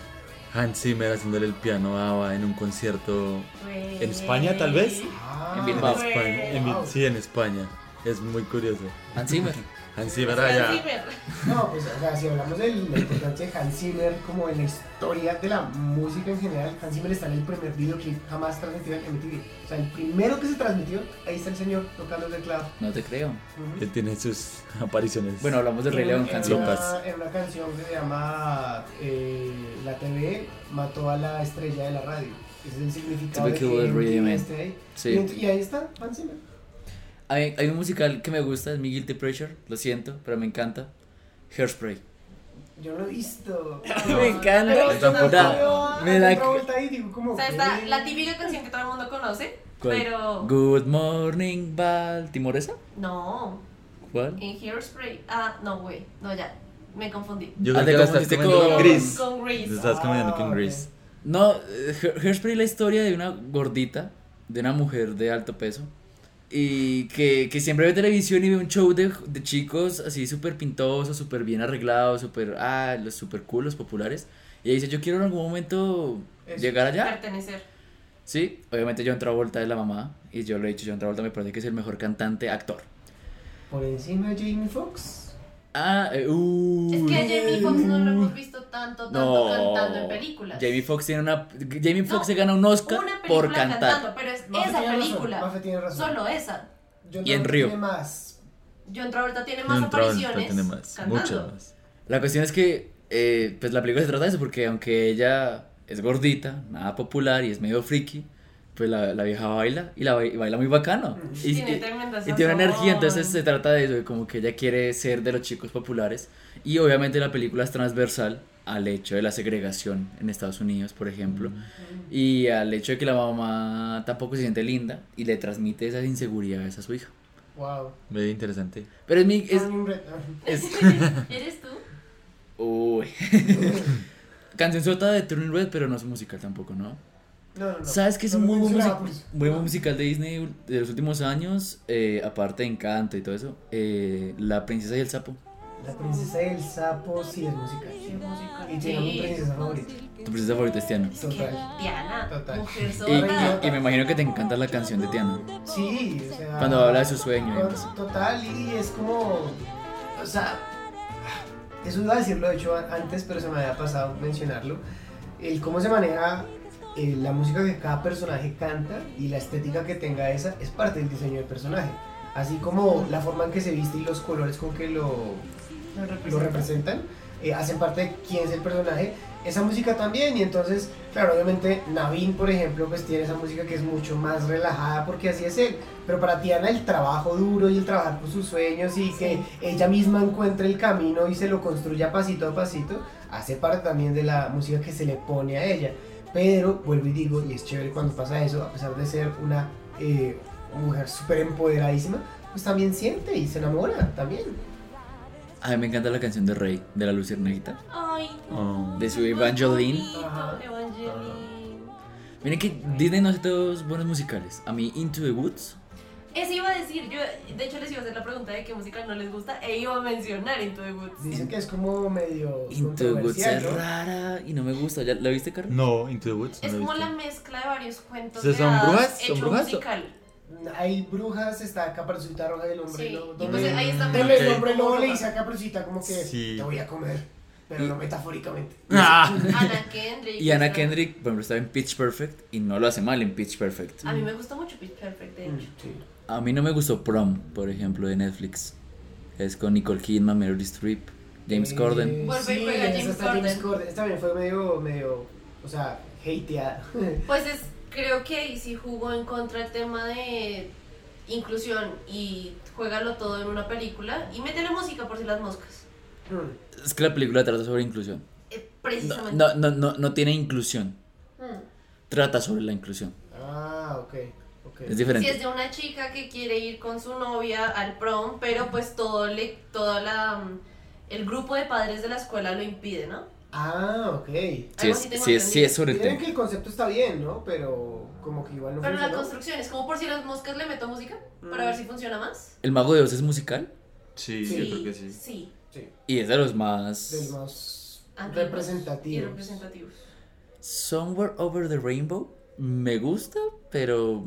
[SPEAKER 8] Hans Zimmer haciéndole el piano a Ava en un concierto
[SPEAKER 4] Güey.
[SPEAKER 8] en España, tal vez.
[SPEAKER 3] Ah,
[SPEAKER 1] En
[SPEAKER 8] En
[SPEAKER 1] Bilbao.
[SPEAKER 8] España, en sí, en España. Es muy curioso.
[SPEAKER 1] Hans Zimmer.
[SPEAKER 8] Hans Zimmer
[SPEAKER 4] Hans
[SPEAKER 8] allá.
[SPEAKER 4] Zimmer.
[SPEAKER 3] No, pues, o sea, si hablamos de la importancia de Hans Zimmer como en la historia de la música en general, Hans Zimmer está en el primer videoclip jamás transmitido en MTV. O sea, el primero que se transmitió, ahí está el señor tocando el teclado.
[SPEAKER 1] No te creo.
[SPEAKER 3] Ujú.
[SPEAKER 8] Él tiene sus apariciones.
[SPEAKER 1] Bueno, hablamos de Rey León,
[SPEAKER 3] en
[SPEAKER 1] Hans
[SPEAKER 3] en una canción que se llama eh, La TV mató a la estrella de la radio. Ese es el significado de que MTV
[SPEAKER 1] Man.
[SPEAKER 3] esté ahí.
[SPEAKER 1] Sí.
[SPEAKER 3] Y, y ahí está Hans Zimmer.
[SPEAKER 1] Hay, hay un musical que me gusta, es mi Guilty Pressure, lo siento, pero me encanta. Hairspray.
[SPEAKER 3] Yo no lo he visto.
[SPEAKER 1] Me encanta.
[SPEAKER 8] Yo tampoco.
[SPEAKER 1] Me da-
[SPEAKER 3] otra vuelta ahí y digo como
[SPEAKER 4] O sea, está la típica canción que todo el mundo conoce,
[SPEAKER 1] ¿Cuál?
[SPEAKER 4] pero
[SPEAKER 1] Good Morning Baltimore, ¿esa?
[SPEAKER 4] no,
[SPEAKER 1] ¿Cuál?
[SPEAKER 4] en Hairspray. Ah, no, güey, no, ya, me confundí.
[SPEAKER 8] Yo
[SPEAKER 1] Ah,
[SPEAKER 8] creo
[SPEAKER 1] te
[SPEAKER 8] que la estás comiendo
[SPEAKER 1] con-
[SPEAKER 8] con Gris.
[SPEAKER 4] Con Grease.
[SPEAKER 8] Te estás comiendo
[SPEAKER 3] Ah,
[SPEAKER 8] con
[SPEAKER 3] ok.
[SPEAKER 8] Gris.
[SPEAKER 1] No, eh, Hair- Hairspray es la historia de una gordita, de una mujer de alto peso, y que, que siempre ve televisión y ve un show de, de chicos así súper pintosos, súper bien arreglados, súper, ah, los súper cool, los populares. Y dice, yo quiero en algún momento
[SPEAKER 3] Eso.
[SPEAKER 1] llegar allá.
[SPEAKER 4] Pertenecer.
[SPEAKER 1] Sí, obviamente John Travolta es la mamá, y yo lo he dicho, John Travolta me parece que es el mejor cantante, actor.
[SPEAKER 3] Por encima de Jamie Foxx.
[SPEAKER 1] Ah, eh, uh,
[SPEAKER 4] Es que a Jamie Foxx no lo hemos visto tanto, tanto
[SPEAKER 1] No.
[SPEAKER 4] cantando en películas.
[SPEAKER 1] Jamie Foxx tiene una. Jamie Foxx
[SPEAKER 4] No,
[SPEAKER 1] se gana un Oscar
[SPEAKER 4] Una
[SPEAKER 1] por cantar.
[SPEAKER 4] cantando, pero es
[SPEAKER 3] Mafe
[SPEAKER 4] esa
[SPEAKER 3] razón,
[SPEAKER 4] película.
[SPEAKER 3] Mafe tiene razón.
[SPEAKER 4] Solo esa.
[SPEAKER 3] John
[SPEAKER 1] Y en Río.
[SPEAKER 3] tiene más.
[SPEAKER 4] John Travolta tiene más
[SPEAKER 8] John Travolta
[SPEAKER 4] apariciones.
[SPEAKER 8] tiene más,
[SPEAKER 4] cantando.
[SPEAKER 8] muchas más.
[SPEAKER 1] La cuestión es que, eh, pues la película se trata de eso, porque aunque ella es gordita, nada popular y es medio friki, pues la, la vieja baila y la ba- y baila muy bacano. Y,
[SPEAKER 4] Tiene
[SPEAKER 1] y-
[SPEAKER 4] tremenda
[SPEAKER 1] y tiene una energía, entonces se trata de eso, de como que ella quiere ser de los chicos populares. Y obviamente la película es transversal al hecho de la segregación en Estados Unidos, por ejemplo, y al hecho de que la mamá tampoco se siente linda y le transmite esas inseguridades a su hija.
[SPEAKER 3] Wow.
[SPEAKER 8] Ve interesante.
[SPEAKER 1] Pero es mi... Es, es,
[SPEAKER 4] ¿Eres tú?
[SPEAKER 1] Uy. Canción sota de Turning Red, pero no es musical tampoco, ¿no?
[SPEAKER 3] No, no, no.
[SPEAKER 1] ¿Sabes qué es
[SPEAKER 3] No
[SPEAKER 1] un
[SPEAKER 3] lo
[SPEAKER 1] muy buen, music- muy musical de Disney de los últimos años? Eh, aparte de Encanto y todo eso. eh, la princesa y el sapo.
[SPEAKER 3] La princesa y el sapo sí es musical. Y tiene mi
[SPEAKER 4] Sí.
[SPEAKER 3] princesa favorita.
[SPEAKER 1] Tu princesa favorita es Tiana.
[SPEAKER 4] Que
[SPEAKER 3] Total.
[SPEAKER 4] Diana,
[SPEAKER 3] Total.
[SPEAKER 4] mujer
[SPEAKER 1] Y,
[SPEAKER 4] sorda.
[SPEAKER 1] y- y me imagino que te encanta la canción de Tiana.
[SPEAKER 3] Sí, o sea.
[SPEAKER 1] Cuando habla de su sueño.
[SPEAKER 3] Total, y es como. O sea. Eso iba a decirlo, de hecho, antes, pero se me había pasado mencionarlo. El cómo se maneja eh, la música que cada personaje canta y la estética que tenga esa es parte del diseño del personaje. Así como la forma en que se viste y los colores con que lo, lo representan, eh, hacen parte de quién es el personaje. Esa música también, y entonces, claro, obviamente Navin, por ejemplo, pues tiene esa música que es mucho más relajada porque así es él. Pero para Tiana el trabajo duro y el trabajar por sus sueños y que ella misma encuentre el camino y se lo construya pasito a pasito, hace parte también de la música que se le pone a ella. Pero, vuelvo y digo, y es chévere cuando pasa eso, a pesar de ser una eh, mujer súper empoderadísima, pues también siente y se enamora también.
[SPEAKER 1] A mí me encanta la canción de Rey, de la Luciérnaguita.
[SPEAKER 4] Ay,
[SPEAKER 8] Oh.
[SPEAKER 1] De su Evangeline.
[SPEAKER 3] Ajá.
[SPEAKER 4] Evangeline.
[SPEAKER 1] Miren que Disney no hace todos buenos musicales. A mí Into the Woods.
[SPEAKER 4] Eso iba a decir, yo de hecho les iba a hacer la pregunta de qué musical no les gusta e iba a mencionar Into the Woods.
[SPEAKER 3] Dicen que es como medio
[SPEAKER 1] Into the Woods es
[SPEAKER 3] ¿no?
[SPEAKER 1] rara y no me gusta. ¿Ya la viste, Carlos?
[SPEAKER 8] No, Into the Woods.
[SPEAKER 4] Es
[SPEAKER 8] no
[SPEAKER 4] como la mezcla de varios cuentos
[SPEAKER 8] ¿Sí
[SPEAKER 4] de
[SPEAKER 8] son brujas? ¿Son brujas
[SPEAKER 4] musical.
[SPEAKER 3] Hay brujas, está Caperucita Roja del Hombre
[SPEAKER 4] Sí,
[SPEAKER 3] Lobo.
[SPEAKER 4] y
[SPEAKER 3] Donde,
[SPEAKER 4] entonces ahí está
[SPEAKER 8] Ok.
[SPEAKER 3] el hombre lobo le dice a Caperucita como que
[SPEAKER 8] Sí.
[SPEAKER 3] te voy a comer, pero no metafóricamente.
[SPEAKER 8] Ah.
[SPEAKER 4] Ana Kendrick.
[SPEAKER 1] Y Ana Kendrick, por ejemplo, estaba en Pitch Perfect y no lo hace mal en Pitch Perfect.
[SPEAKER 4] A mí me gusta mucho Pitch Perfect, de hecho.
[SPEAKER 3] Sí.
[SPEAKER 1] A mí no me gustó Prom, por ejemplo, de Netflix. Es con Nicole Kidman, Meryl Streep, James
[SPEAKER 3] Eh,
[SPEAKER 1] Corden.
[SPEAKER 3] Sí, esa
[SPEAKER 4] James
[SPEAKER 3] está James
[SPEAKER 4] Corden.
[SPEAKER 3] Corden. Esta también fue medio, medio, o sea, hateada.
[SPEAKER 4] Pues es, creo que ahí sí jugó en contra el tema de inclusión y juégalo todo en una película y métele música por si las moscas.
[SPEAKER 3] Hmm.
[SPEAKER 1] Es que la película trata sobre inclusión.
[SPEAKER 4] Eh,
[SPEAKER 1] No,
[SPEAKER 4] precisamente.
[SPEAKER 1] no, no, no, no tiene inclusión.
[SPEAKER 4] Hmm.
[SPEAKER 1] Trata sobre la inclusión.
[SPEAKER 3] Ah, ok,
[SPEAKER 1] Es
[SPEAKER 4] Si es de una chica que quiere ir con su novia al prom, pero pues todo le, toda la mm, el grupo de padres de la escuela lo impide, ¿no?
[SPEAKER 3] Ah, ok.
[SPEAKER 1] Sí,
[SPEAKER 4] Algo
[SPEAKER 1] es, sí, es, sí es sobre el
[SPEAKER 3] Miren
[SPEAKER 1] tema.
[SPEAKER 3] que el concepto está bien, ¿no? Pero como que igual no
[SPEAKER 4] Pero la
[SPEAKER 3] funcionó.
[SPEAKER 4] construcción es como por si las moscas le meto música para
[SPEAKER 3] Mm.
[SPEAKER 4] ver si funciona más.
[SPEAKER 1] ¿El Mago de Oz es musical?
[SPEAKER 8] Sí,
[SPEAKER 3] Sí.
[SPEAKER 8] yo creo que sí.
[SPEAKER 4] Sí.
[SPEAKER 3] Sí,
[SPEAKER 1] Y es de los más...
[SPEAKER 3] más
[SPEAKER 4] Antiguos Y
[SPEAKER 3] representativo.
[SPEAKER 4] representativos.
[SPEAKER 1] Somewhere Over the Rainbow me gusta, pero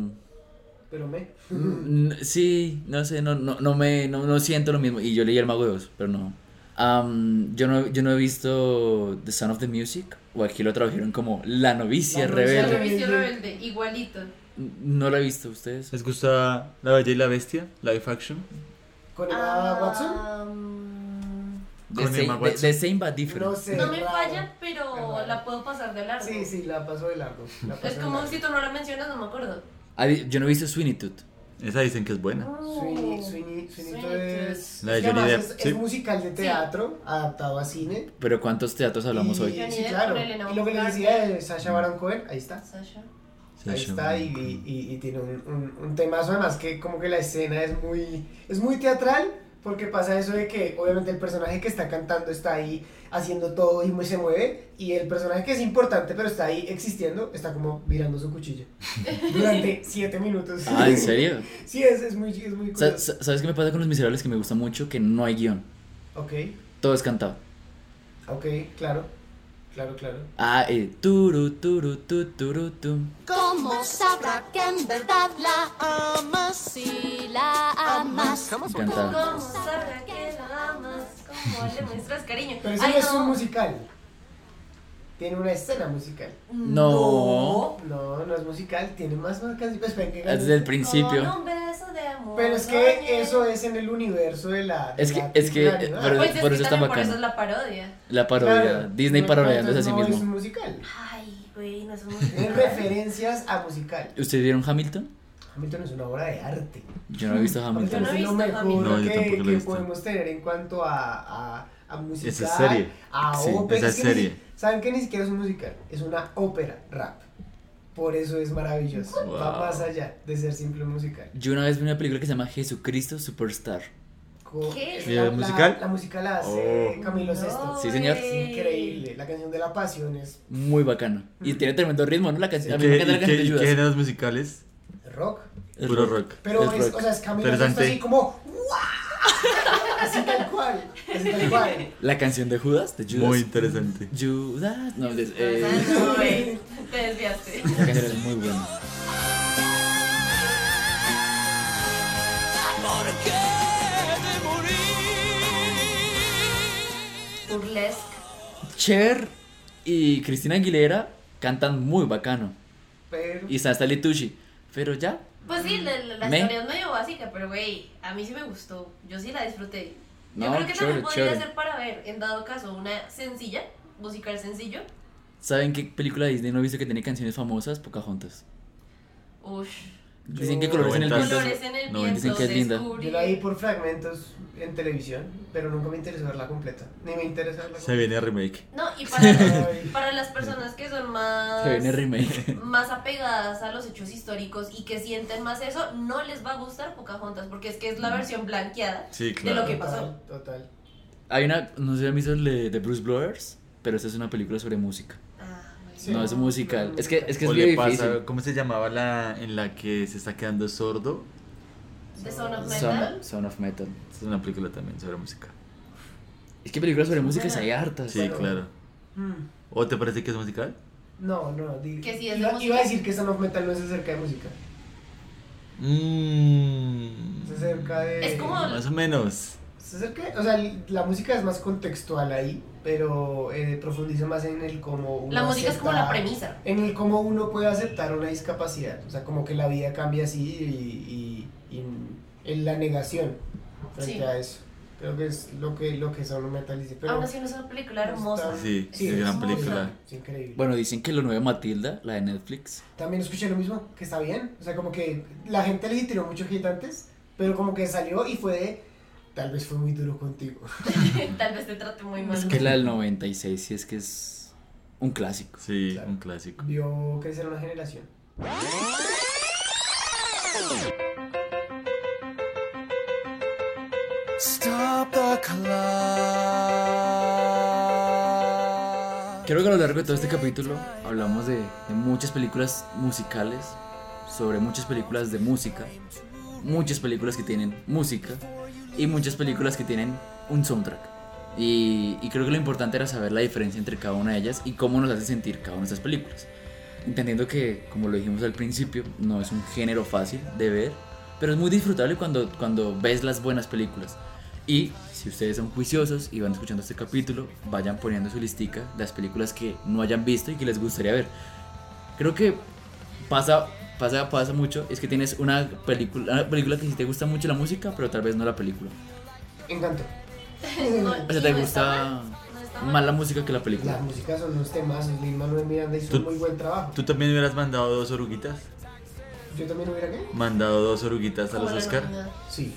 [SPEAKER 3] Pero me.
[SPEAKER 1] Mm, Sí, no sé, no, no, no me no, no siento lo mismo. Y yo leí El Mago de Oz, pero no. Am, yo no. Yo no he visto The Sound of the Music, o aquí lo tradujeron como La novicia
[SPEAKER 3] La novicia
[SPEAKER 1] rebelde.
[SPEAKER 4] Servicio rebelde, igualito.
[SPEAKER 1] No la he visto ustedes.
[SPEAKER 8] ¿Les gusta La Bella y la Bestia? Live action.
[SPEAKER 3] ¿Con Emma
[SPEAKER 4] Ah,
[SPEAKER 3] Watson?
[SPEAKER 1] The
[SPEAKER 8] Con
[SPEAKER 1] same,
[SPEAKER 8] Emma
[SPEAKER 1] the-
[SPEAKER 8] Watson.
[SPEAKER 1] the same but different.
[SPEAKER 3] No sé.
[SPEAKER 4] No me falla, pero la puedo pasar de largo.
[SPEAKER 3] Sí, sí, la paso de largo. la paso
[SPEAKER 4] Es como
[SPEAKER 3] largo.
[SPEAKER 4] si tú no la mencionas, no me acuerdo.
[SPEAKER 1] Ah, yo no he visto Sweeney Todd.
[SPEAKER 8] Esa dicen que es buena.
[SPEAKER 3] Sweeney, Sweeney, Sweeney
[SPEAKER 4] Sweeney
[SPEAKER 3] Todd es,
[SPEAKER 8] La de Johnny Depp,
[SPEAKER 3] es,
[SPEAKER 8] sí.
[SPEAKER 3] es musical de teatro adaptado a cine.
[SPEAKER 1] Pero ¿cuántos teatros hablamos
[SPEAKER 3] y,
[SPEAKER 1] hoy?
[SPEAKER 4] Johnny
[SPEAKER 3] Sí,
[SPEAKER 4] Depp
[SPEAKER 3] claro. Y lo que les decía de Sasha Baron Cohen, ahí está.
[SPEAKER 4] Sasha.
[SPEAKER 8] Sí,
[SPEAKER 3] Ahí
[SPEAKER 8] sí,
[SPEAKER 3] está y, y- y tiene un, un, un temazo además que como que la escena es muy es muy teatral porque pasa eso de que obviamente el personaje que está cantando está ahí haciendo todo y se mueve y el personaje que es importante pero está ahí existiendo está como mirando su cuchillo durante siete minutos.
[SPEAKER 1] Ah, ¿en serio?
[SPEAKER 3] Sí, es, es muy, es muy curioso.
[SPEAKER 1] sa- ¿Sabes qué me pasa con Los Miserables? Que me gusta mucho que no hay guion.
[SPEAKER 3] Ok,
[SPEAKER 1] Todo es cantado.
[SPEAKER 3] ok, claro, claro, claro.
[SPEAKER 1] Ah, eh, turu, turu, tu, turu, tu.
[SPEAKER 9] ¿Cómo sabrá que en verdad la amas si la amas?
[SPEAKER 4] ¿Cómo sabrá que la amas? ¿Cómo le muestras cariño?
[SPEAKER 3] Pero eso
[SPEAKER 4] Ay,
[SPEAKER 3] no es un musical. Tiene una escena musical.
[SPEAKER 1] No.
[SPEAKER 3] No, no es musical, tiene más marcas. ¿qué
[SPEAKER 1] Desde el principio.
[SPEAKER 4] De amor.
[SPEAKER 3] Pero es que eso es en el universo de la. de
[SPEAKER 1] Es que-
[SPEAKER 3] la
[SPEAKER 1] es que, eh, pero-
[SPEAKER 4] Pues es
[SPEAKER 1] por
[SPEAKER 4] que
[SPEAKER 1] eso es tan
[SPEAKER 4] también por eso es la parodia.
[SPEAKER 1] La parodia.
[SPEAKER 3] Claro,
[SPEAKER 1] Disney
[SPEAKER 3] no,
[SPEAKER 1] parodiándose a sí
[SPEAKER 3] No es
[SPEAKER 1] mismo.
[SPEAKER 3] un musical.
[SPEAKER 4] Ay, güey, no es un musical.
[SPEAKER 3] referencias a musical.
[SPEAKER 1] ¿Ustedes vieron Hamilton?
[SPEAKER 3] Hamilton es una obra de arte.
[SPEAKER 1] Yo no he visto
[SPEAKER 3] Hamilton
[SPEAKER 1] Hamilton.
[SPEAKER 4] no he
[SPEAKER 3] es lo
[SPEAKER 4] visto
[SPEAKER 3] mejor
[SPEAKER 4] Hamilton.
[SPEAKER 8] No, yo
[SPEAKER 3] que,
[SPEAKER 8] tampoco lo he
[SPEAKER 3] que
[SPEAKER 8] visto.
[SPEAKER 3] podemos tener en cuanto a, a, a musical.
[SPEAKER 8] Esa serie.
[SPEAKER 3] A
[SPEAKER 1] Sí,
[SPEAKER 3] ópera.
[SPEAKER 8] esa
[SPEAKER 3] Es que ni-
[SPEAKER 8] serie.
[SPEAKER 3] Saben que ni siquiera es un musical, es una ópera rap. Por eso es maravilloso. Va
[SPEAKER 8] Wow.
[SPEAKER 3] más allá de ser simple musical.
[SPEAKER 1] Yo una vez vi una película que se llama Jesucristo Superstar.
[SPEAKER 4] ¿Qué?
[SPEAKER 3] es
[SPEAKER 8] ¿Y
[SPEAKER 3] La,
[SPEAKER 8] el musical?
[SPEAKER 3] La, la musical la hace
[SPEAKER 8] Oh.
[SPEAKER 3] Camilo
[SPEAKER 4] No,
[SPEAKER 3] Sesto.
[SPEAKER 1] Sí, señor.
[SPEAKER 3] Es increíble. La canción de la pasión es
[SPEAKER 1] Muy bacano. Y tiene tremendo ritmo, ¿no? La
[SPEAKER 8] ¿Y
[SPEAKER 1] canción. A mí
[SPEAKER 8] qué,
[SPEAKER 1] me encanta la canción de
[SPEAKER 8] y qué
[SPEAKER 1] Judas.
[SPEAKER 8] géneros musicales?
[SPEAKER 3] rock.
[SPEAKER 8] Puro rock.
[SPEAKER 3] Pero
[SPEAKER 1] Es
[SPEAKER 3] es,
[SPEAKER 1] rock.
[SPEAKER 3] o sea, es Camilo Sesto así como ¡guau! Así tal cual. Así tal cual.
[SPEAKER 1] La canción de Judas, de Judas.
[SPEAKER 8] Muy interesante.
[SPEAKER 1] Judas. No, de-
[SPEAKER 4] Ah,
[SPEAKER 1] eh,
[SPEAKER 4] no, Te desviaste.
[SPEAKER 1] la canción es muy buena.
[SPEAKER 4] Burlesque.
[SPEAKER 1] Cher y Cristina Aguilera cantan muy bacano.
[SPEAKER 3] Pero
[SPEAKER 1] Y está Stanley Tucci. Pero ya.
[SPEAKER 4] Pues sí, la, la-
[SPEAKER 1] Me-
[SPEAKER 4] historia es medio básica, pero güey, a mí sí me gustó. Yo sí la disfruté. Yo
[SPEAKER 1] No,
[SPEAKER 4] creo que también podría
[SPEAKER 1] chévere.
[SPEAKER 4] ser para ver, en dado caso, una sencilla, musical sencillo.
[SPEAKER 1] ¿Saben qué película de Disney no he visto que tiene canciones famosas? Pocahontas.
[SPEAKER 4] Ush.
[SPEAKER 1] Dicen que Colores en el. Viento.
[SPEAKER 4] Colores en el
[SPEAKER 8] no,
[SPEAKER 4] viento.
[SPEAKER 1] dicen que es linda.
[SPEAKER 3] yo la vi por fragmentos en televisión, pero nunca me interesó verla completa. Ni me interesa verla
[SPEAKER 8] Se viene remake.
[SPEAKER 4] No, y para, para las personas que son más,
[SPEAKER 1] Se viene remake.
[SPEAKER 4] más apegadas a los hechos históricos y que sienten más eso, no les va a gustar Pocahontas, porque es que es la versión blanqueada
[SPEAKER 8] Sí,
[SPEAKER 4] de
[SPEAKER 8] claro.
[SPEAKER 4] lo que pasó.
[SPEAKER 3] Total, total.
[SPEAKER 1] Hay una, no sé si han visto el de, de Bruce Blowers, pero esta es una película sobre música.
[SPEAKER 3] Sí.
[SPEAKER 1] No es musical. Es que es, que es bien
[SPEAKER 8] pasa,
[SPEAKER 1] difícil.
[SPEAKER 8] ¿cómo se llamaba la en la que se está quedando sordo?
[SPEAKER 4] The Son of Metal.
[SPEAKER 1] Son of Metal.
[SPEAKER 8] Es una película también sobre música.
[SPEAKER 1] Es que películas sobre música hay hartas.
[SPEAKER 8] Sí, claro.
[SPEAKER 3] Hmm.
[SPEAKER 8] ¿O te parece que es musical?
[SPEAKER 3] No, no, di-
[SPEAKER 4] Que sí es de
[SPEAKER 3] iba, a decir que Son of Metal no es acerca de música.
[SPEAKER 8] Mmm.
[SPEAKER 3] Es acerca de.
[SPEAKER 4] Es como-
[SPEAKER 8] Más o menos.
[SPEAKER 3] Es acerca- o sea, la música es más contextual ahí, pero eh, profundiza más en el cómo uno
[SPEAKER 4] La música es como la
[SPEAKER 3] acepta-
[SPEAKER 4] premisa.
[SPEAKER 3] En el cómo uno puede aceptar una discapacidad. O sea, como que la vida cambia así y, y- y en la negación frente
[SPEAKER 4] Sí.
[SPEAKER 3] a eso. Creo que es lo que, lo que Son. Pero
[SPEAKER 4] Aún así no es una película hermosa.
[SPEAKER 8] Sí,
[SPEAKER 3] Sí,
[SPEAKER 8] es
[SPEAKER 3] es
[SPEAKER 8] gran
[SPEAKER 3] hermosa.
[SPEAKER 8] película.
[SPEAKER 3] es increíble.
[SPEAKER 1] Bueno, dicen que lo nuevo de Matilda, la de Netflix.
[SPEAKER 3] También escuché lo mismo, que está bien. O sea, como que la gente le tiró mucho hit antes, pero como que salió y fue de. Tal vez fue muy duro contigo.
[SPEAKER 4] Tal vez te trate muy mal.
[SPEAKER 1] Es que la del 96 sí es que es un clásico.
[SPEAKER 8] Sí,
[SPEAKER 3] Claro.
[SPEAKER 8] un clásico.
[SPEAKER 3] Vio crecer una generación.
[SPEAKER 2] Stop the clock.
[SPEAKER 1] Creo que a lo largo de todo este capítulo hablamos de, de muchas películas musicales, sobre muchas películas de música, muchas películas que tienen música y muchas películas que tienen un soundtrack. Y, y creo que lo importante era saber la diferencia entre cada una de ellas y cómo nos hace sentir cada una de estas películas. Entendiendo que, como lo dijimos al principio, no es un género fácil de ver, pero es muy disfrutable cuando, cuando ves las buenas películas. Y si ustedes son juiciosos y van escuchando este capítulo, vayan poniendo su listica de las películas que no hayan visto y que les gustaría ver. Creo que pasa, pasa, pasa mucho, es que tienes una película, una película que sí te gusta mucho la música, pero tal vez no la película.
[SPEAKER 3] Encanto.
[SPEAKER 4] No,
[SPEAKER 1] O sea, te
[SPEAKER 4] no
[SPEAKER 1] gusta
[SPEAKER 4] mal, no mal.
[SPEAKER 1] más la música que la película.
[SPEAKER 3] La música son unos temas, Lin Manuel Miranda hizo un muy buen trabajo.
[SPEAKER 8] ¿Tú también hubieras mandado dos oruguitas?
[SPEAKER 3] ¿Yo también hubiera qué?
[SPEAKER 8] ¿Mandado dos oruguitas a los Oscar?
[SPEAKER 3] Sí.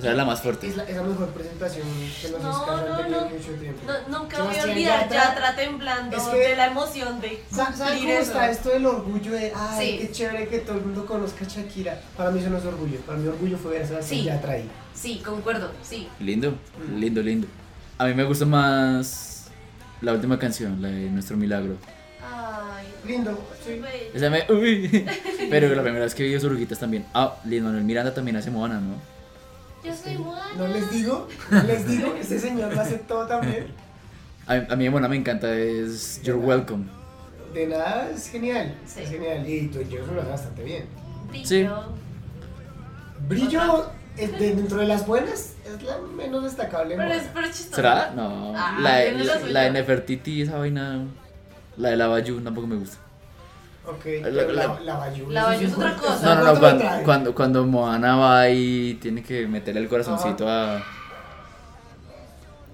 [SPEAKER 1] O sea, es la más fuerte.
[SPEAKER 3] Es la, es la mejor presentación que los
[SPEAKER 4] No,
[SPEAKER 3] Oscars
[SPEAKER 4] no,
[SPEAKER 3] han tenido
[SPEAKER 4] no.
[SPEAKER 3] en mucho tiempo.
[SPEAKER 4] No, nunca voy a olvidar
[SPEAKER 3] Yatra-
[SPEAKER 4] Yatra temblando
[SPEAKER 3] Es que-
[SPEAKER 4] de la emoción de
[SPEAKER 3] Sa- ¿Saben
[SPEAKER 4] cumplir
[SPEAKER 3] cómo
[SPEAKER 4] eso.
[SPEAKER 3] está esto del orgullo de, ay,
[SPEAKER 4] Sí.
[SPEAKER 3] qué chévere que todo el mundo conozca a Shakira? Para mí eso no es orgullo, para mí orgullo fue ver a Sebastián
[SPEAKER 4] Sí.
[SPEAKER 3] Yatra ahí.
[SPEAKER 4] Sí, concuerdo, sí.
[SPEAKER 1] Lindo, lindo, lindo. A mí me gusta más la última canción, la de Nuestro Milagro.
[SPEAKER 4] Ay,
[SPEAKER 3] Lindo, sí.
[SPEAKER 1] Esa me... Uy. Pero la primera vez que vi oruguitas también. Ah, Lin Manuel Miranda también hace Moana, ¿no?
[SPEAKER 4] Yo soy Moana.
[SPEAKER 3] No les digo, no les digo, este señor lo hace todo también.
[SPEAKER 1] A, a mí Moana me encanta, es You're Welcome.
[SPEAKER 3] De nada, es genial,
[SPEAKER 4] Sí.
[SPEAKER 3] es genial. Y tú, yo lo hace bastante bien.
[SPEAKER 4] Brillo.
[SPEAKER 1] Sí.
[SPEAKER 3] Brillo, es de- dentro de las buenas, es la menos destacable.
[SPEAKER 4] Pero es, es chistoso.
[SPEAKER 1] ¿Será? No.
[SPEAKER 4] Ah,
[SPEAKER 1] la, de-
[SPEAKER 4] tiene la
[SPEAKER 1] la, la de Nefertiti, esa vaina. La de la Bayou tampoco me gusta.
[SPEAKER 3] Ok,
[SPEAKER 1] La-
[SPEAKER 3] la,
[SPEAKER 1] la-
[SPEAKER 3] la Bayou.
[SPEAKER 4] La
[SPEAKER 3] eso
[SPEAKER 4] Bayou es otra cosa.
[SPEAKER 1] No, no, no, cuando, cuando, cuando Moana va y tiene que meterle el corazoncito a...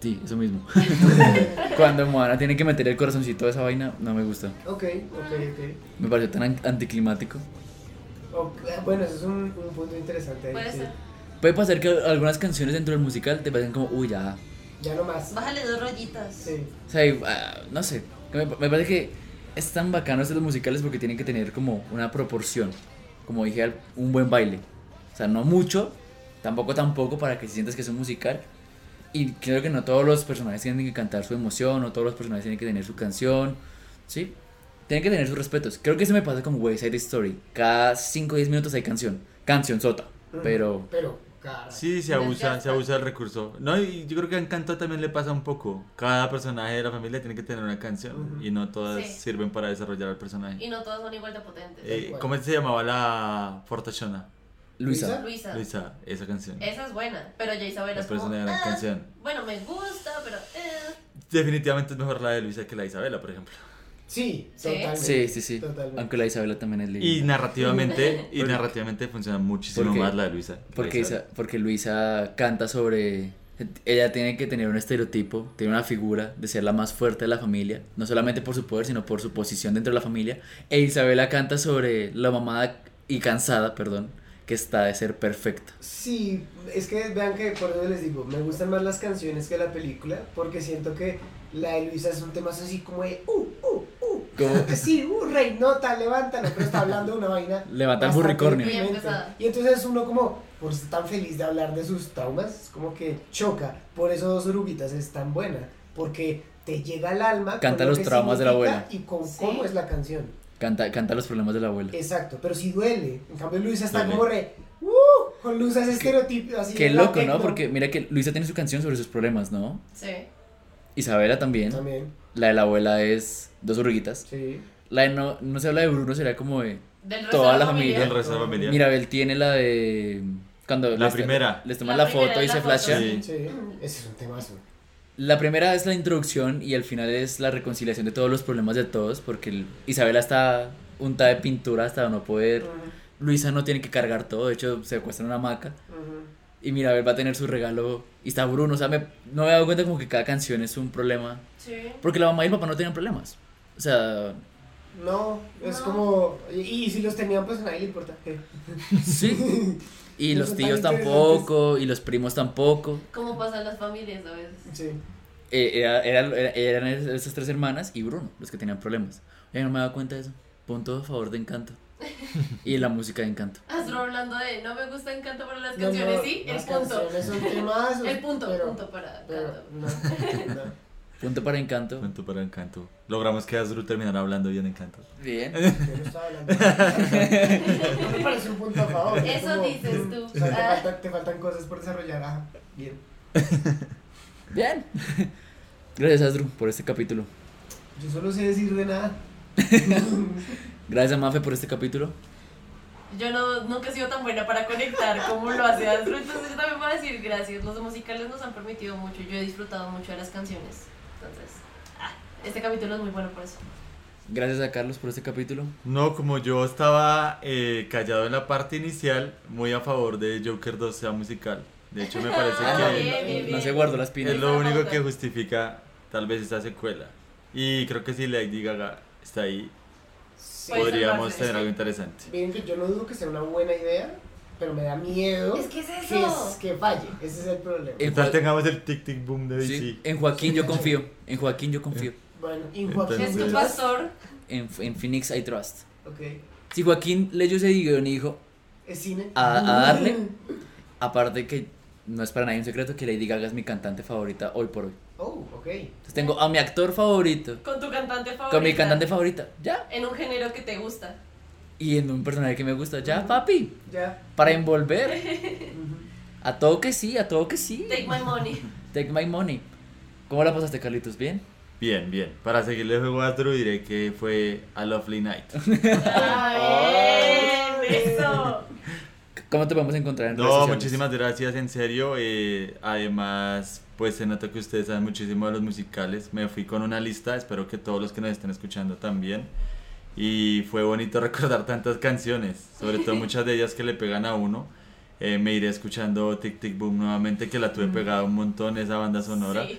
[SPEAKER 1] Sí, eso mismo. cuando Moana tiene que meterle el corazoncito a esa vaina, no me gusta.
[SPEAKER 3] Ok, ok,
[SPEAKER 1] Me pareció tan an- anticlimático.
[SPEAKER 3] ok. Ok, Bueno, eso es un, un punto interesante ahí.
[SPEAKER 4] Puede
[SPEAKER 3] sí.
[SPEAKER 4] ser.
[SPEAKER 1] Puede pasar que algunas canciones dentro del musical te parecen como, uy, ya.
[SPEAKER 3] Ya no más.
[SPEAKER 4] Bájale dos rollitas.
[SPEAKER 3] Sí.
[SPEAKER 1] O sea, y, ah, no sé. me parece que es tan bacano estos musicales porque tienen que tener como una proporción. Como dije, un buen baile. O sea, no mucho, tampoco tampoco para que sientas que es un musical. Y creo que no todos los personajes tienen que cantar su emoción, no todos los personajes tienen que tener su canción. ¿Sí? Tienen que tener sus respetos. Creo que eso me pasa con West Side Story. Cada 5 o 10 minutos hay canción. Canción sota. Pero
[SPEAKER 3] Pero, cara.
[SPEAKER 8] Sí, se
[SPEAKER 4] Ya
[SPEAKER 8] abusa,
[SPEAKER 4] está.
[SPEAKER 8] se abusa del recurso. No, y yo creo que a Encanto también le pasa un poco. Cada personaje de la familia tiene que tener una canción y no todas
[SPEAKER 4] Sí.
[SPEAKER 8] sirven para desarrollar al personaje.
[SPEAKER 4] Y no todas son igual de potentes.
[SPEAKER 8] Eh, ¿Cómo se llamaba la Fortachona?
[SPEAKER 1] Luisa.
[SPEAKER 4] Luisa.
[SPEAKER 8] Luisa, esa canción.
[SPEAKER 4] Esa es buena, pero ya Isabela es como,
[SPEAKER 8] una gran
[SPEAKER 4] "Ah,
[SPEAKER 8] canción.
[SPEAKER 4] Bueno, me gusta, pero eh".
[SPEAKER 8] Definitivamente es mejor la de Luisa que la de Isabela, por ejemplo.
[SPEAKER 3] Sí,
[SPEAKER 4] Sí.
[SPEAKER 3] totalmente.
[SPEAKER 1] Sí, sí, sí.
[SPEAKER 3] Totalmente.
[SPEAKER 1] Aunque la Isabela también es linda.
[SPEAKER 8] Y narrativamente, y narrativamente funciona muchísimo más la de Luisa.
[SPEAKER 1] Porque. Isa- porque Luisa canta sobre... Ella tiene que tener un estereotipo, tiene una figura de ser la más fuerte de la familia, no solamente por su poder, sino por su posición dentro de la familia. E Isabela canta sobre la mamada y cansada, perdón, que está de ser perfecta.
[SPEAKER 3] Sí, es que vean que por eso les digo, me gustan más las canciones que la película, porque siento que la de Luisa es un tema así como de, uh, uh, uh,
[SPEAKER 1] Como-
[SPEAKER 3] sí, uh, rey, nota, levántalo, pero está hablando de una vaina.
[SPEAKER 1] Levanta el burricornio.
[SPEAKER 3] Y entonces uno como, por ser tan feliz de hablar de sus traumas, es como que choca, por eso Dos Oruguitas es tan buena, porque te llega al alma. con
[SPEAKER 1] Canta
[SPEAKER 3] lo
[SPEAKER 1] los
[SPEAKER 3] que
[SPEAKER 1] traumas de la abuela.
[SPEAKER 3] Y con
[SPEAKER 4] Sí.
[SPEAKER 3] cómo es la canción.
[SPEAKER 1] Canta, canta los problemas de la abuela.
[SPEAKER 3] Exacto, pero si duele. En cambio, Luisa está
[SPEAKER 8] Duele.
[SPEAKER 3] como re. Uh, con Luisa ese estereotipo así.
[SPEAKER 1] Qué loco, ¿no? Porque mira que Luisa tiene su canción sobre sus problemas, ¿no?
[SPEAKER 4] Sí.
[SPEAKER 1] Isabela también.
[SPEAKER 3] También,
[SPEAKER 1] La de la abuela es dos oruguitas.
[SPEAKER 3] sí.
[SPEAKER 1] La de no, no se habla de Bruno, será como de...
[SPEAKER 4] Del
[SPEAKER 1] Toda
[SPEAKER 4] de
[SPEAKER 1] la familia.
[SPEAKER 8] El resto de la familia.
[SPEAKER 1] Mirabel tiene la de... Cuando
[SPEAKER 8] La
[SPEAKER 1] les-
[SPEAKER 8] primera.
[SPEAKER 1] Les toman
[SPEAKER 4] La
[SPEAKER 1] foto y
[SPEAKER 4] la
[SPEAKER 1] se flasha.
[SPEAKER 8] Sí.
[SPEAKER 3] Sí, ese es un temazo.
[SPEAKER 1] La primera es la introducción y al final es la reconciliación de todos los problemas de todos porque el- Isabela está untada de pintura hasta no poder. Luisa no tiene que cargar todo, de hecho se acuesta en una hamaca. Y Mirabel va a tener su regalo y está Bruno. O sea, me, no me he dado cuenta como que cada canción es un problema.
[SPEAKER 4] Sí.
[SPEAKER 1] Porque la mamá y el papá no tenían problemas. O sea,
[SPEAKER 3] No, es
[SPEAKER 4] No.
[SPEAKER 3] como. Y, y si los tenían, pues a nadie le importa.
[SPEAKER 1] sí. Y
[SPEAKER 3] No
[SPEAKER 1] los tíos tampoco, y los primos tampoco.
[SPEAKER 4] ¿Cómo pasan las familias a veces?
[SPEAKER 3] Sí.
[SPEAKER 1] Eh, era- era- era- eran esas tres hermanas y Bruno los que tenían problemas. Yo no me daba cuenta de eso. Punto a favor de Encanto. y la música de Encanto.
[SPEAKER 4] Astro hablando de no me gusta Encanto, pero las canciones
[SPEAKER 3] no,
[SPEAKER 4] sí, el
[SPEAKER 3] las
[SPEAKER 4] punto.
[SPEAKER 3] son
[SPEAKER 4] El punto,
[SPEAKER 3] pero-
[SPEAKER 4] punto para
[SPEAKER 3] Pero,
[SPEAKER 4] Encanto.
[SPEAKER 3] no, no.
[SPEAKER 1] Punto para Encanto.
[SPEAKER 8] Punto para Encanto. Logramos que Azul terminara hablando bien Encanto.
[SPEAKER 1] Bien.
[SPEAKER 3] Yo no estaba hablando. No me parece un punto a favor. es
[SPEAKER 4] Eso
[SPEAKER 3] como-
[SPEAKER 4] dices tú.
[SPEAKER 3] O sea, te,
[SPEAKER 4] Ah.
[SPEAKER 3] faltan, te faltan cosas por desarrollar. Ajá, bien.
[SPEAKER 1] Bien. Gracias, Asdru, por este capítulo.
[SPEAKER 3] Yo solo sé decir de nada.
[SPEAKER 1] Gracias a Mafe por este capítulo.
[SPEAKER 4] Yo no, nunca he sido tan buena para conectar como lo hace Astro, entonces yo también voy a decir gracias. Los musicales nos han permitido mucho, yo he disfrutado mucho de las canciones. Entonces, ah, este capítulo es muy bueno por eso.
[SPEAKER 1] Gracias a Carlos por este capítulo.
[SPEAKER 8] No, como yo estaba eh, callado en la parte inicial, muy a favor de Joker 2 sea musical. De hecho, me parece
[SPEAKER 4] Ah,
[SPEAKER 8] que
[SPEAKER 4] bien, bien,
[SPEAKER 1] No
[SPEAKER 4] bien.
[SPEAKER 1] se guardó las
[SPEAKER 8] es
[SPEAKER 1] pinas.
[SPEAKER 8] lo único que justifica tal vez esta secuela. Y creo que si Lady Gaga está ahí,
[SPEAKER 3] Sí.
[SPEAKER 8] Podríamos tener algo interesante.
[SPEAKER 3] Miren que yo no dudo que sea una buena idea, pero me da miedo
[SPEAKER 4] Es que es
[SPEAKER 3] que,
[SPEAKER 4] eso.
[SPEAKER 3] es- que falle. Ese es el problema.
[SPEAKER 1] En,
[SPEAKER 8] ¿Qué tal
[SPEAKER 1] Joa-
[SPEAKER 8] tengamos el tic tic boom de DC?
[SPEAKER 1] sí, en Joaquín yo confío. En Joaquín yo confío.
[SPEAKER 3] Bueno,
[SPEAKER 8] Entonces-
[SPEAKER 3] Joaquín
[SPEAKER 4] Es tu
[SPEAKER 3] Phoenix-
[SPEAKER 4] pastor.
[SPEAKER 1] En, en Phoenix I Trust.
[SPEAKER 3] Ok.
[SPEAKER 1] Si Joaquín leyó ese guion y dijo,
[SPEAKER 3] ¿Es cine?
[SPEAKER 1] A- a darle. aparte que no es para nadie un secreto que Lady Gaga es mi cantante favorita hoy por hoy.
[SPEAKER 3] Oh, ok.
[SPEAKER 1] Entonces tengo a mi actor favorito,
[SPEAKER 4] Con tu cantante favorita.
[SPEAKER 1] con mi cantante favorita, ya.
[SPEAKER 4] En un género que te gusta.
[SPEAKER 1] Y en un personaje que me gusta, ya, papi.
[SPEAKER 3] Ya.
[SPEAKER 1] Para envolver. A todo que sí, a todo que sí.
[SPEAKER 4] Take my money.
[SPEAKER 1] Take my money. ¿Cómo la pasaste, Carlitos? ¿Bien?
[SPEAKER 8] Bien, bien. Para seguirle el juego a Astro diré que fue a Lovely Night.
[SPEAKER 4] ¡Ah, bien! ¡Eso!
[SPEAKER 1] ¿Cómo te podemos encontrar en
[SPEAKER 8] No, muchísimas gracias, en serio. eh, además, pues se nota que ustedes saben muchísimo de los musicales. Me fui con una lista, espero que todos los que nos estén escuchando también. Y fue bonito recordar tantas canciones, sobre todo muchas de ellas que le pegan a uno. Eh, me iré escuchando Tic Tic Boom nuevamente, que la tuve pegada un montón, esa banda sonora.
[SPEAKER 4] Sí.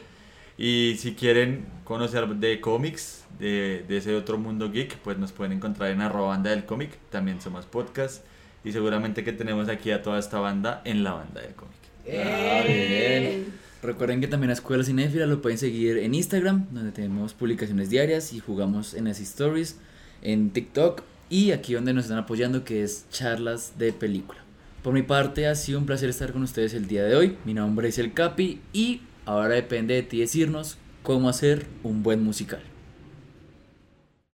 [SPEAKER 8] Y si quieren conocer de cómics, de, de ese otro mundo geek, pues nos pueden encontrar en arroba banda del cómic. También somos podcast. Y seguramente que tenemos aquí a toda esta banda en la banda del cómic.
[SPEAKER 1] Ah, bien. Recuerden que también a Escuela Cinéfila lo pueden seguir en Instagram, donde tenemos publicaciones diarias y jugamos en las stories, en TikTok y aquí donde nos están apoyando que es charlas de película. Por mi parte ha sido un placer estar con ustedes el día de hoy. Mi nombre es El Capi y ahora depende de ti decirnos cómo hacer un buen musical.